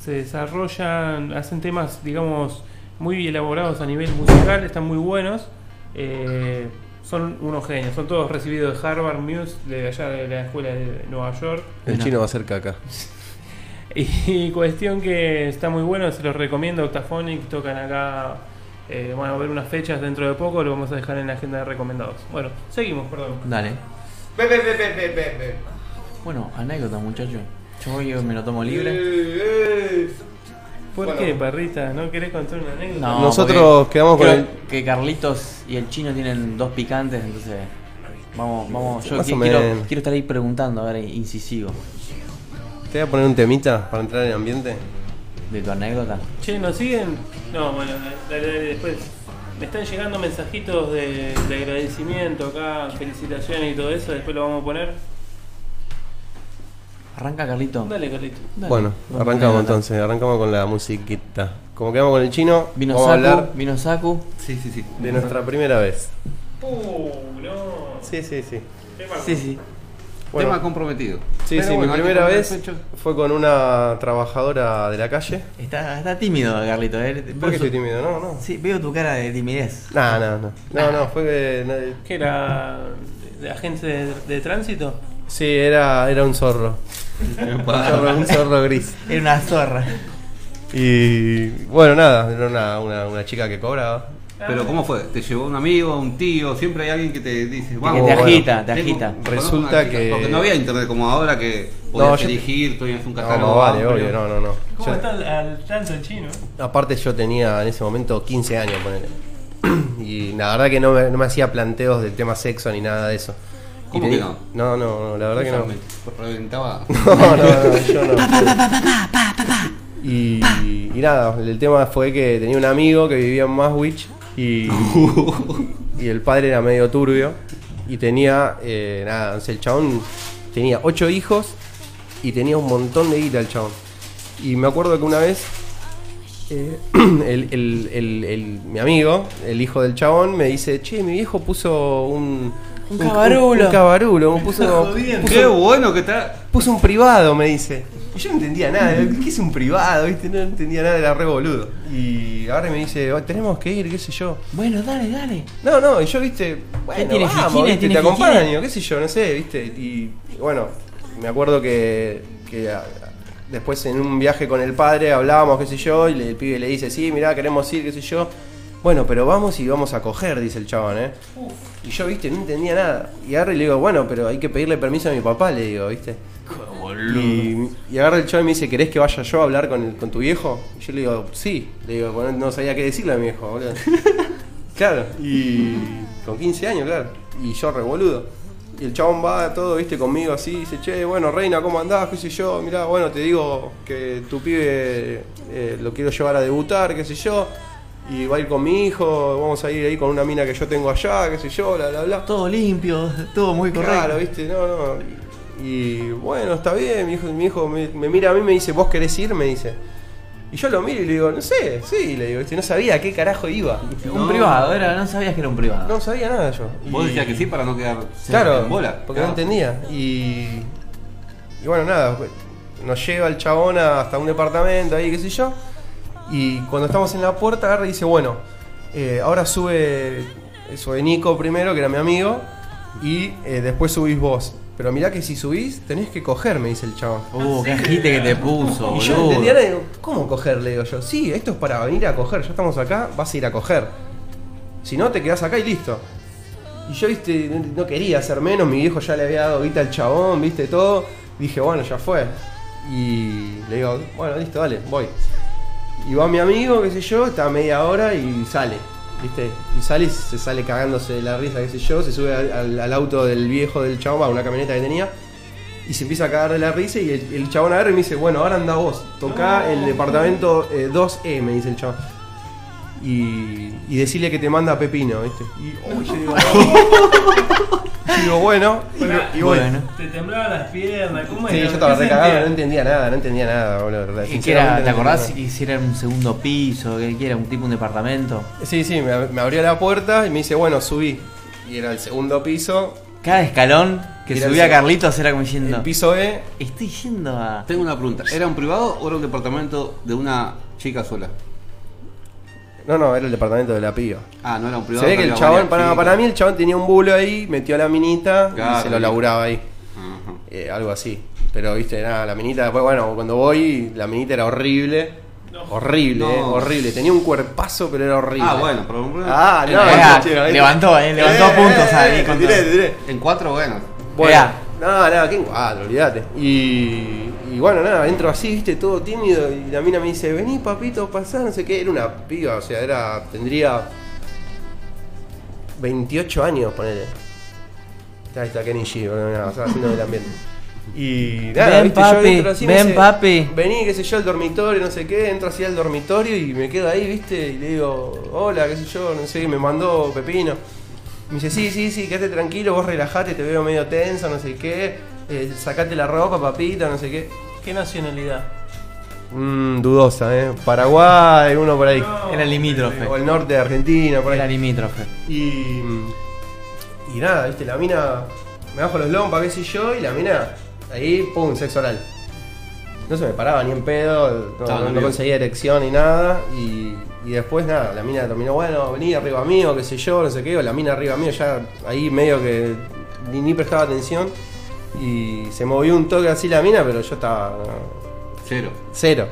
se desarrollan, hacen temas, digamos, muy elaborados a nivel musical, están muy buenos. Eh, son unos genios, son todos recibidos de Harvard Muse, de allá de la escuela de Nueva York. El chino va a ser caca. (laughs) Y cuestión que está muy bueno, se los recomiendo. Octaphonic tocan acá. Eh, bueno, a ver unas fechas dentro de poco, lo vamos a dejar en la agenda de recomendados. Bueno, seguimos, perdón. Dale. Bueno, anécdota, muchacho. Yo me lo tomo libre. ¿Por Bueno. qué, perrita? ¿No querés contar una anécdota? No, Nosotros quedamos con el- Que Carlitos y el chino tienen dos picantes, entonces. Vamos, vamos. Yo Más qui- o quiero, menos. quiero estar ahí preguntando, a ver, incisivo. Te voy a poner un temita para entrar en ambiente. ¿De tu anécdota? Che, ¿nos siguen? No, bueno, dale, dale, después. Me están llegando mensajitos de, de agradecimiento acá, felicitaciones y todo eso, después lo vamos a poner. Arranca, Carlito. Dale, Carlito. Dale. Bueno, arrancamos entonces, arrancamos con la musiquita. Como quedamos con el chino, Vino vamos a Saku, hablar vino Saku. Sí, sí, sí. de nuestra primera vez. Uh, no. Sí, sí, sí. Sí, sí. Bueno. Tema comprometido. Sí, Pero sí, bueno, mi primera vez fue con una trabajadora de la calle. Está, está tímido, Carlito. ¿eh? ¿Por qué su- tímido? No, no. Sí, veo tu cara de timidez. No, no, no. No, no, fue que. ¿Qué era? ¿De agente de, de tránsito? Sí, era, era un zorro. (laughs) un, zorro un zorro gris. Era una zorra. Y bueno, nada, era una, una, una chica que cobraba. Pero ¿cómo fue? ¿Te llevó un amigo, un tío? Siempre hay alguien que te dice, Que vamos. te bueno, agita, te agita. Resulta chica, que- Porque no había internet como ahora que podías yo- elegir, tú tenías un No, catálogo. no, vale, amplio. obvio, no, no, no. ¿Cómo Yo- está tanto el chino? aparte yo tenía en ese momento 15 años, ponele. (clears throat) Y la verdad que no me, no me hacía planteos del tema sexo ni nada de eso. ¿Cómo que no? No, no, no, la verdad que no. Me reventaba. (laughs) No, no, no, yo no. Y, y nada, el tema fue que tenía un amigo que vivía en Maswich y, (laughs) y el padre era medio turbio y tenía, eh, nada, el chabón tenía ocho hijos y tenía un montón de guita el chabón. Y me acuerdo que una vez eh, (clears throat) el, el- el- el- mi amigo, el hijo del chabón, me dice, che, mi viejo puso un... Un cabarulo. Un, cabarulo, puso, Qué puso, bueno que está. puso un privado, me dice. Y yo no entendía nada, ¿qué es un privado? ¿Viste? No entendía nada, era re boludo. Y ahora me dice, "Oh, tenemos que ir, qué sé yo. Bueno, dale, dale. No, no, y yo, viste, bueno, tiene vamos? ¿viste? ¿Tiene te acompaño, qué sé yo, no sé, viste. Y, y bueno, me acuerdo que, que a- después en un viaje con el padre hablábamos, qué sé yo, y le- el pibe le dice, sí, mirá, queremos ir, qué sé yo. Bueno, pero vamos y vamos a coger, dice el chabón, ¿eh? Y yo, viste, no entendía nada. Y agarro y le digo, bueno, pero hay que pedirle permiso a mi papá, le digo, viste. Y, y agarra el chabón y me dice, ¿querés que vaya yo a hablar con, el- con tu viejo? Y yo le digo, sí. Le digo, "Bueno, no sabía qué decirle a mi viejo, boludo. (laughs) claro, y con 15 años, claro. Y yo revoludo. Y el chabón va todo, viste, conmigo así, dice, che, bueno, reina, ¿cómo andás? ¿Qué sé yo? Mirá, bueno, te digo que tu pibe eh, lo quiero llevar a debutar, qué sé yo. Y va a ir con mi hijo, vamos a ir ahí con una mina que yo tengo allá, qué sé yo, bla, bla, bla. Todo limpio, (laughs) todo muy correcto. Claro, viste, no, no. Y bueno, está bien, mi hijo, mi hijo me, me mira a mí y me dice, ¿vos querés ir? Me dice. Y yo lo miro y le digo, no sé, sí, le digo, viste, no sabía a qué carajo iba. Un privado, era, no sabías que era un privado. No sabía nada yo. Vos Y- decías que sí para no quedar Claro, en bola. porque Claro. no entendía. Y, y bueno, nada, pues, nos lleva el chabón hasta un departamento ahí, qué sé yo. Y cuando estamos en la puerta, agarra y dice, bueno, eh, ahora sube, sube Nico primero, que era mi amigo, y eh, después subís vos. Pero mirá que si subís, tenés que coger, me dice el chabón. Uh, qué agite que te puso, Y yo no entendía nada, digo, ¿cómo coger? Le digo yo, sí, esto es para venir a coger, ya estamos acá, vas a ir a coger. Si no, te quedás acá y listo. Y yo, viste, no- no quería hacer menos, mi viejo ya le había dado guita al chabón, viste, todo. Dije, bueno, ya fue. Y le digo, bueno, listo, dale, voy. Y va mi amigo, qué sé yo, está media hora y sale, viste. Y sale y se sale cagándose de la risa, qué sé yo, se sube al, al- al auto del viejo del chabón, a una camioneta que tenía. Y se empieza a cagar de la risa y el, el chabón agarra y me dice, bueno, ahora anda vos, tocá el departamento eh, 2E, me dice el chabón. y, y decirle que te manda Pepino, ¿viste? Y oh, yo digo, (laughs) yo digo, bueno, y, y voy. Te temblaban las piernas, ¿cómo Sí, era? yo estaba ¿Qué recagado, no sentías? entendía nada, no entendía nada, boludo. ¿Y qué era? sinceramente ¿Te no acordás entendía si era un segundo piso? ¿Qué qué era? ¿Un tipo un departamento? nada. Sí, sí, me, me abrió la puerta y me dice, bueno, subí. Y era el segundo piso. Cada escalón que Era el subía segundo- Carlitos era como diciendo. El piso E. Estoy yendo a. Tengo una pregunta. ¿Era un privado o era un departamento de una chica sola? No, no, era el departamento de la piba. Ah, no era un privado. Se ve que el chabón, para, para mí el chabón tenía un bulo ahí, metió a la minita Claro, y se lo laburaba ahí. Eh, algo así. Pero viste, nada, la minita, después, bueno, cuando voy, la minita era horrible. Horrible, No. eh, horrible. Tenía un cuerpazo, pero era horrible. Ah, bueno, pero un Ah, no, Ah, no, chico, ahí- levantó, eh, levantó puntos ahí te con tiré, todo. te tiré. En cuatro, bueno. Bueno. Nada, nada, ¿qué en cuatro? Olvídate. Y, y bueno, nada, entro así, viste, todo tímido. Y la mina me dice, vení, papito, pasá, no sé qué. Era una piba, o sea, era. tendría. 28 años, ponele. Ahí está Kenny G, bueno, nada, estaba haciendo del ambiente. Y nada, Ven, viste, papi, yo entro así, me ven, dice, papi. Vení, qué sé yo, al dormitorio, no sé qué. Entro así al dormitorio y me quedo ahí, viste, y le digo, hola, qué sé yo, no sé, me mandó Pepino. Me dice, sí, sí, sí, quédate tranquilo, vos relajate, te veo medio tenso, no sé qué. Eh, sacate la ropa, papita, no sé qué. ¿Qué nacionalidad? Mmm, dudosa, ¿eh? Paraguay, uno por ahí. Era limítrofe. O el norte de Argentina, por ahí. Era limítrofe. Y. Y nada, viste, la mina. Me bajo los lompas, qué sé yo, y la mina. Ahí, pum, sexo oral. No se me paraba ni en pedo, no, conseguía erección ni nada. Y, y después nada, la mina terminó, bueno, vení arriba mío, qué sé yo, no sé qué, o la mina arriba mío, ya ahí medio que ni, ni prestaba atención. Y se movió un toque así la mina, pero yo estaba. Cero. Cero.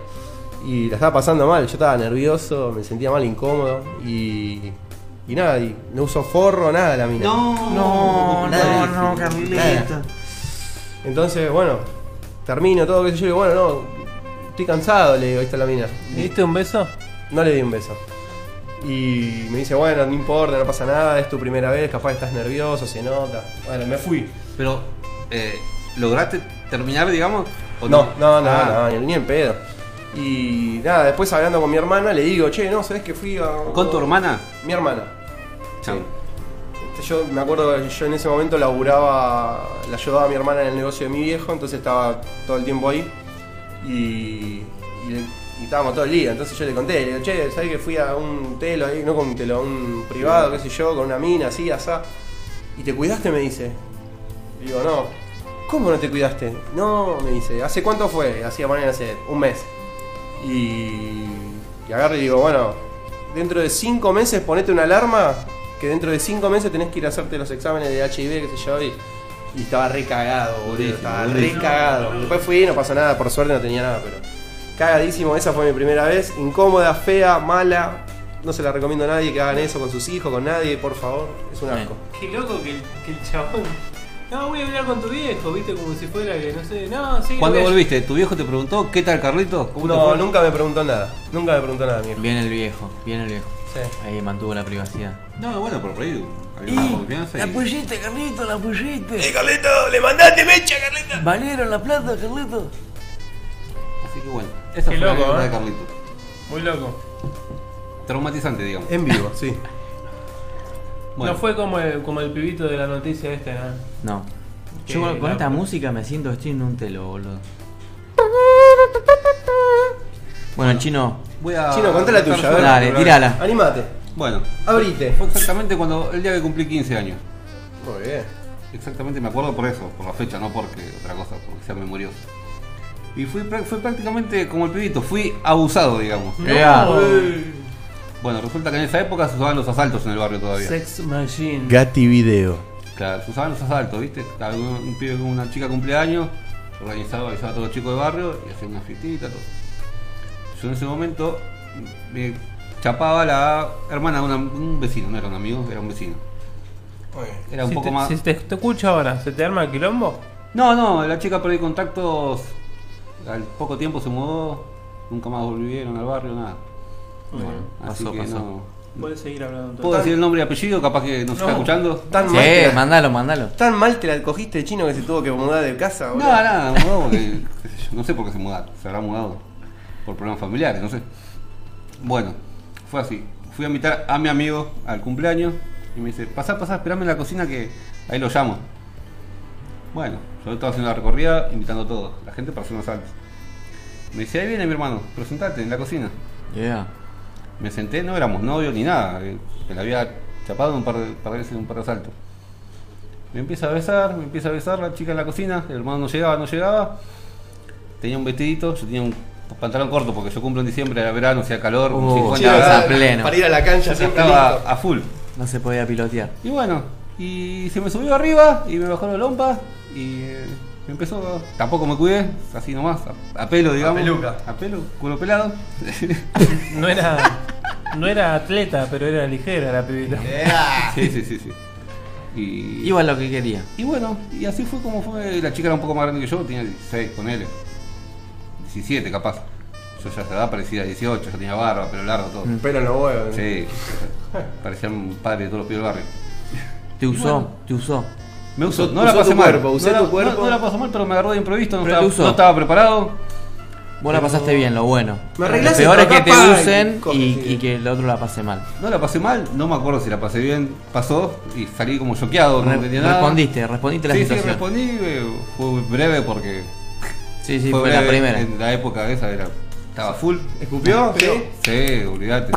Y la estaba pasando mal, yo estaba nervioso, me sentía mal, incómodo. Y. Y nada, y no usó forro, nada la mina. No, No, no, no, Nada. Carlitos. Entonces, bueno, termino todo, qué sé yo, y digo, bueno, no, estoy cansado, le digo, ahí está la mina. ¿Le diste un beso? No le di un beso. Y me dice, bueno, no importa, no pasa nada, es tu primera vez, capaz estás nervioso, se nota. Bueno, me fui. Pero, eh, ¿lograste terminar, digamos? ¿O No, no, no, Ah, no, ni, ni en pedo. Y nada, después hablando con mi hermana, le digo, che, no, ¿sabes que fui a. ¿Con tu hermana? Mi hermana. Chao. Este, Yo me acuerdo que yo en ese momento laburaba, la ayudaba a mi hermana en el negocio de mi viejo, entonces estaba todo el tiempo ahí y, y, le- y estábamos todo el día. Entonces yo le conté, le digo, che, ¿sabes que fui a un telo ahí? No con un telo, a un privado, qué sé yo, con una mina así, asá. ¿Y te cuidaste? Me dice. Le digo, no. ¿Cómo no te cuidaste? No, me dice, ¿hace cuánto fue? Hacía poner hace un mes. Y, y agarro y digo, bueno, dentro de cinco meses ponete una alarma que dentro de cinco meses tenés que ir a hacerte los exámenes de HIV, qué sé yo, y, y estaba re cagado, boludo, Durísimo, estaba re cagado. Después fui, no pasó nada, por suerte no tenía nada, pero cagadísimo, esa fue mi primera vez, incómoda, fea, mala, no se la recomiendo a nadie que hagan eso con sus hijos, con nadie, por favor, es un asco. Qué loco que el, que el chabón. No, voy a hablar con tu viejo, viste, como si fuera que no sé. No, sí. ¿Cuándo volviste? ¿Tu viejo te preguntó qué tal Carlito? ¿Cómo te No, nunca me preguntó nada, nunca me preguntó nada, mi. Viene el viejo, viene el viejo. Sí. Ahí mantuvo la privacidad. No, bueno, por ahí había una confianza y... Carlito, la pollita. ¡Eh, Carlito! ¡Le mandaste mecha, Carlito! ¿Valieron la plata, Carlito? Así que bueno, esa Qué fue la loco, anécdota ¿eh? de Carlito. Muy loco. Traumatizante, digamos. En vivo, sí. (laughs) Bueno. No fue como el, como el pibito de la noticia esta, ¿no? No. Yo con, con la- esta música me siento estoy en un telo, boludo. (laughs) Bueno, chino. Voy a... Chino, contá la tuya, a ver. Dale, tírala. Animate. Bueno, Abrite. fue exactamente cuando el día que cumplí 15 años. Muy bien. Exactamente, me acuerdo por eso, por la fecha, no porque otra cosa, porque sea memorioso. Y fui, fue prácticamente como el pibito, fui abusado, digamos. Ea. Bueno, resulta que en esa época se usaban los asaltos en el barrio todavía. Sex Machine. Gatti Video. Claro, se usaban los asaltos, ¿viste? Un pibe con una chica cumpleaños, organizaba, avisaba a todos los chicos del barrio y hacía una fiestita, todo. Yo en ese momento me chapaba la hermana de una- un vecino, no era un amigo, era un vecino. Era un Si poco te, más. si te, te escucho ahora, ¿se te arma el quilombo? No, no, la chica perdí contactos. Al poco tiempo se mudó, nunca más volvieron al barrio, nada. Bueno, Así pasó, que pasó. no. Puedes seguir hablando entonces. ¿Puedo decir el nombre y apellido? Capaz que nos está No. escuchando. Tan Sí, mal, te la, mandalo, mandalo. tan mal te la cogiste chino que se tuvo que mudar de casa, No, boludo. nada, mudó porque, qué sé yo, no sé por qué se mudaron. Se habrá mudado por problemas familiares, no sé. Bueno, fue así. Fui a invitar a mi amigo al cumpleaños y me dice, pasá, pasá, esperame en la cocina que ahí lo llamo. Bueno, yo estaba haciendo la recorrida, invitando a todos, la gente para hacer unos altos. Me dice, ahí viene mi hermano, presentate en la cocina. Yeah. Me senté, no éramos novios ni nada, eh, que la había chapado un par de, un par de saltos. Me empieza a besar, me empieza a besar la chica en la cocina, el hermano no llegaba, no llegaba. Tenía un vestidito, yo tenía un pantalón corto porque yo cumplo en diciembre, era verano, hacía calor, uh, 50 pleno. Para ir a la cancha siempre estaba a full. No se podía pilotear. Y bueno, y se me subió arriba y me bajó la lompa y eh, me empezó. A... Tampoco me cuidé, así nomás, a, pelo, digamos. A peluca. A pelo, culo pelado. no era. No era atleta, pero era ligera la pibita. Sí, sí, sí, sí. Y... Igual lo que quería. Y bueno, y así fue como fue. La chica era un poco más grande que yo, tenía 16, ponele. 17 capaz. Yo ya se edad parecía 18, ya tenía barba, pelo largo, todo. Pelo no huevos. Sí, parecía un padre de todos los pibes del barrio. Te usó, te usó. Me usó, no la pasé tu mal. Cuerpo, usé no, cuerpo. No, no, la pasé mal, pero me agarró de improviso, no, estaba, no estaba preparado. Vos la pasaste bien, lo bueno. Me lo peor que te usen y, y, que el otro la pase mal. No la pasé mal, no me acuerdo si la pasé bien. Pasó y salí como choqueado. Re respondiste, respondiste la sí, situación. Sí, respondí, eh, fue breve porque Sí, sí, fue, la primera. En la época esa era. Estaba full. ¿Escupió? ¿Sí? Sí, olvídate.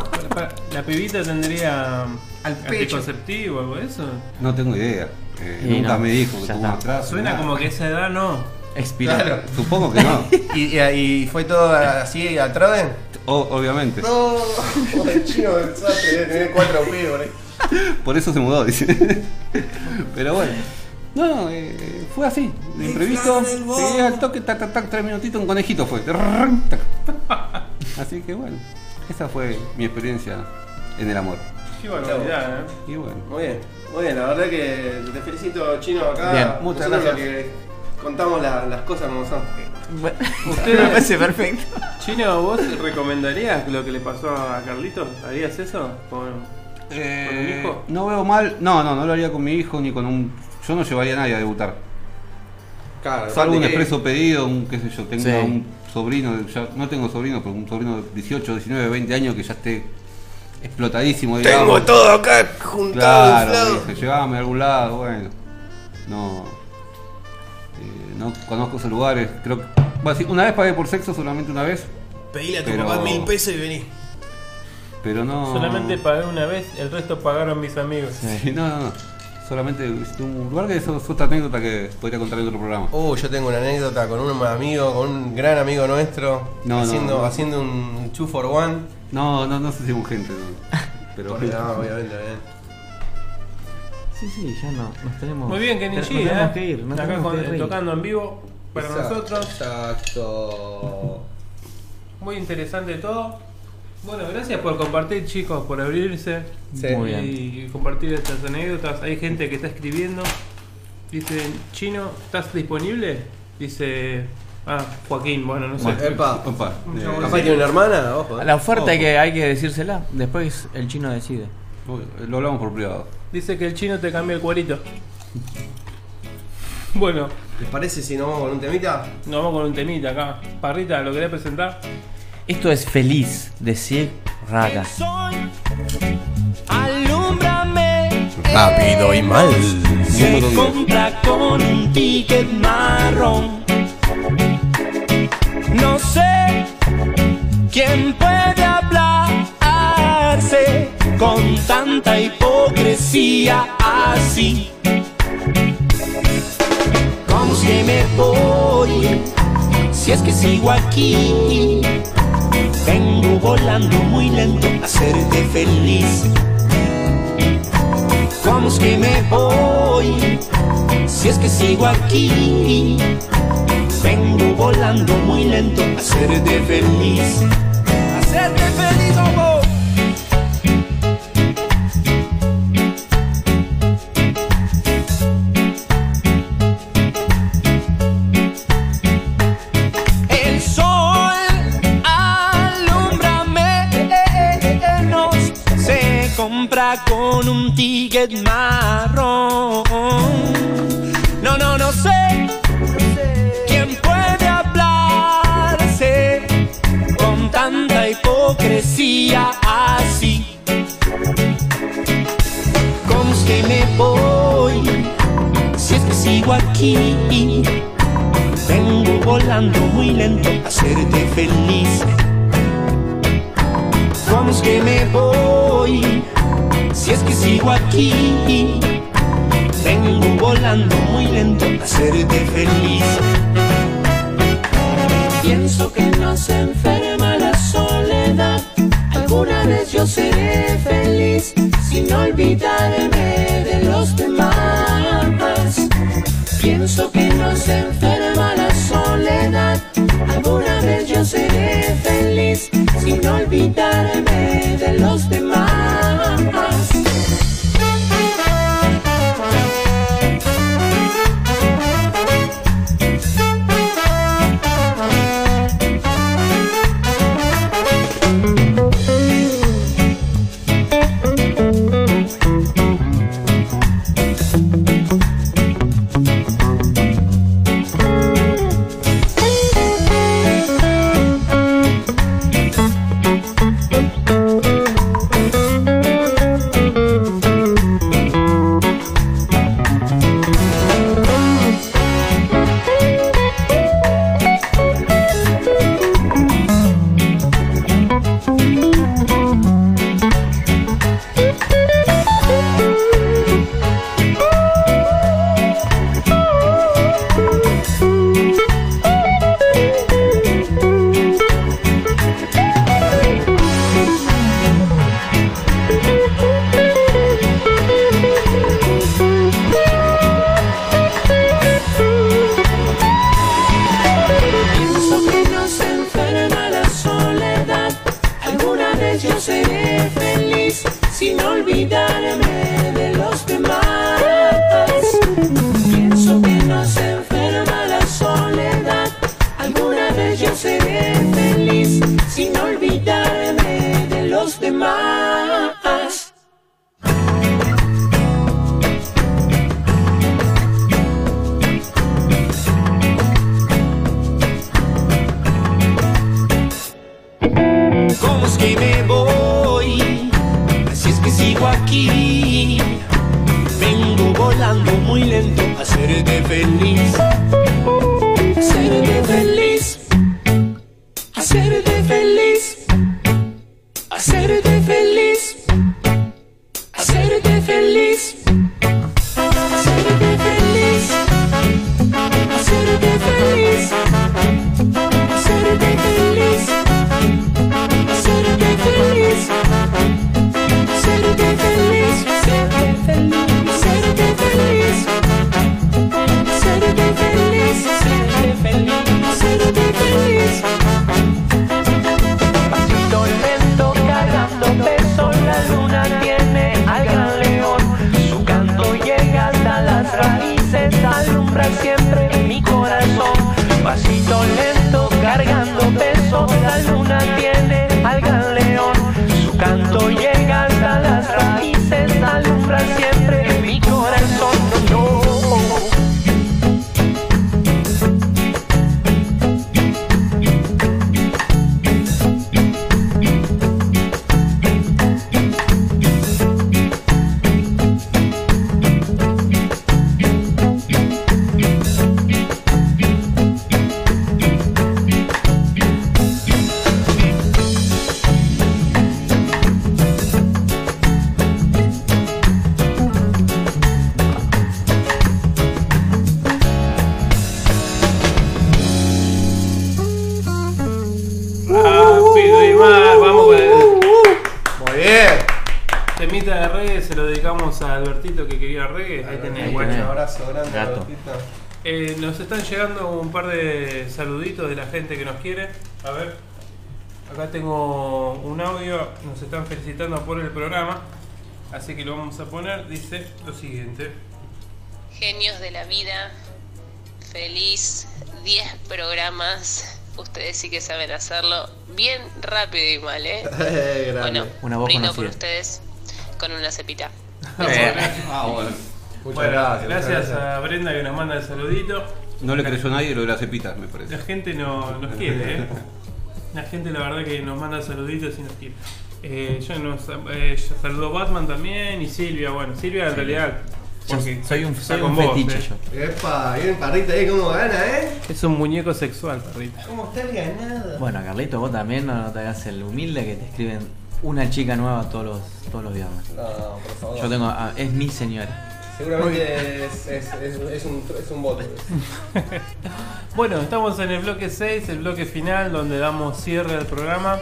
La pibita tendría al anticonceptivo o algo de eso. No tengo idea. Eh, nunca me dijo que tuvo atrás. Suena como que esa edad no. Expiró. Supongo que no. (laughs) ¿Y, y, fue todo así al Troden? obviamente. No, el chino del tener cuatro pibos. Por eso se mudó, dice. (laughs) Pero bueno. No, no, eh, fue así, de imprevisto. Al toque, tac, tac, tac, tres minutitos, un conejito fue. Así que bueno, esa fue mi experiencia en el amor. Qué barbaridad, ¿eh? Y bueno. Muy bien, muy bien, la verdad que te felicito, Chino, acá. Muchas gracias. Que contamos las cosas como son. Bueno, Usted me parece perfecto. Chino, ¿vos recomendarías lo que le pasó a Carlitos? ¿Harías eso? ¿Con, eh, ¿con un hijo? No veo mal, no, no, no lo haría con mi hijo ni con un yo no llevaría a nadie a debutar. Claro, Salvo un que- expreso pedido, un qué sé yo, tengo Sí. un sobrino, ya, no tengo sobrino, pero un sobrino de 18, 19, 20 años que ya esté explotadísimo, digamos. Tengo todo acá juntado, Claro, dije, llévame a algún lado, bueno. No. eh, no conozco esos lugares, creo que. bueno, sí, una vez pagué por sexo, solamente una vez, Pedile a tu Pero- papá mil pesos y vení. pero no. Solamente pagué una vez, el resto pagaron mis amigos. Sí, no, no, no. Solamente visité un lugar que eso es otra anécdota que podría contar en otro programa. Uh, yo tengo una anécdota con un amigo, con un gran amigo nuestro, No, haciendo, no. haciendo un 2 for 1. No, no, no sé si gente, no. (laughs) Pero. No, obviamente, obviamente. Sí, sí, ya no. Nos tenemos. Muy bien, nos Kenichi, tenemos ¿eh? que ir. Nos Acá tenemos con- que ir. tocando en vivo para Exacto, nosotros. Exacto. Muy interesante todo. Bueno, gracias por compartir, chicos, por abrirse Sí. Muy bien. y compartir estas anécdotas. Hay gente que está escribiendo. Dice, Chino, ¿estás disponible? Dice, ah, Joaquín, bueno, no sé. Epa, Opa, capaz tiene una hermana, ojo. eh. La oferta hay Ojo. que, hay que decírsela. Después el chino decide. lo hablamos por privado. Dice que el chino te cambia el cuerito. (laughs) Bueno, ¿Les parece si nos vamos con un temita? nos vamos con un temita acá. Parrita, ¿lo querés presentar? Esto es Feliz de Raga. Alúmbrame. Rápido y mal. Se compra con un ticket marrón. No sé quién puede hablarse con tanta hipocresía así. ¿Cómo se me voy? Si es que sigo aquí, vengo volando muy lento a hacerte feliz. ¿Cómo es que me voy? Si es que sigo aquí, vengo volando muy lento a hacerte feliz. Hacerte feliz. compra con un ticket marrón. No, no, no sé quién puede hablarse con tanta hipocresía así. Conste me voy, si es que sigo aquí. Vengo volando muy lento a hacerte feliz. ¿Cómo es que me voy? Si es que sigo aquí. Vengo volando muy lento a hacerte feliz. Pienso que no se enferma la soledad. Alguna vez yo seré feliz sin olvidarme de los demás. Pienso que no se enferma la soledad. Alguna vez yo seré feliz sin olvidarme de los demás. Llegando un par de saluditos de la gente que nos quiere. A ver. Acá tengo un audio. Nos están felicitando por el programa. Así que lo vamos a poner. Dice lo siguiente. Genios de la vida, feliz 10 programas. Ustedes sí que saben hacerlo bien rápido y mal, ¿eh? (laughs) Eh, bueno, Una voz brindo por ustedes con una cepita. Ah, bueno. Muchas Bueno, gracias. gracias, muchas gracias. a Brenda que nos manda el saludito. No le creyó nadie lo de las cepitas, me parece. La gente no, nos quiere, ¿eh? La gente, la verdad, que nos manda saluditos y nos quiere. Eh, yo nos eh, yo saludo a Batman también y Silvia. Bueno, Silvia en realidad Porque soy un, soy un vos, fetiche eh. yo. Epa, bien parrita ahí, cómo gana, ¿eh? Es un muñeco sexual, perrita. ¿Cómo está el ganado? Bueno, Carlito, vos también no, no te hagas el humilde que te escriben una chica nueva todos los, todos los viernes. No, por favor. Yo tengo. ah, es mi señora. Seguramente es, es, es, es un, es un. (laughs) Bueno, estamos en el bloque 6, el bloque final, donde damos cierre al programa.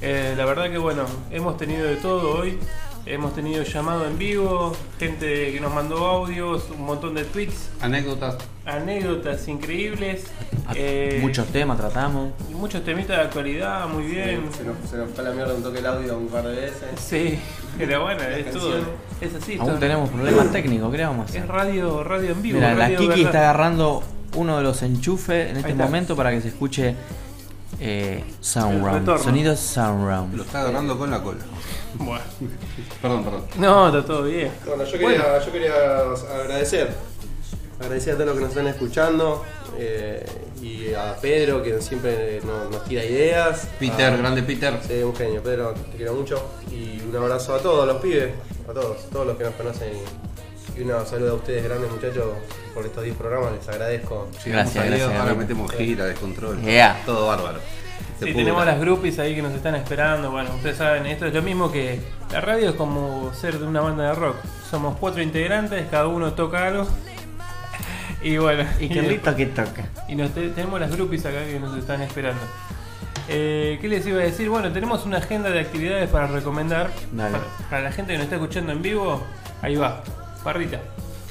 Eh, la verdad que bueno, hemos tenido de todo hoy. Hemos tenido llamado en vivo, gente que nos mandó audios, un montón de tweets, Anécdotas. anécdotas increíbles. (laughs) Eh, Muchos temas tratamos. y muchos temitas de actualidad, muy bien. Se nos, se nos fue la mierda un toque el audio un par de veces. Sí, (laughs) pero bueno, es todo. Es así. Aún tenemos problemas técnicos, ¿qué vamos a hacer? Es radio, radio en vivo. Mira, la Kiki verdad. está agarrando uno de los enchufes en este momento para que se escuche eh, Sound Round. Sonidos Sound Round. Lo está agarrando con la cola. (laughs) Bueno. Perdón, perdón. No, está todo bien. Bueno, yo quería, yo quería agradecer. Agradecer a todos los que nos están escuchando. eh, y a Pedro que siempre nos, nos tira ideas. Peter, A- grande Peter. Sí, un genio. Pedro, te quiero mucho. Y un abrazo a todos los pibes. A todos, todos los que nos conocen. Y, y un saludo a ustedes, grandes muchachos, por estos 10 programas. Les agradezco. Llegamos Gracias, a Dios, gracias, Ahora metemos gira, descontrol. Yeah. Todo bárbaro. Se Sí, pudra. tenemos las groupies ahí que nos están esperando. Bueno, ustedes saben, esto es lo mismo que la radio es como ser de una banda de rock. Somos cuatro integrantes, cada uno toca algo. (laughs) Y bueno, Y Carlito que toca. Y nos te- tenemos las groupies acá que nos están esperando. Eh, ¿Qué les iba a decir? Bueno, tenemos una agenda de actividades para recomendar. Dale. Para, para la gente que nos está escuchando en vivo, ahí va. Parrita.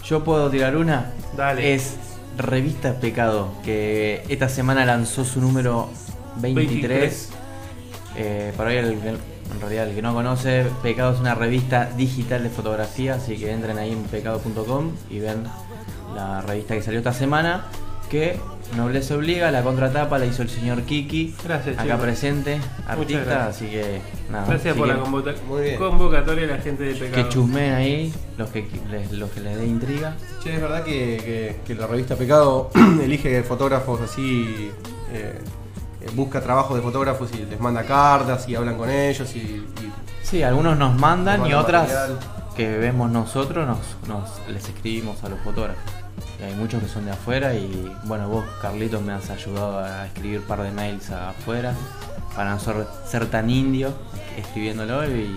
Yo puedo tirar una. Dale. Es Revista Pecado, que esta semana lanzó su número 23. 23. Eh, para el que- en realidad el que no conoce, Pecado es una revista digital de fotografía, así que entren ahí en pecado.com y ven la revista que salió esta semana, que Nobleza Obliga, la contratapa la hizo el señor Kiki, Gracias, acá chicos. presente, artista, gracias. así que nada. Gracias así por que la convoca- Muy bien. convocatoria a la gente de Pecado. Que chusmeen ahí, los que les, los que les dé intriga. Che, es verdad que, que- que la revista Pecado (clears throat) elige fotógrafos así, eh, busca trabajo de fotógrafos y les manda cartas y hablan con ellos y, y- Sí, algunos nos mandan y otras material. que vemos nosotros nos, nos les escribimos a los fotógrafos. Y hay muchos que son de afuera y bueno, vos Carlitos me has ayudado a escribir un par de mails afuera para no ser, ser tan indio escribiéndolo y,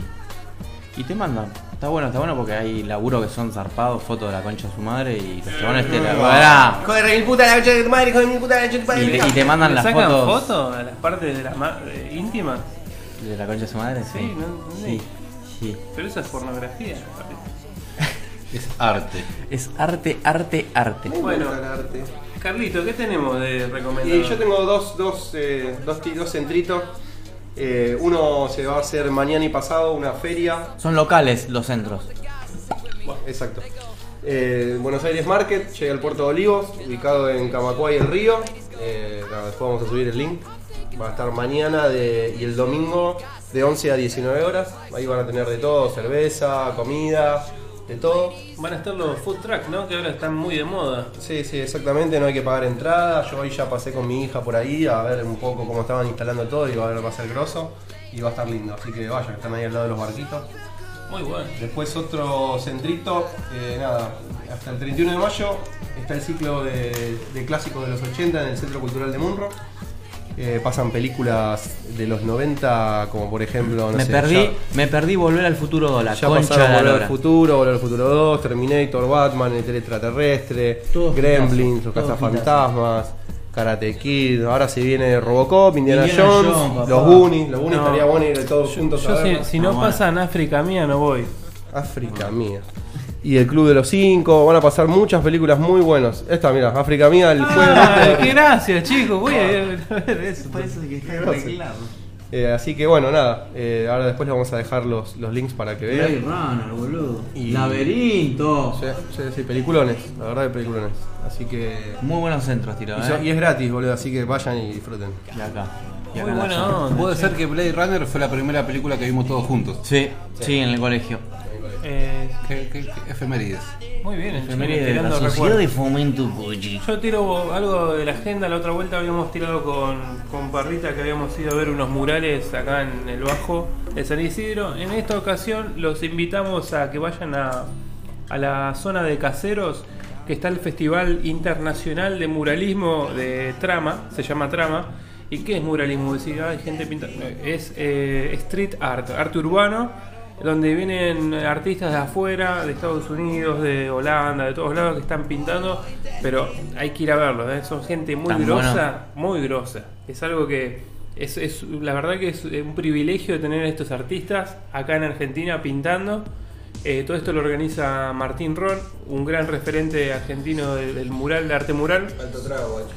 y te mandan. Está bueno, está bueno porque hay laburo que son zarpados, fotos de la concha de su madre y los chabones te la Pará. Joder, el puta la concha de tu madre, joder, mi puta la concha de tu. Y te- y te mandan ¿Le las sacan fotos fotos a las partes de la ma- eh, íntimas? de la concha de su madre, sí. Sí, no- no- sí, sí. Pero eso es pornografía. (laughs) Es arte. Es arte, arte, arte. Bueno, Carlito, ¿qué tenemos de recomendado? Y yo tengo dos, dos, eh, dos, ti- dos centritos. Eh, uno se va a hacer mañana y pasado, una feria. Son locales los centros. Exacto. Eh, Buenos Aires Market, llega al puerto de Olivos, ubicado en Camacuay el Río. Eh, nada, después vamos a subir el link. Va a estar mañana de- y el domingo de 11 a 19 horas. Ahí van a tener de todo, cerveza, comida, de todo. Van a estar los food trucks, ¿no? Que ahora están muy de moda. Sí, sí, exactamente, no hay que pagar entrada. Yo hoy ya pasé con mi hija por ahí a ver un poco cómo estaban instalando todo y va a ver va a ser grosso y va a estar lindo. Así que vayan, están ahí al lado de los barquitos. Muy bueno. Después otro centrito, eh, nada, hasta el 31 de mayo está el ciclo de, de clásicos de los 80 en el Centro Cultural de Munro. Eh, pasan películas de los 90 como por ejemplo, no me sé, perdí, ya- me perdí volver al futuro, la ya concha pasaron de la Volver al. Futuro, Volver al Futuro 2, Terminator, Batman, El Extraterrestre, Gremlins, Los Cazafantasmas, Karate Kid, ahora se viene Robocop, Indiana, Indiana Jones. Los Goonies, los Goonies No. estaría bueno ir todos juntos a Yo si, verlos. si no bueno. en África mía no voy. África Mía. Y el Club de los Cinco, van a pasar muchas películas muy buenas. Esta, mira, África Mía, el jueves. Ay, qué gracias, chicos. Voy a ver eso. Eh, así que bueno, nada. eh, ahora después les vamos a dejar los, los links para que Blade vean. Runner, boludo. Y- Laberinto. Sí, sí, sí, peliculones, la verdad de peliculones. Así que. Muy buenos centros tirados, Y, eh. y es gratis, boludo, así que vayan y disfruten. Y acá. Y Muy acá buena onda. Puede ser que Blade Runner fue la primera película que vimos todos juntos. Sí, sí, en el colegio. Eh, ¿Qué, qué- qué efemérides? muy bien, el Efeméride chino de la tirando Sociedad de. Fomento Poggi. Yo tiro algo de la agenda, la otra vuelta habíamos tirado con, con Parrita que habíamos ido a ver unos murales acá en el Bajo de San Isidro. En esta ocasión los invitamos a que vayan a, a la zona de Caseros, que está el Festival Internacional de Muralismo de Trama, se llama Trama. ¿Y qué es muralismo? Decir, hay gente pintando. Es eh, street art, arte urbano, donde vienen artistas de afuera, de Estados Unidos, de Holanda, de todos lados que están pintando, pero hay que ir a verlos, ¿eh? son gente muy Tan grosa, muy grosa. Es algo que es, es- la verdad que es un privilegio tener a estos artistas acá en Argentina pintando. Eh, todo esto lo organiza Martín Ron, un gran referente argentino de- del mural, de arte mural. Alto trago, guacho.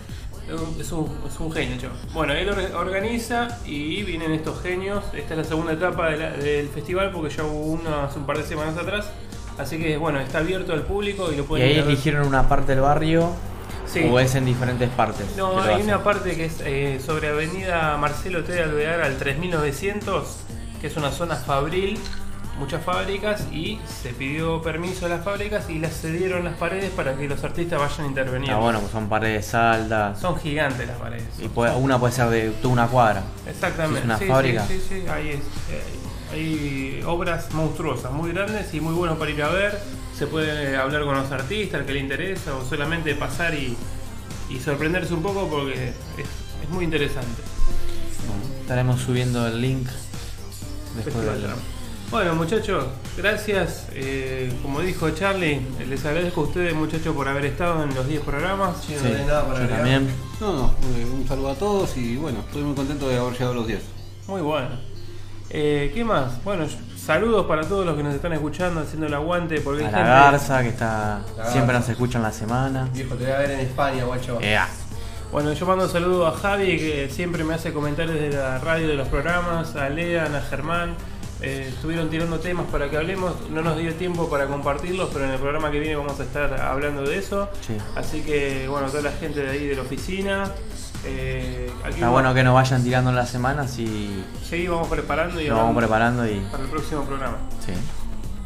Es un, es un- genio, chavo. Bueno, él or- organiza y vienen estos genios. Esta es la segunda etapa de la- del festival porque ya hubo uno hace un par de semanas atrás. Así que bueno, está abierto al público y lo ¿Y pueden ahí ir a ver. eligieron una parte del barrio? Sí. ¿O es en diferentes partes? No, lo hay hacen? una parte que es eh, sobre Avenida Marcelo T. de Alvear al 3900, que es una zona fabril, muchas fábricas, y se pidió permiso a las fábricas y las cedieron las paredes para que los artistas vayan interveniendo. Ah, bueno, pues son paredes altas. Son gigantes las paredes. Y puede- una puede ser de toda una cuadra. Exactamente. Si es una sí, fábrica. Sí, sí, sí, ahí es. eh, hay obras monstruosas, muy grandes y muy buenos para ir a ver. Se puede hablar con los artistas, al que le interesa, o solamente pasar y, y sorprenderse un poco porque es, es muy interesante. Estaremos subiendo el link después del... Bueno muchachos, gracias. Eh, como dijo Charlie, les agradezco a ustedes muchachos por haber estado en los 10 programas. Sí, yo también. No, no, eh, un saludo a todos y bueno, estoy muy contento de haber llegado a los 10. Muy bueno. Eh, ¿Qué más? Bueno, saludos para todos los que nos están escuchando, haciendo el aguante. Porque A hay la gente- Garza, que está siempre nos escucha en la semana. Viejo, te voy a ver en España, guacho. Ea. Bueno, yo mando saludos a Javi, que siempre me hace comentarios de la radio de los programas, a Lean, a Germán. Eh, estuvieron tirando temas para que hablemos, no nos dio tiempo para compartirlos, pero en el programa que viene vamos a estar hablando de eso. Sí. Así que, bueno, toda la gente de ahí de la oficina. eh, aquí Está bueno que nos vayan tirando en las semanas y Sí, vamos preparando y nos vamos preparando y. para el próximo programa. Sí.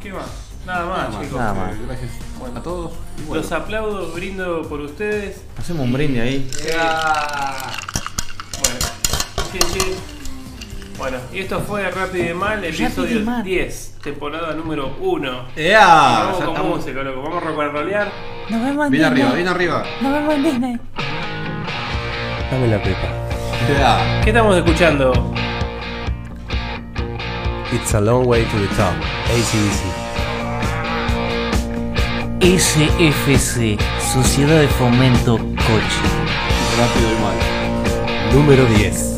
¿Qué más? Nada más, Nada más, chicos. nada más. Gracias a todos. y bueno. Los aplaudo, brindo por ustedes. Hacemos un brindis ahí. Bueno, chin, chin. Bueno, y esto fue Rápido y Mal, episodio 10, temporada número 1. ¡Ea! Vamos con estamos. música, loco. Vamos a rocanrolear. Nos vemos en Bien Disney. arriba, bien arriba. Nos vemos en Disney. Dame la pepa. ¡Ea! ¿Qué estamos escuchando? It's a long way to the top. ACDC. SFC, Sociedad de Fomento Coche. Rápido y mal. Número 10.